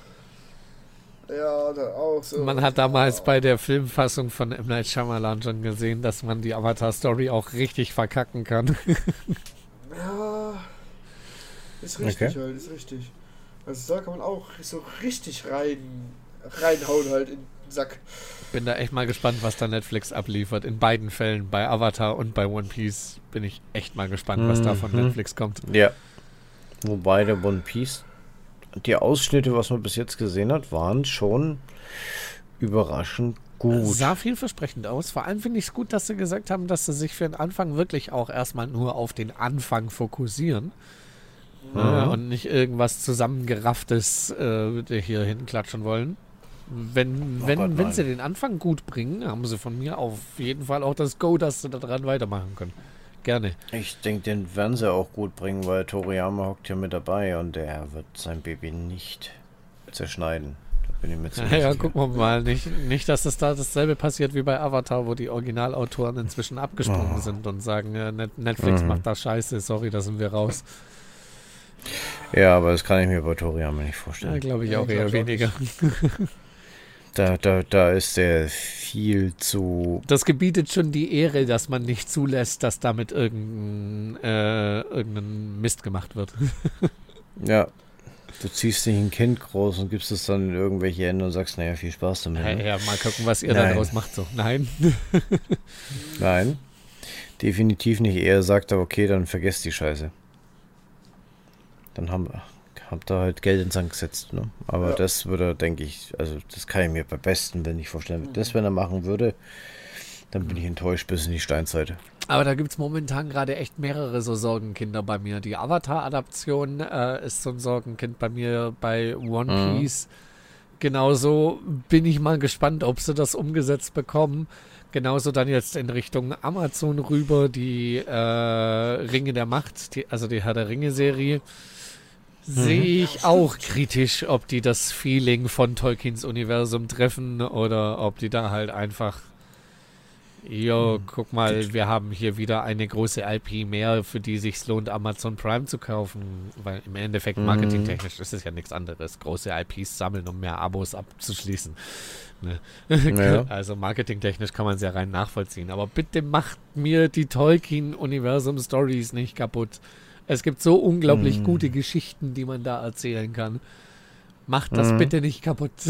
Ja, da auch so. Man hat damals ja. bei der Filmfassung von M. Night Shyamalan schon gesehen, dass man die Avatar-Story auch richtig verkacken kann. ja, ist richtig okay. halt, ist richtig. Also da kann man auch so richtig rein, reinhauen halt in den Sack bin da echt mal gespannt, was da Netflix abliefert. In beiden Fällen, bei Avatar und bei One Piece, bin ich echt mal gespannt, was mhm. da von mhm. Netflix kommt. Ja. Wobei der One Piece, die Ausschnitte, was man bis jetzt gesehen hat, waren schon überraschend gut. Sah vielversprechend aus. Vor allem finde ich es gut, dass sie gesagt haben, dass sie sich für den Anfang wirklich auch erstmal nur auf den Anfang fokussieren. Mhm. Äh, und nicht irgendwas zusammengerafftes äh, hier hinklatschen wollen. Wenn, wenn, Gott, wenn sie den Anfang gut bringen, haben sie von mir auf jeden Fall auch das Go, dass sie daran weitermachen können. Gerne. Ich denke, den werden sie auch gut bringen, weil Toriyama hockt ja mit dabei und er wird sein Baby nicht zerschneiden. Da bin ich mir ziemlich Ja, ja, gucken wir mal. Nicht, nicht, dass das da dasselbe passiert wie bei Avatar, wo die Originalautoren inzwischen abgesprungen Oh. sind und sagen, Net- Netflix Mhm. macht da Scheiße, sorry, da sind wir raus. Ja, aber das kann ich mir bei Toriyama nicht Ja, vorstellen. glaube ich Ja, auch glaub eher ich auch weniger. Da, da, da ist er viel zu. Das gebietet schon die Ehre, dass man nicht zulässt, dass damit irgendein, äh, irgendein Mist gemacht wird. Ja. Du ziehst nicht ein Kind groß und gibst es dann in irgendwelche Hände und sagst, naja, viel Spaß damit. Ja, Ne? ja, mal gucken, was ihr Nein. draus macht. So. Nein. Nein. Definitiv nicht. Er sagt aber, okay, dann vergesst die Scheiße. Dann haben, habt ihr halt Geld ins Sand gesetzt. Ne? Aber Ja. das würde, denke ich, also das kann ich mir bei besten Willen nicht vorstellen. Das, wenn er machen würde, dann bin ich enttäuscht bis in die Steinzeit. Aber da gibt es momentan gerade echt mehrere so Sorgenkinder bei mir. Die Avatar-Adaption äh, ist so ein Sorgenkind bei mir bei One Mhm. Piece. Genauso bin ich mal gespannt, ob sie das umgesetzt bekommen. Genauso dann jetzt in Richtung Amazon rüber, die äh, Ringe der Macht, die, also die Herr der Ringe-Serie. Sehe ich auch kritisch, ob die das Feeling von Tolkiens Universum treffen oder ob die da halt einfach Jo, guck mal, wir haben hier wieder eine große IP mehr, für die sich lohnt, Amazon Prime zu kaufen. Weil im Endeffekt Mhm. marketingtechnisch ist es ja nichts anderes. Große IPs sammeln, um mehr Abos abzuschließen. Ne? Ja. Also marketingtechnisch kann man es ja rein nachvollziehen. Aber bitte macht mir die Tolkien-Universum-Stories nicht kaputt. Es gibt so unglaublich Mhm. gute Geschichten, die man da erzählen kann. Macht das Mhm. bitte nicht kaputt.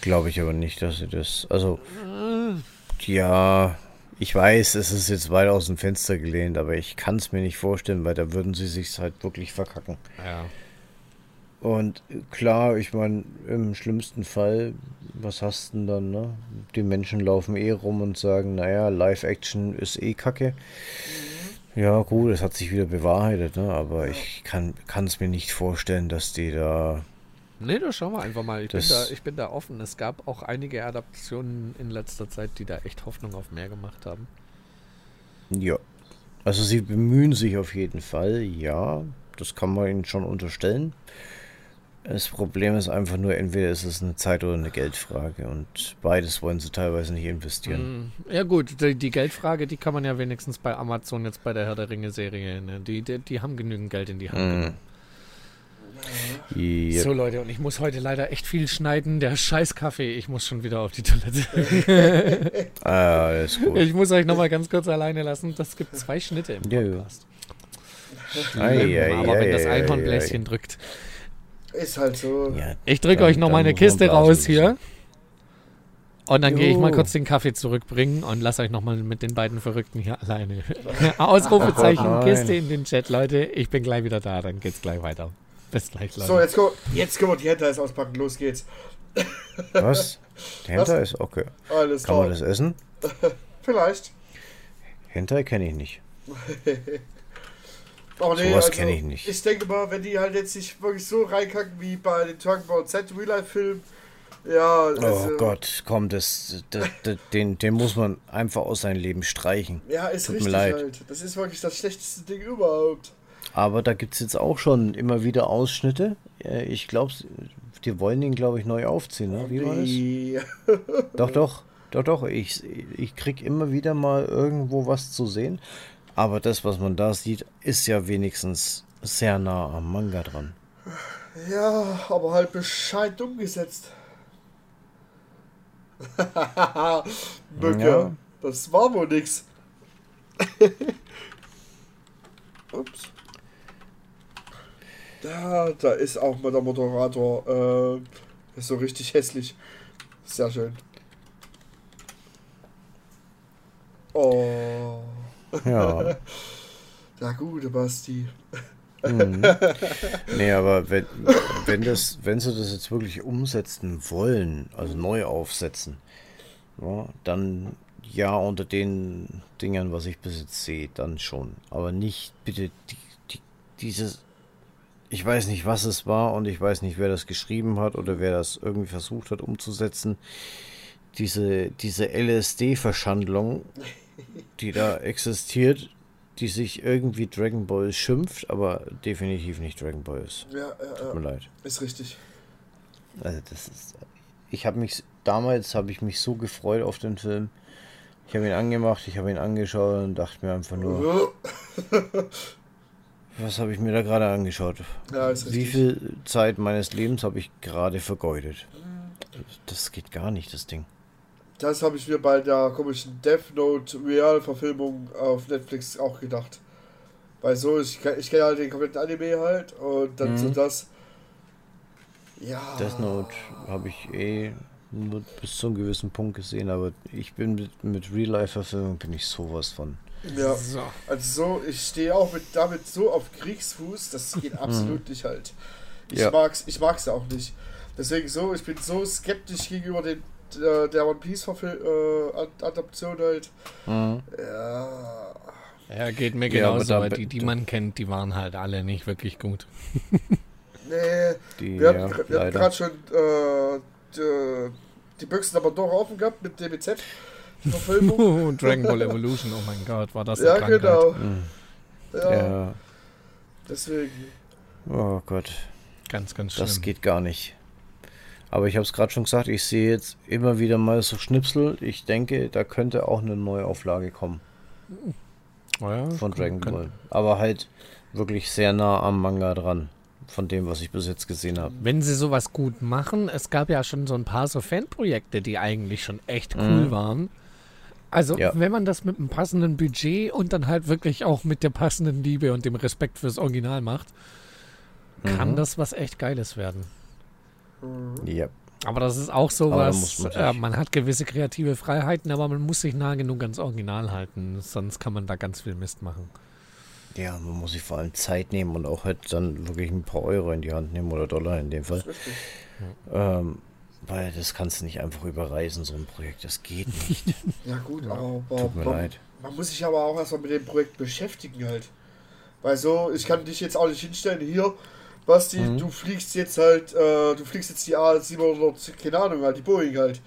Glaube ich aber nicht, dass sie das. Also, ja, ich weiß, es ist jetzt weit aus dem Fenster gelehnt, aber ich kann es mir nicht vorstellen, weil da würden sie sich halt wirklich verkacken. ja. Und klar, ich meine, im schlimmsten Fall, was hast du denn dann, ne? Die Menschen laufen eh rum und sagen, naja, Live-Action ist eh kacke. Ja, gut, es hat sich wieder bewahrheitet, ne? Aber ich kann es mir nicht vorstellen, dass die da. Nee, da schauen wir einfach mal. Ich bin, da, ich bin da offen. Es gab auch einige Adaptionen in letzter Zeit, die da echt Hoffnung auf mehr gemacht haben. Ja. Also sie bemühen sich auf jeden Fall, ja. Das kann man ihnen schon unterstellen. Das Problem ist einfach nur, entweder ist es eine Zeit- oder eine Geldfrage und beides wollen sie teilweise nicht investieren. Mm, Ja gut, die, die Geldfrage, die kann man ja wenigstens bei Amazon jetzt bei der Herr der Ringe-Serie, ne? die, die, die haben genügend Geld in die Hand Mhm. genommen. Ja. So Leute, und ich muss heute leider echt viel schneiden. Der scheiß Kaffee, ich muss schon wieder auf die Toilette. Ah, alles gut. ich muss euch nochmal ganz kurz alleine lassen. Das gibt zwei Schnitte im Ja, ja. Podcast. Ei, ei, Aber wenn das ei, ei, Einhornbläschen drückt. Ist halt so. Ja, Ich drücke euch noch dann mal eine muss man Kiste raus hier. Und dann gehe ich mal kurz den Kaffee zurückbringen und lasse euch noch mal mit den beiden Verrückten hier alleine. Ausrufezeichen, Oh. Kiste in den Chat, Leute. Ich bin gleich wieder da, dann geht's gleich weiter. Bis gleich, Leute. So, jetzt, ko- jetzt können wir die Hentais auspacken. Los geht's. was? Hentai ist okay. Alles Kann klar. man das essen? Vielleicht. Hentai kenne ich nicht. Aber nee, Sowas also, kenn ich nicht. Ich denke mal, wenn die halt jetzt nicht wirklich so reinkacken wie bei den Dragon Ball Z Real-Life-Film, ja, also, Oh Gott, komm, das, das, das, den, den muss man einfach aus seinem Leben streichen. Ja, ist Tut mir richtig leid. halt. Das ist wirklich das schlechteste Ding überhaupt. Aber da gibt es jetzt auch schon immer wieder Ausschnitte. Ich glaube, die wollen ihn, glaube ich, neu aufziehen. Ne? Wie war das? Doch, doch, doch, doch. Ich, ich krieg immer wieder mal irgendwo was zu sehen. Aber das, was man da sieht, ist ja wenigstens sehr nah am Manga dran. Ja, aber halt bescheid umgesetzt. Böcke, Ja. das war wohl nix. Ups. Da, da ist auch mal der Moderator. Äh, ist so richtig hässlich. Sehr schön. Oh. Ja. Der gute Basti. Mhm. Nee, aber wenn, wenn, das, wenn sie das jetzt wirklich umsetzen wollen, also neu aufsetzen, ja, dann ja unter den Dingern, was ich bis jetzt sehe, dann schon. Aber nicht bitte die, die, dieses ich weiß nicht, was es war und ich weiß nicht, wer das geschrieben hat oder wer das irgendwie versucht hat umzusetzen. Diese, diese LSD-Verschandlung, die da existiert, die sich irgendwie Dragon Ball schimpft, aber definitiv nicht Dragon Ball ist. Ja, ja, Tut ja. mir leid. Ist richtig. Also das ist. Ich habe mich damals habe ich mich so gefreut auf den Film. Ich habe ihn angemacht, ich habe ihn angeschaut und dachte mir einfach nur, was habe ich mir da gerade angeschaut? Ja, ist Wie viel Zeit meines Lebens habe ich gerade vergeudet? Das geht gar nicht, das Ding. Das habe ich mir bei der komischen Death Note Real-Verfilmung auf Netflix auch gedacht. Weil so, ich, ich kenne halt den kompletten Anime halt und dann Mhm. so das. Ja. Death Note habe ich eh nur bis zu einem gewissen Punkt gesehen, aber ich bin mit, mit Real-Life-Verfilmung bin ich sowas von. Ja. So. Also so, ich stehe auch mit damit so auf Kriegsfuß, das geht absolut nicht halt. Ich Ja. mag's, ich mag's auch nicht. Deswegen so, ich bin so skeptisch gegenüber den äh, der One Piece äh, Ad- Adaption halt. Ja. Ja, geht mir Ja, aber genauso, da weil be- die, die man kennt, die waren halt alle nicht wirklich gut. Nee, Die, wir hatten, ja, wir hatten gerade schon äh, die, die Büchsen aber doch offen gehabt mit DBZ. Verfilmung. Dragon Ball Evolution, oh mein Gott, war das ja, Krankheit. genau. Mhm. Ja, Ja. deswegen. Oh Gott, Ganz, ganz schlimm. das geht gar nicht. Aber ich habe es gerade schon gesagt, ich sehe jetzt immer wieder mal so Schnipsel. Ich denke, da könnte auch eine neue Auflage kommen Oh ja, von Dragon kann- Ball. Aber halt wirklich sehr nah am Manga dran. Von dem, was ich bis jetzt gesehen habe. Wenn sie sowas gut machen, es gab ja schon so ein paar so Fanprojekte, die eigentlich schon echt cool Mhm. waren. Also, Ja. wenn man das mit einem passenden Budget und dann halt wirklich auch mit der passenden Liebe und dem Respekt fürs Original macht, kann Mhm. das was echt Geiles werden. Ja. Aber das ist auch Aber sowas, man äh, man hat gewisse kreative Freiheiten, aber man muss sich nah genug ans Original halten, sonst kann man da ganz viel Mist machen. Ja, man muss sich vor allem Zeit nehmen und auch halt dann wirklich ein paar Euro in die Hand nehmen oder Dollar in dem Fall. Ähm, weil das kannst du nicht einfach überreisen, so ein Projekt. Das geht nicht. Ja gut, aber Tut mir man, leid. man muss sich aber auch erstmal mit dem Projekt beschäftigen halt. Weil so, ich kann dich jetzt auch nicht hinstellen, hier, Basti, Mhm. du fliegst jetzt halt, äh, du fliegst jetzt die A700, keine Ahnung, halt, die Boeing halt.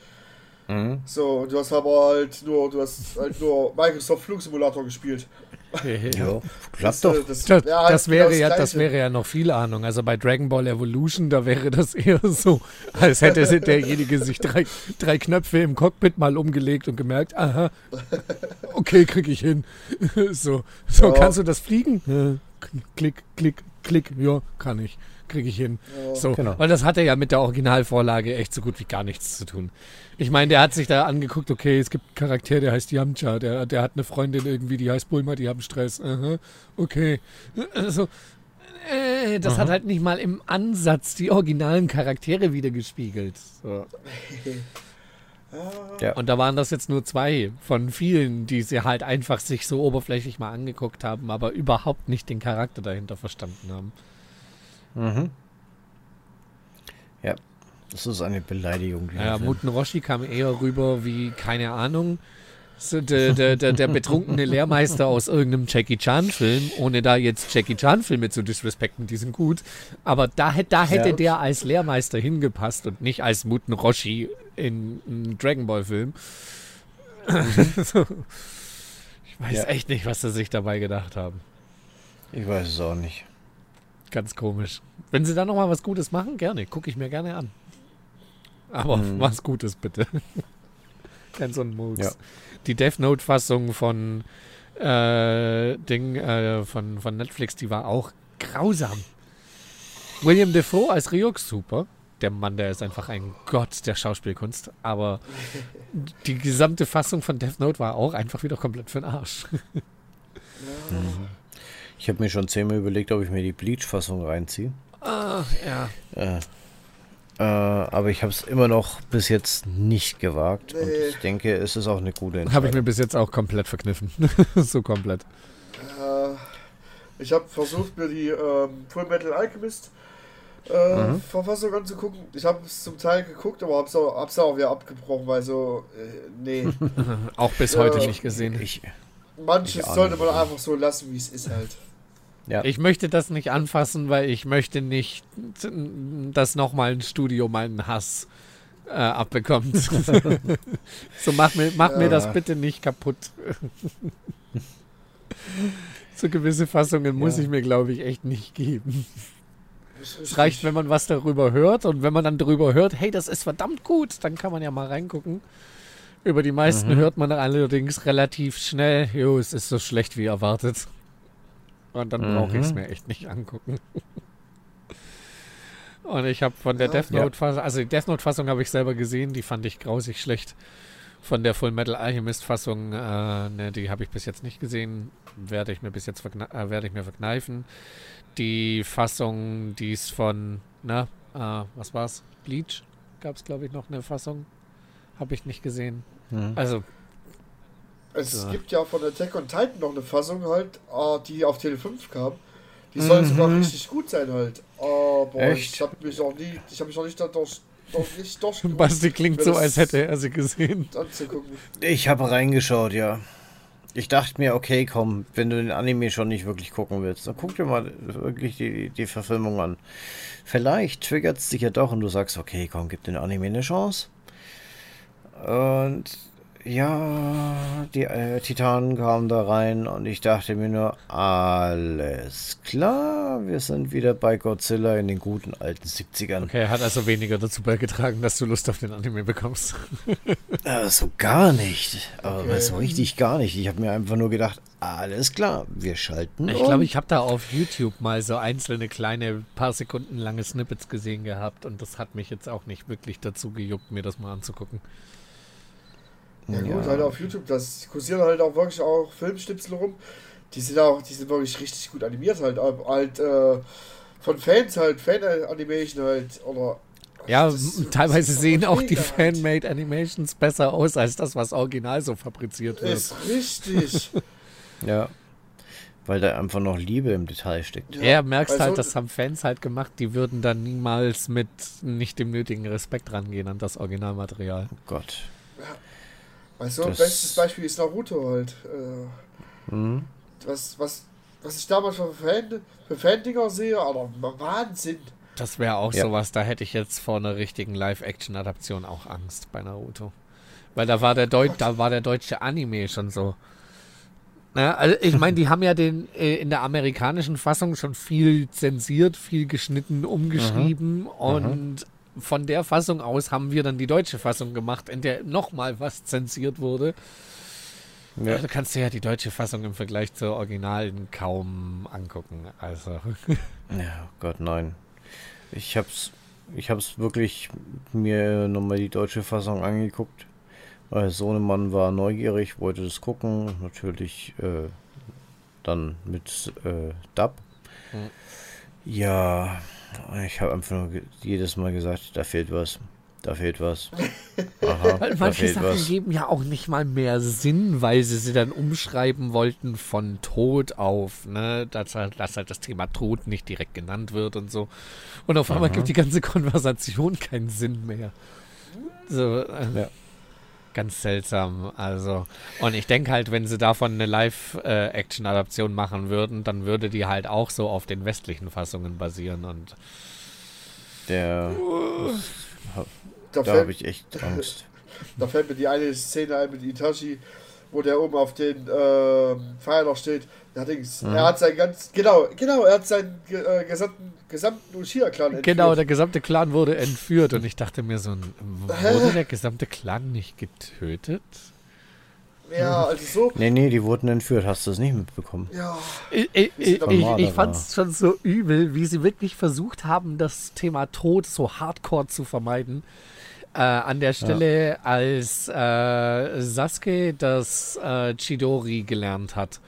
Mhm. So, und du hast aber halt nur, du hast halt nur Microsoft Flugsimulator gespielt. Ja, klappt äh, doch. Das, Das, ja, halt das wäre genau ja, das wäre ja noch viel Ahnung. Also bei Dragon Ball Evolution, da wäre das eher so, als hätte derjenige sich drei, drei Knöpfe im Cockpit mal umgelegt und gemerkt, aha, okay, krieg ich hin. So, so Ja. kannst du das fliegen? Klick, klick, klick, ja, kann ich, krieg ich hin. Ja. So, Genau. weil das hatte ja mit der Originalvorlage echt so gut wie gar nichts zu tun. Ich meine, der hat sich da angeguckt, okay, es gibt einen Charakter, der heißt Yamcha, der, der hat eine Freundin irgendwie, die heißt Bulma, die haben Stress. Aha, okay. Also, äh, das hat halt nicht mal im Ansatz die originalen Charaktere wiedergespiegelt. So. Ja. Und da waren das jetzt nur zwei von vielen, die sie halt einfach sich so oberflächlich mal angeguckt haben, aber überhaupt nicht den Charakter dahinter verstanden haben. Mhm. Ja, das ist eine Beleidigung. Ja. Muten Roshi kam eher rüber wie, keine Ahnung, so der, der, der, der betrunkene Lehrmeister aus irgendeinem Jackie Chan-Film, ohne da jetzt Jackie Chan-Filme zu disrespekten, die sind gut. Aber da, da hätte Ja. der als Lehrmeister hingepasst und nicht als Muten Roshi in einem Dragon Ball-Film. so. Ich weiß Ja. echt nicht, was sie sich dabei gedacht haben. Ich weiß es auch nicht. Ganz komisch. Wenn sie da nochmal was Gutes machen, gerne. Gucke ich mir gerne an. Aber Mhm. was Gutes bitte. Kein so ein Murks. Ja. Die Death Note-Fassung von äh, Ding, äh, von, von Netflix, die war auch grausam. William Defoe als Ryuk super. Der Mann, der ist einfach ein Gott der Schauspielkunst. Aber die gesamte Fassung von Death Note war auch einfach wieder komplett für den Arsch. Ich habe mir schon zehnmal überlegt, ob ich mir die Bleach-Fassung reinziehe. Ah, ja. Äh, äh, aber ich habe es immer noch bis jetzt nicht gewagt. Und Nee. ich denke, es ist auch eine gute Habe ich Entscheidung. mir bis jetzt auch komplett verkniffen. so komplett. Äh, ich habe versucht, mir die ähm, Full Metal Alchemist äh, Mhm. Verfassung anzugucken. Ich habe es zum Teil geguckt, aber hab's auch, hab's auch wieder abgebrochen, weil so, äh, nee. Auch bis heute nicht gesehen. Ich, Manches sollte man einfach so lassen, wie es ist halt. Ja. Ich möchte das nicht anfassen, weil ich möchte nicht, dass nochmal ein Studio meinen Hass äh, abbekommt. so mach mir, mach ja. mir das bitte nicht kaputt. so gewisse Fassungen muss ja. ich mir, glaube ich, echt nicht geben. Es reicht, wenn man was darüber hört und wenn man dann darüber hört, hey, das ist verdammt gut, dann kann man ja mal reingucken. Über die meisten mhm. hört man allerdings relativ schnell, jo, es ist so schlecht wie erwartet. Und dann mhm. brauche ich es mir echt nicht angucken. Und ich habe von der ja, Death Note-Fassung, also die Death Note-Fassung habe ich selber gesehen, die fand ich grausig schlecht. Von der Full Metal Alchemist-Fassung, äh, ne, die habe ich bis jetzt nicht gesehen, werde ich mir bis jetzt äh, werde ich mir verkneifen. Die Fassung, die ist von, na, äh, was war's? Bleach gab es, glaube ich, noch eine Fassung. Habe ich nicht gesehen. Mhm. Also es ja. gibt ja von Attack on Titan noch eine Fassung halt, uh, die auf Tele 5 kam. Die soll mhm. sogar richtig gut sein halt. Aber Echt? ich habe mich auch nie, ich habe mich noch nicht dadurch nicht Basti klingt so, als hätte er sie gesehen. Ich habe reingeschaut, ja. Ich dachte mir, okay, komm, wenn du den Anime schon nicht wirklich gucken willst, dann guck dir mal wirklich die, die Verfilmung an. Vielleicht triggert es dich ja doch und du sagst, okay, komm, gib den Anime eine Chance. Und ja, die äh, Titanen kamen da rein und ich dachte mir nur, alles klar, wir sind wieder bei Godzilla in den guten alten 70ern. Okay, hat also weniger dazu beigetragen, dass du Lust auf den Anime bekommst. äh, so gar nicht. Aber okay. so richtig gar nicht. Ich habe mir einfach nur gedacht, alles klar, wir schalten. Ich glaube, ich habe da auf YouTube mal so einzelne kleine, paar Sekunden lange Snippets gesehen gehabt und das hat mich jetzt auch nicht wirklich dazu gejuckt, mir das mal anzugucken. Ja, ja. gut, halt auf YouTube, das kursieren halt auch wirklich auch Filmschnipsel rum. Die sind auch, die sind wirklich richtig gut animiert halt. Halt äh, von Fans halt, Fan-Animation halt, oder ja, teilweise sehen auch die Fan-Made Animations besser aus als das, was original so fabriziert wird. Ist richtig. ja. Weil da einfach noch Liebe im Detail steckt. Ja, ja merkst halt, so das haben Fans halt gemacht, die würden dann niemals mit nicht dem nötigen Respekt rangehen an das Originalmaterial. Oh Gott. Ja. Also, das bestes Beispiel ist Naruto halt. Äh, mhm. was, was, was ich damals für, Fan, für Fandinger sehe, aber Wahnsinn. Das wäre auch ja. sowas, da hätte ich jetzt vor einer richtigen Live-Action-Adaption auch Angst bei Naruto. Weil da war der, Deut da war der deutsche Anime schon so. Na, also ich meine, die haben ja den äh, in der amerikanischen Fassung schon viel zensiert, viel geschnitten, umgeschrieben mhm. und mhm von der Fassung aus haben wir dann die deutsche Fassung gemacht, in der nochmal was zensiert wurde. Ja. Du kannst dir ja die deutsche Fassung im Vergleich zur Originalen kaum angucken. Also. Ja, Gott, nein. Ich hab's, ich hab's wirklich mir nochmal die deutsche Fassung angeguckt. Weil Sohnemann war neugierig, wollte das gucken. Natürlich äh, dann mit äh, Dub. Hm. Ja, ich habe einfach nur jedes Mal gesagt, da fehlt was. Da fehlt was. Aha, weil manche Sachen was. geben ja auch nicht mal mehr Sinn, weil sie sie dann umschreiben wollten von Tod auf, ne? Dass, halt, dass halt das Thema Tod nicht direkt genannt wird und so. Und auf einmal Aha. gibt die ganze Konversation keinen Sinn mehr. So, äh, ja. Ganz seltsam. Also, und ich denke halt, wenn sie davon eine Live-Action-Adaption machen würden, dann würde die halt auch so auf den westlichen Fassungen basieren und. Der. da, da habe ich echt Angst. Da fällt mir die eine Szene ein mit Itachi, wo der oben auf den äh, Pfeiler steht. Allerdings, mhm. er hat sein ganz, genau, genau, er hat seinen äh, gesamten, gesamten Uchiha-Clan entführt. Genau, der gesamte Clan wurde entführt und ich dachte mir so, wurde der gesamte Clan nicht getötet? Ja, also so. Nee, nee, die wurden entführt. Hast du es nicht mitbekommen? Ja. Ich, ich, ich, ich fand es schon so übel, wie sie wirklich versucht haben, das Thema Tod so hardcore zu vermeiden. Äh, an der Stelle, ja. als äh, Sasuke das äh, Chidori gelernt hat.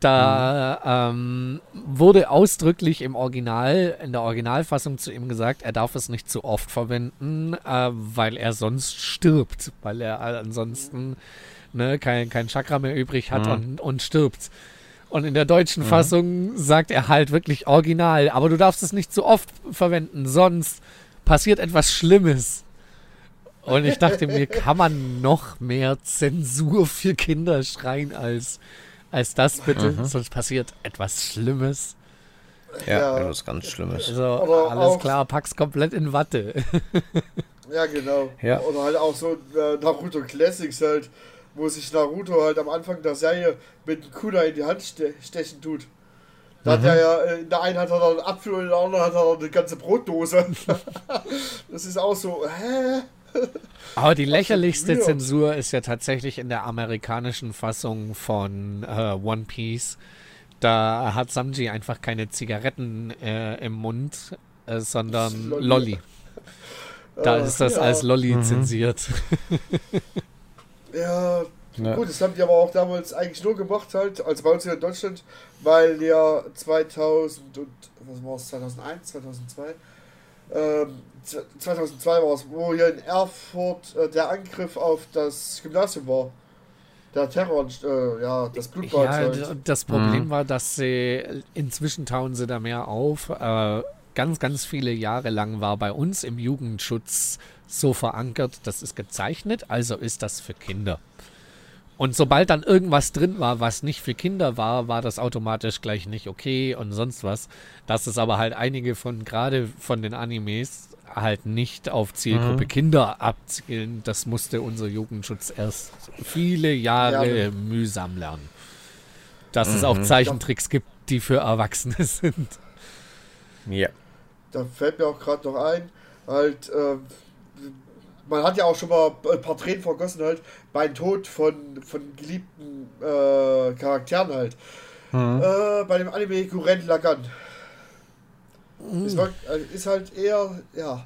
Da mhm. ähm, wurde ausdrücklich im Original, in der Originalfassung zu ihm gesagt, er darf es nicht zu oft verwenden, äh, weil er sonst stirbt, weil er ansonsten ne, kein, kein Chakra mehr übrig hat mhm. und, und stirbt. Und in der deutschen mhm. Fassung sagt er halt wirklich original, aber du darfst es nicht zu oft verwenden, sonst passiert etwas Schlimmes. Und ich dachte mir, kann man noch mehr Zensur für Kinder schreien als als das bitte, mhm. sonst passiert etwas Schlimmes. Ja, ja. etwas ganz Schlimmes. Also, Oder alles klar, pack's komplett in Watte. ja, genau. Ja. Oder halt auch so äh, Naruto Classics halt, wo sich Naruto halt am Anfang der Serie mit dem Kuna in die Hand ste stechen tut. Da mhm. hat er ja, äh, in der einen hat er einen Apfel und in der anderen hat er eine ganze Brotdose. das ist auch so, hä? Aber die lächerlichste Zensur ist ja tatsächlich in der amerikanischen Fassung von äh, One Piece. Da hat Samji einfach keine Zigaretten äh, im Mund, äh, sondern Lolli. Lolli. Da uh, ist das ja. als Lolli mhm. zensiert. ja, ja, gut, das haben die aber auch damals eigentlich nur gemacht, halt, also bei uns hier in Deutschland, weil ja 2000 und, was war es, 2001, 2002, ähm, 2002 war es, wo hier in Erfurt äh, der Angriff auf das Gymnasium war. Der Terror, äh, ja, das Blutbad. Ja, halt. das Problem mhm. war, dass sie, inzwischen tauen sie da mehr auf. Äh, ganz, ganz viele Jahre lang war bei uns im Jugendschutz so verankert, das ist gezeichnet, also ist das für Kinder. Und sobald dann irgendwas drin war, was nicht für Kinder war, war das automatisch gleich nicht okay und sonst was. Dass es aber halt einige von, gerade von den Animes, halt nicht auf Zielgruppe mhm. Kinder abzielen, das musste unser Jugendschutz erst viele Jahre ja. mühsam lernen. Dass mhm. es auch mhm. Zeichentricks gibt, die für Erwachsene sind. Ja. Da fällt mir auch gerade noch ein, halt, äh, man hat ja auch schon mal ein paar Tränen vergossen halt beim Tod von, von geliebten äh, Charakteren halt. Mhm. Äh, bei dem Anime Gurren Lagann. Mhm. Ist, äh, ist, halt eher, ja,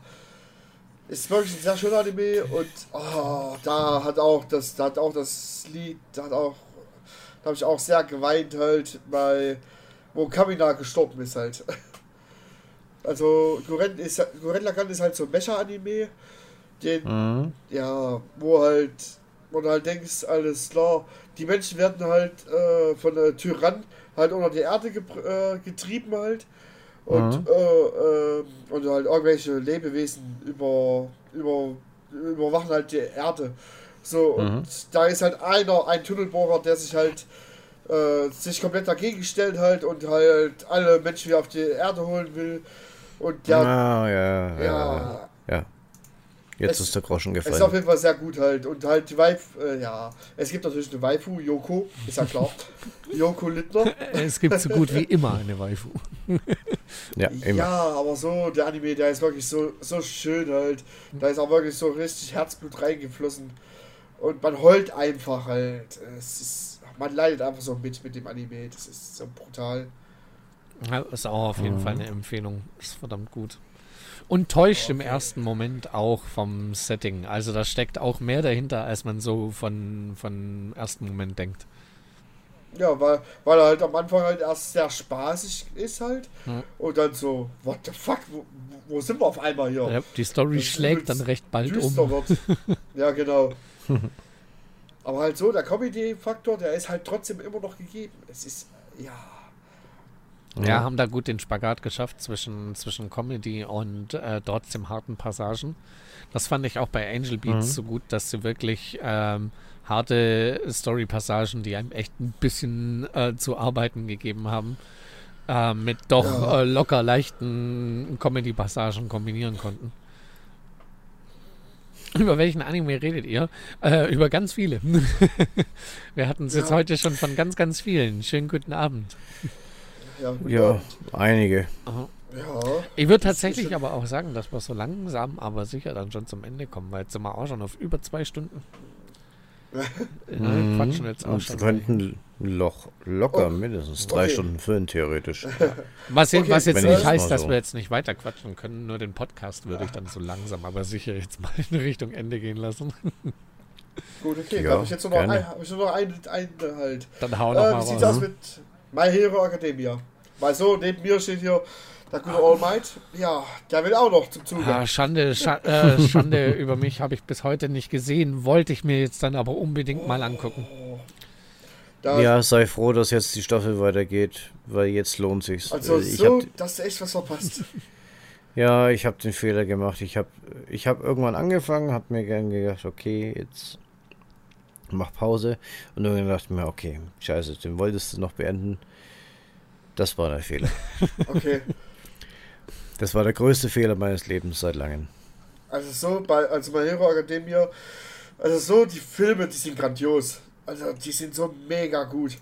ist wirklich ein sehr schöner Anime und oh, da hat auch das, da hat auch das Lied, da hat auch, da habe ich auch sehr geweint halt bei, wo Kamina gestorben ist halt. Also Gurren, ist, Gurren Lagann ist halt so ein Mecha-Anime den, mhm. ja, wo halt, wo du halt denkst, alles klar, die Menschen werden halt äh, von der Tyrann halt unter die Erde ge äh, getrieben halt und, mhm. äh, äh, und halt irgendwelche Lebewesen über, über, überwachen halt die Erde. So, mhm. und da ist halt einer, ein Tunnelbohrer, der sich halt äh, sich komplett dagegen stellt halt und halt alle Menschen wieder auf die Erde holen will. Und ja, ah, ja, ja, ja, ja. Jetzt es, ist der Groschen gefallen. Ist auf jeden Fall sehr gut halt. Und halt die Waifu, äh, ja, es gibt natürlich eine Waifu, Yoko, ist ja klar. Yoko Littner. Es gibt so gut wie immer eine Waifu. ja, immer. ja, aber so, der Anime, der ist wirklich so, so schön halt. Da ist auch wirklich so richtig Herzblut reingeflossen. Und man heult einfach halt. Es ist, man leidet einfach so mit mit dem Anime. Das ist so brutal. Ja, ist auch auf jeden mhm. Fall eine Empfehlung. Ist verdammt gut. Und täuscht im ersten Moment auch vom Setting. Also da steckt auch mehr dahinter, als man so von, von ersten Moment denkt. Ja, weil, weil er halt am Anfang halt erst sehr spaßig ist halt. Ja. Und dann so, what the fuck, wo, wo sind wir auf einmal hier? Ja, die Story das schlägt dann recht bald um. Wird. ja, genau. Aber halt so, der Comedy-Faktor, der ist halt trotzdem immer noch gegeben. Es ist, ja, ja, haben da gut den Spagat geschafft zwischen, zwischen Comedy und äh, trotzdem harten Passagen. Das fand ich auch bei Angel Beats mhm. so gut, dass sie wirklich ähm, harte Story-Passagen, die einem echt ein bisschen äh, zu arbeiten gegeben haben, äh, mit doch ja. Äh, locker leichten Comedy-Passagen kombinieren konnten. Über welchen Anime redet ihr? Äh, über ganz viele. Wir hatten es ja. jetzt heute schon von ganz, ganz vielen. Schönen guten Abend. Ja, ja einige. Aha. Ja, ich würde tatsächlich aber auch sagen, dass wir so langsam, aber sicher dann schon zum Ende kommen, weil jetzt sind wir auch schon auf über zwei Stunden. ja, mhm. quatschen jetzt auch schon. Wir könnten Loch locker oh. mindestens drei okay. Stunden füllen, theoretisch. Was, okay. was jetzt Wenn nicht heißt, so. dass wir jetzt nicht weiter quatschen können, nur den Podcast würde ich dann so langsam, aber sicher jetzt mal in Richtung Ende gehen lassen. Gut, okay, ja, habe ich jetzt nur noch, ein, hab ich nur noch einen, einen halt. Dann hau noch äh, mal Wie sieht's aus mit My Hero Academia. Weil so, neben mir steht hier der gute All Might. Ja, der will auch noch zum Zuge. Ah, Schande, Schande, äh, Schande über mich habe ich bis heute nicht gesehen. Wollte ich mir jetzt dann aber unbedingt oh. mal angucken. Da ja, sei froh, dass jetzt die Staffel weitergeht, weil jetzt lohnt sich's. Also ich so, hab, dass du echt was verpasst. ja, ich habe den Fehler gemacht. Ich habe ich hab irgendwann angefangen, habe mir gern gedacht, okay, jetzt mach Pause und dann dachte ich mir, okay, scheiße, den wolltest du noch beenden. Das war der Fehler. Okay. Das war der größte Fehler meines Lebens seit langem. Also so, bei, also bei Hero Academia, also so, die Filme, die sind grandios. Also die sind so mega gut.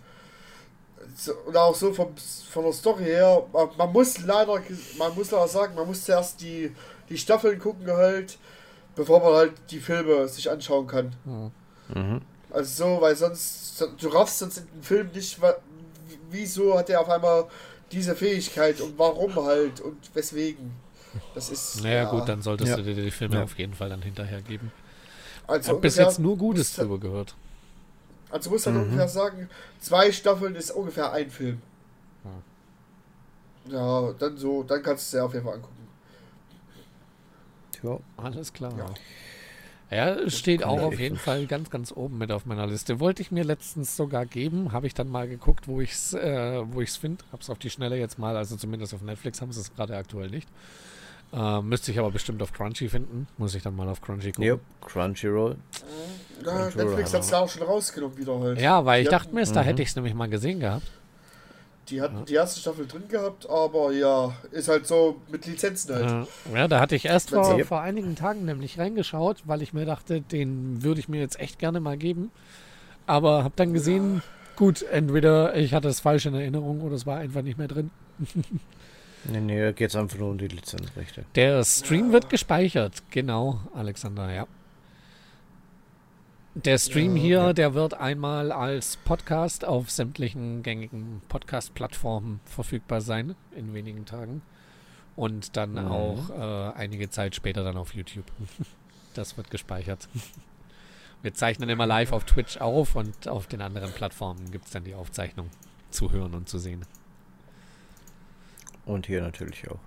So, und auch so vom, von der Story her, man, man muss leider, man muss leider sagen, man muss zuerst die, die Staffeln gucken halt, bevor man halt die Filme sich anschauen kann. Mhm. Also so, weil sonst, du raffst sonst in den Film nicht, wieso hat er auf einmal diese Fähigkeit und warum halt und weswegen. Das ist. Naja, ja, gut, dann solltest Ja. du dir die Filme Ja. auf jeden Fall dann hinterher geben. Ich Also habe bis jetzt nur Gutes drüber gehört. Also musst du halt Mhm. ungefähr sagen, zwei Staffeln ist ungefähr ein Film. Ja, dann so, dann kannst du es dir auf jeden Fall angucken. Ja. Alles klar. Ja. Ja, steht auch auf jeden nicht. Fall ganz, ganz oben mit auf meiner Liste. Wollte ich mir letztens sogar geben, habe ich dann mal geguckt, wo ich es äh, wo ich's finde. Habe es auf die Schnelle jetzt mal, also zumindest auf Netflix haben sie es gerade aktuell nicht. Äh, müsste ich aber bestimmt auf Crunchy finden. Muss ich dann mal auf Crunchy gucken. Yep. Crunchyroll. Ja, Controller Netflix hat es ja auch schon rausgenommen wieder halt. Ja, weil ich Die dachte mir, da Mhm. hätte ich es nämlich mal gesehen gehabt. Die hatten die erste Staffel drin gehabt, aber ja, ist halt so mit Lizenzen halt. Ja, da hatte ich erst vor, vor einigen Tagen nämlich reingeschaut, weil ich mir dachte, den würde ich mir jetzt echt gerne mal geben. Aber habe dann gesehen, gut, entweder ich hatte es falsch in Erinnerung oder es war einfach nicht mehr drin. Nee, nee, da geht es einfach nur um die Lizenzrechte. Der Stream wird gespeichert, genau, Alexander, ja. Der Stream Ja, hier, ja. der wird einmal als Podcast auf sämtlichen gängigen Podcast-Plattformen verfügbar sein, in wenigen Tagen. Und dann Mhm. auch äh, einige Zeit später dann auf YouTube. Das wird gespeichert. Wir zeichnen immer live auf Twitch auf und auf den anderen Plattformen gibt es dann die Aufzeichnung zu hören und zu sehen. Und hier natürlich auch.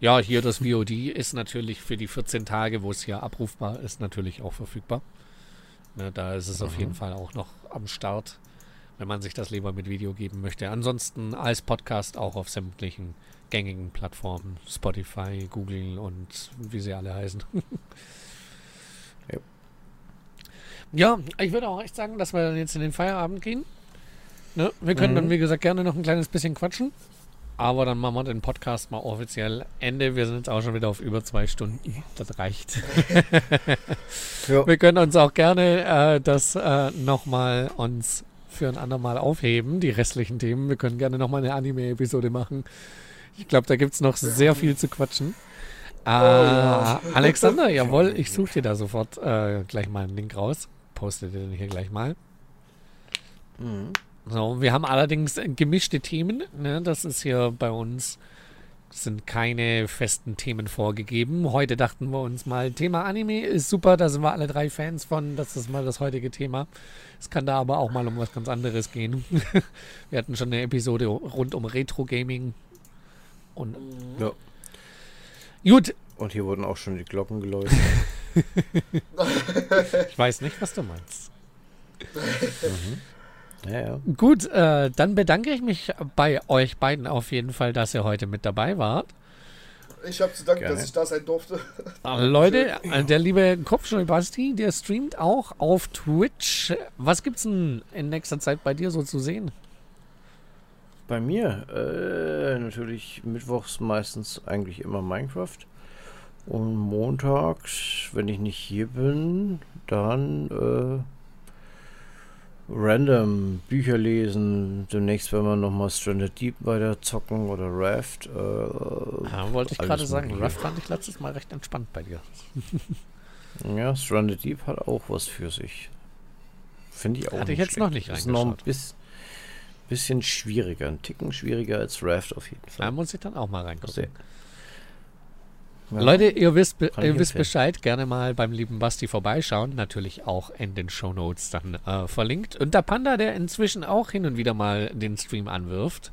Ja, hier das VOD ist natürlich für die 14 Tage, wo es hier abrufbar ist, natürlich auch verfügbar. Ne, da ist es auf Mhm. jeden Fall auch noch am Start, wenn man sich das lieber mit Video geben möchte. Ansonsten als Podcast auch auf sämtlichen gängigen Plattformen, Spotify, Google und wie sie alle heißen. Ja. Ja, ich würde auch echt sagen, dass wir dann jetzt in den Feierabend gehen. Ne? Wir können dann, Mhm. wie gesagt, gerne noch ein kleines bisschen quatschen. Aber dann machen wir den Podcast mal offiziell Ende. Wir sind jetzt auch schon wieder auf über zwei Stunden. Das reicht. Ja. Wir können uns auch gerne äh, das äh, nochmal uns für ein andermal aufheben, die restlichen Themen. Wir können gerne nochmal eine Anime-Episode machen. Ich glaube, da gibt es noch sehr viel zu quatschen. Äh, ja. Alexander, jawohl, ich suche dir da sofort äh, gleich mal einen Link raus. Poste den hier gleich mal. Mhm. So, wir haben allerdings äh, gemischte Themen. Ne? Das ist hier bei uns, sind keine festen Themen vorgegeben. Heute dachten wir uns mal, Thema Anime ist super, da sind wir alle drei Fans von. Das ist mal das heutige Thema. Es kann da aber auch mal um was ganz anderes gehen. wir hatten schon eine Episode rund um Retro-Gaming. Und Ja. gut, Und hier wurden auch schon die Glocken geläutet. ich weiß nicht, was du meinst. ja, ja. Gut, äh, dann bedanke ich mich bei euch beiden auf jeden Fall, dass ihr heute mit dabei wart. Ich habe zu danken, Gerne. dass ich da sein durfte. Leute, äh, der liebe Kopfschnell Basti, der streamt auch auf Twitch. Was gibt's denn in nächster Zeit bei dir so zu sehen? Bei mir äh, natürlich mittwochs meistens eigentlich immer Minecraft. Und montags, wenn ich nicht hier bin, dann äh, random Bücher lesen. Demnächst werden wir nochmal Stranded Deep weiter zocken oder Raft. Äh, Ja, wollte ich gerade sagen. Ruff fand ich letztes Mal recht entspannt bei dir. Ja, Stranded Deep hat auch was für sich. Finde ich auch Hatte ich jetzt noch nicht schlecht. Ist noch ein bis, bisschen schwieriger, ein Ticken schwieriger als Raft auf jeden Da Fall. muss ich dann auch mal reingucken. Sehr- Ja. Leute, ihr wisst, Kann ihr wisst. Bescheid. Gerne mal beim lieben Basti vorbeischauen. Natürlich auch in den Shownotes dann äh, verlinkt. Und der Panda, der inzwischen auch hin und wieder mal den Stream anwirft.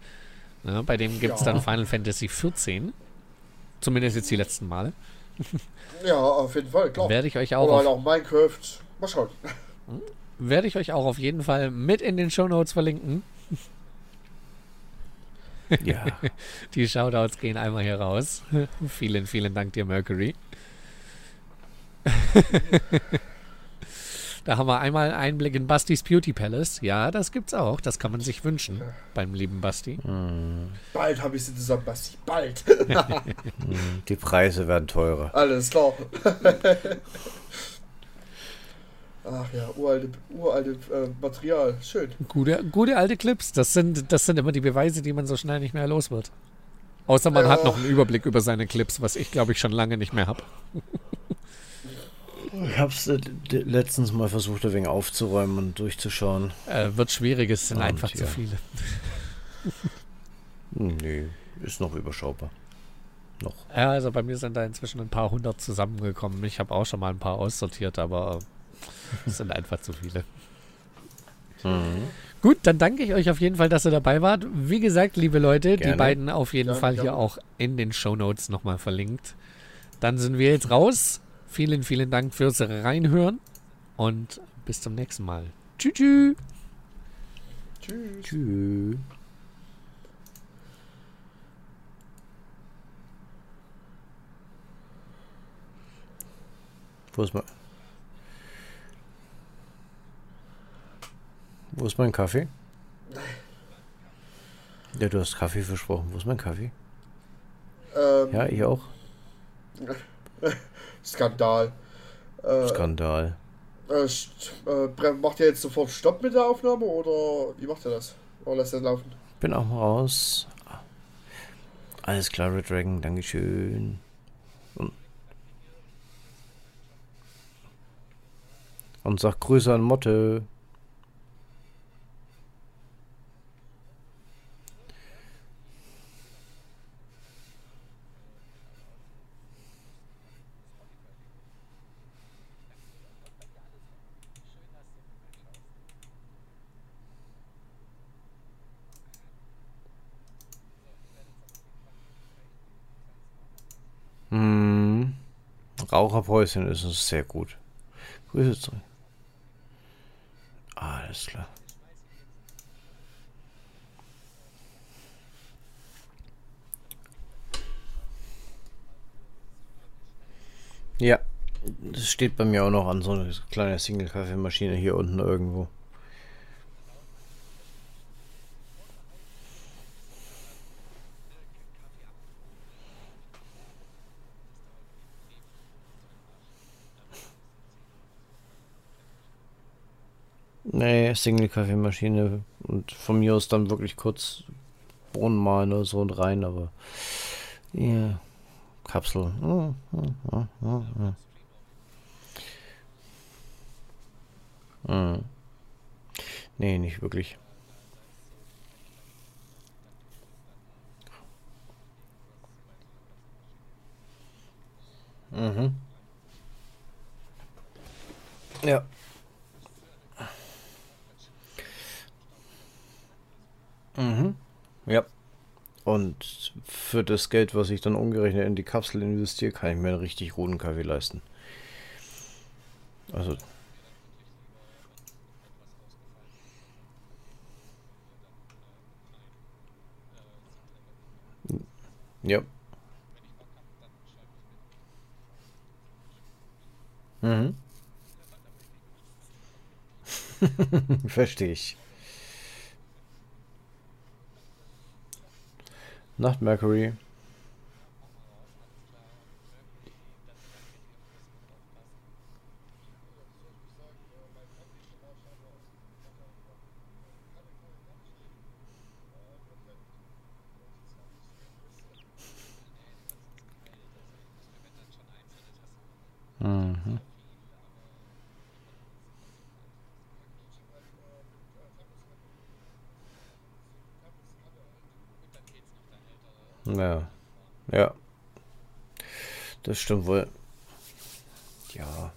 Ne, bei dem gibt es Ja. dann Final Fantasy 14. Zumindest jetzt die letzten Male. Ja, auf jeden Fall, klar. Werde ich euch auch Oder halt auf auch Minecraft. Mal schauen. werde ich euch auch auf jeden Fall mit in den Shownotes verlinken. Ja, Die Shoutouts gehen einmal hier raus. vielen, vielen Dank dir, Mercury. Da haben wir einmal einen Einblick in Bastis Beauty Palace. Ja, das gibt's auch. Das kann man sich wünschen beim lieben Basti. Bald habe ich sie zusammen, Basti. Bald. Die Preise werden teurer. Alles klar. Ach ja, uralte, uralte äh, Material. Schön. Gute, gute alte Clips. Das sind, das sind immer die Beweise, die man so schnell nicht mehr los wird. Außer man Ja. hat noch einen Überblick über seine Clips, was ich glaube ich schon lange nicht mehr habe. Ich hab's äh, d- letztens mal versucht, ein wenig aufzuräumen und durchzuschauen. Äh, wird schwierig, es sind Und, einfach ja. zu viele. Hm, Nee, ist noch überschaubar. Noch. Ja, also bei mir sind da inzwischen ein paar hundert zusammengekommen. Ich habe auch schon mal ein paar aussortiert, aber es sind einfach zu viele. Mhm. Gut, dann danke ich euch auf jeden Fall, dass ihr dabei wart. Wie gesagt, liebe Leute, die Gerne. beiden auf jeden Gerne, Fall hier gerne. auch in den Shownotes nochmal verlinkt. Dann sind wir jetzt raus. Vielen, vielen Dank fürs Reinhören und bis zum nächsten Mal. Tschüss. tschüss. Tschüss. Tschüss. Wo ist mein... Wo ist mein Kaffee? Ja, du hast Kaffee versprochen. Wo ist mein Kaffee? Ähm, Ja, ich auch. Skandal. Äh, Skandal. äh, äh, macht ihr jetzt sofort Stopp mit der Aufnahme oder wie macht ihr das? Oder lässt ihr laufen? Bin auch mal raus. Alles klar, Red Dragon, Dankeschön. Und, und sag Grüße an Motte. Hm. Raucherpäuschen ist es sehr gut. Grüße zurück. Alles klar. Ja, das steht bei mir auch noch an so eine kleine Single-Kaffeemaschine hier unten irgendwo. Nee, Single-Kaffeemaschine und von mir aus dann wirklich kurz Bohnen malen oder so und rein, aber ja, Kapsel. Hm, hm, hm, hm, hm. Hm. Nee, nicht wirklich. Mhm. Ja. Mhm. Ja. Und für das Geld, was ich dann umgerechnet in die Kapsel investiere, kann ich mir einen richtig guten Kaffee leisten. Also. Ja. Mhm. Verstehe ich. Nacht Mercury. Mhm. Ja. Ja. Das stimmt wohl. Ja.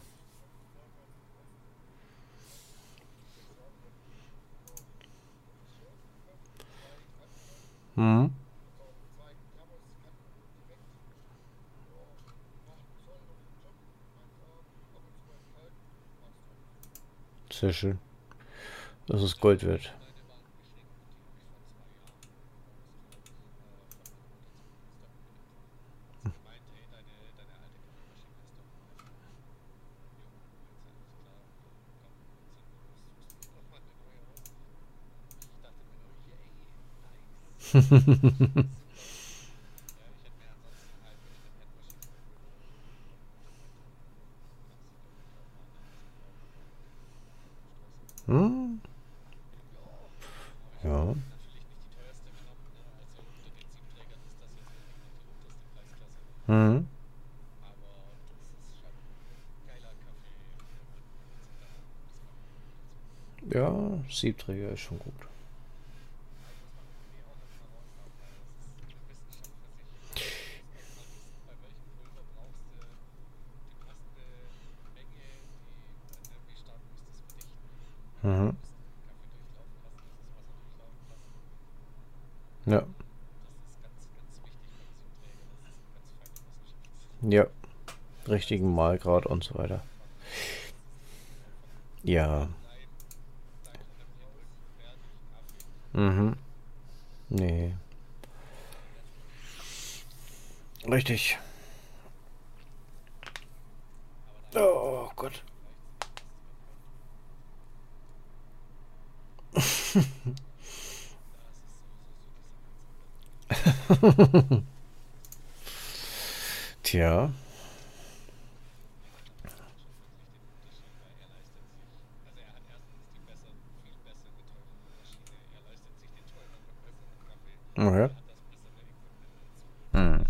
Hm. Sehr schön. Das ist Gold wert. Hm? Ja. Hm. Ja, Siebträger ist schon gut. Mhm. Ja. Ja. Richtigen Malgrad und so weiter. Ja. Mhm. Nee. Richtig. Oh Gott. Tja. Okay. Hm.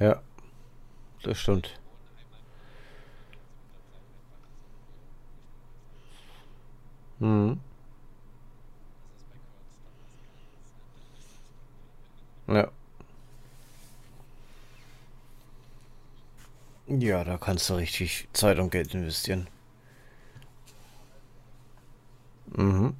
Ja, das stimmt. Mhm. Ja. Ja, da kannst du richtig Zeit und Geld investieren. Mhm.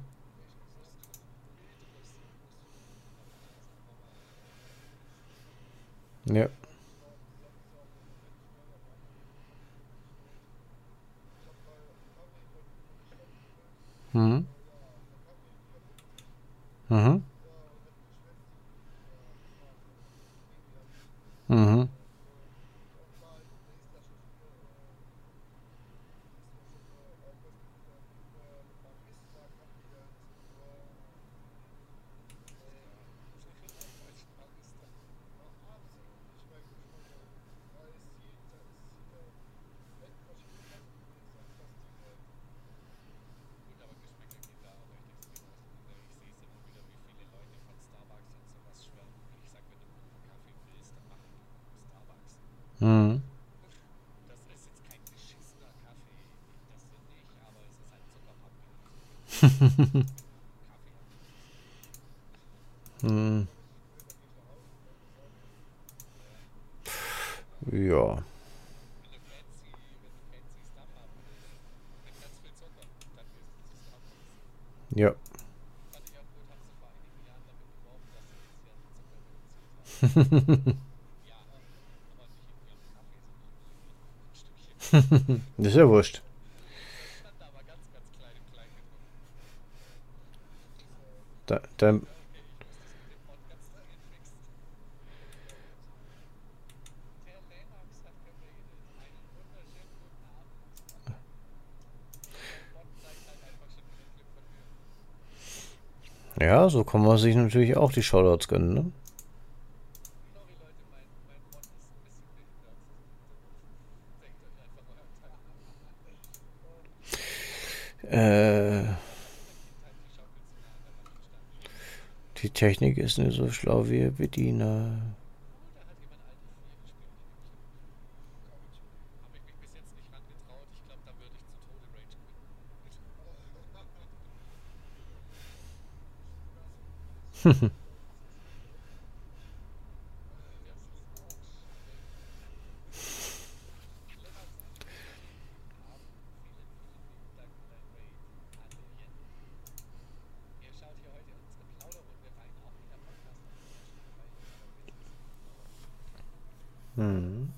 hm. Ja. Ja. das ist ja wurscht. Da, da, ja, so kann man sich natürlich auch die Shoutouts gönnen, ne? Äh, die Technik ist nicht so schlau wie ihr Bediener. Hm.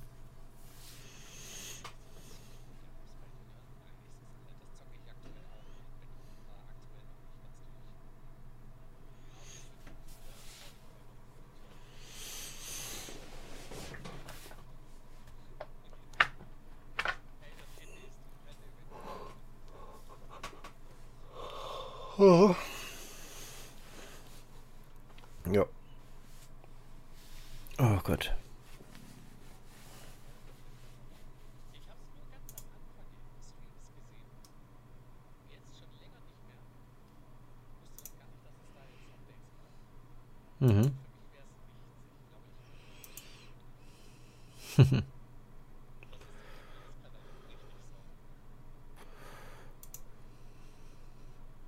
Oh. Ja. Oh Gott. Mhm.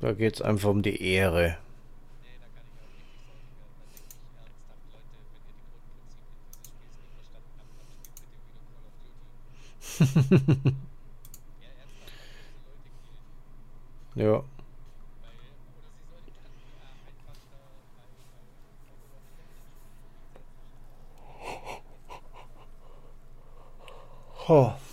Da geht es einfach um die Ehre. ja. Oh.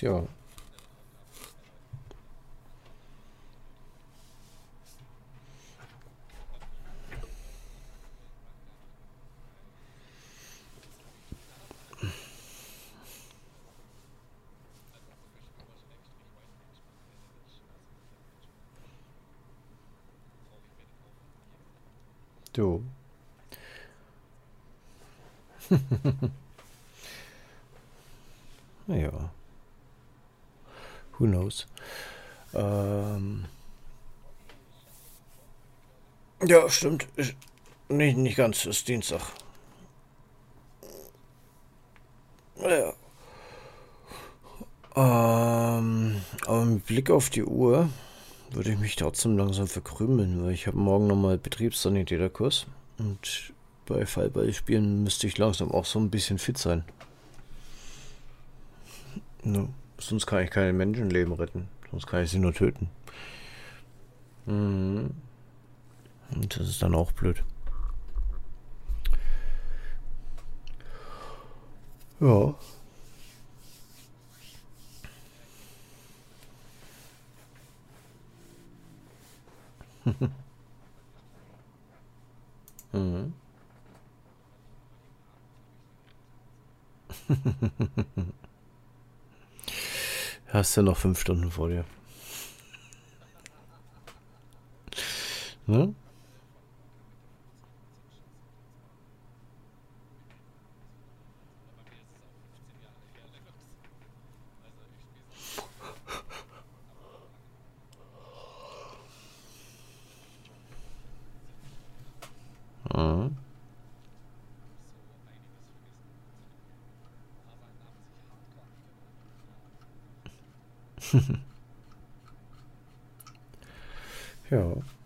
Tja. Du. naja. Who knows? Ähm. Ja, stimmt. Ich, nicht, nicht ganz, ist Dienstag. Ja. Ähm, aber mit Blick auf die Uhr würde ich mich trotzdem langsam verkrümeln, weil ich habe morgen nochmal Betriebssanitäterkurs und bei Fallballspielen müsste ich langsam auch so ein bisschen fit sein. No. Sonst kann ich keine Menschenleben retten. Sonst kann ich sie nur töten. Mhm. Und das ist dann auch blöd. Ja. mhm. Hast du noch fünf Stunden vor dir. Ne? Ja.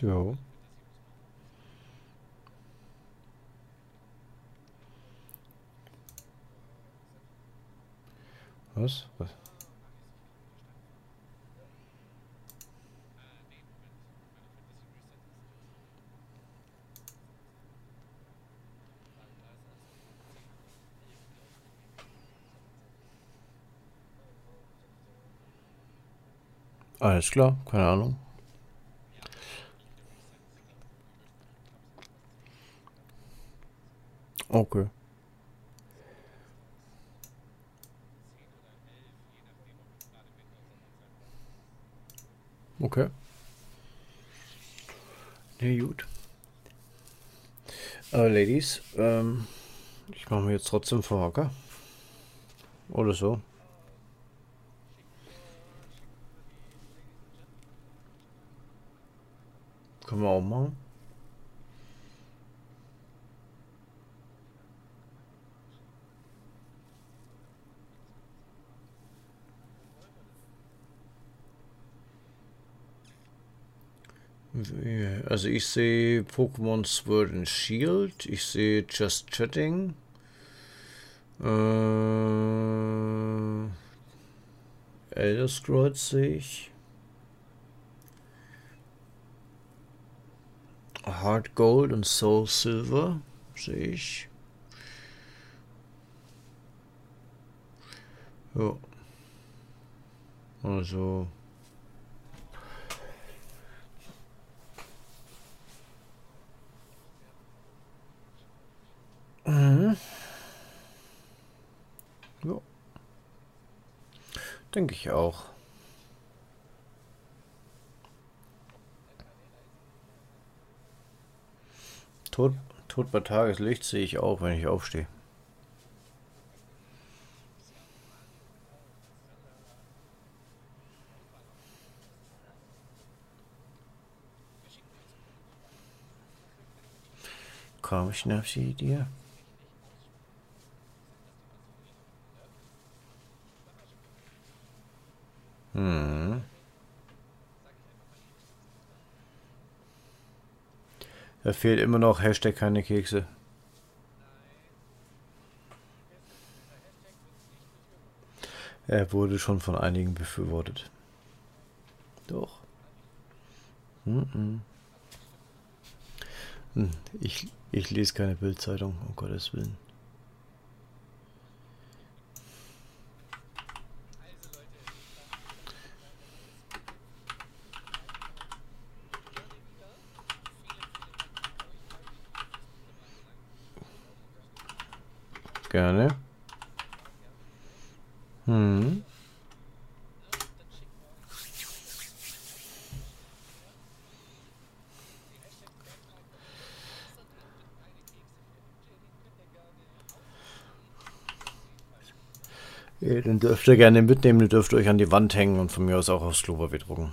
Ja. Was? Was? Alles klar, keine Ahnung. Okay. Okay. Nee, gut. Aber Ladies, ähm, ich mache mir jetzt trotzdem Verhocker. Oder so. Können wir auch machen. Also ich sehe Pokémon Sword and Shield, ich sehe Just Chatting. Äh, Elder Scrolls sehe ich. Hard Gold und Soul Silver sehe ich. Ja. Also. Mhm. Ja. Denke ich auch. Tod, Tod bei Tageslicht sehe ich auch, wenn ich aufstehe. Komm, schnapp sie dir. Hm. Da fehlt immer noch Hashtag keine Kekse. Er wurde schon von einigen befürwortet. Doch. Hm, ich, ich lese keine Bildzeitung, um Gottes Willen. Gerne. Hm. Den dürft ihr gerne mitnehmen, den dürft ihr euch an die Wand hängen und von mir aus auch aufs Klopapier drucken.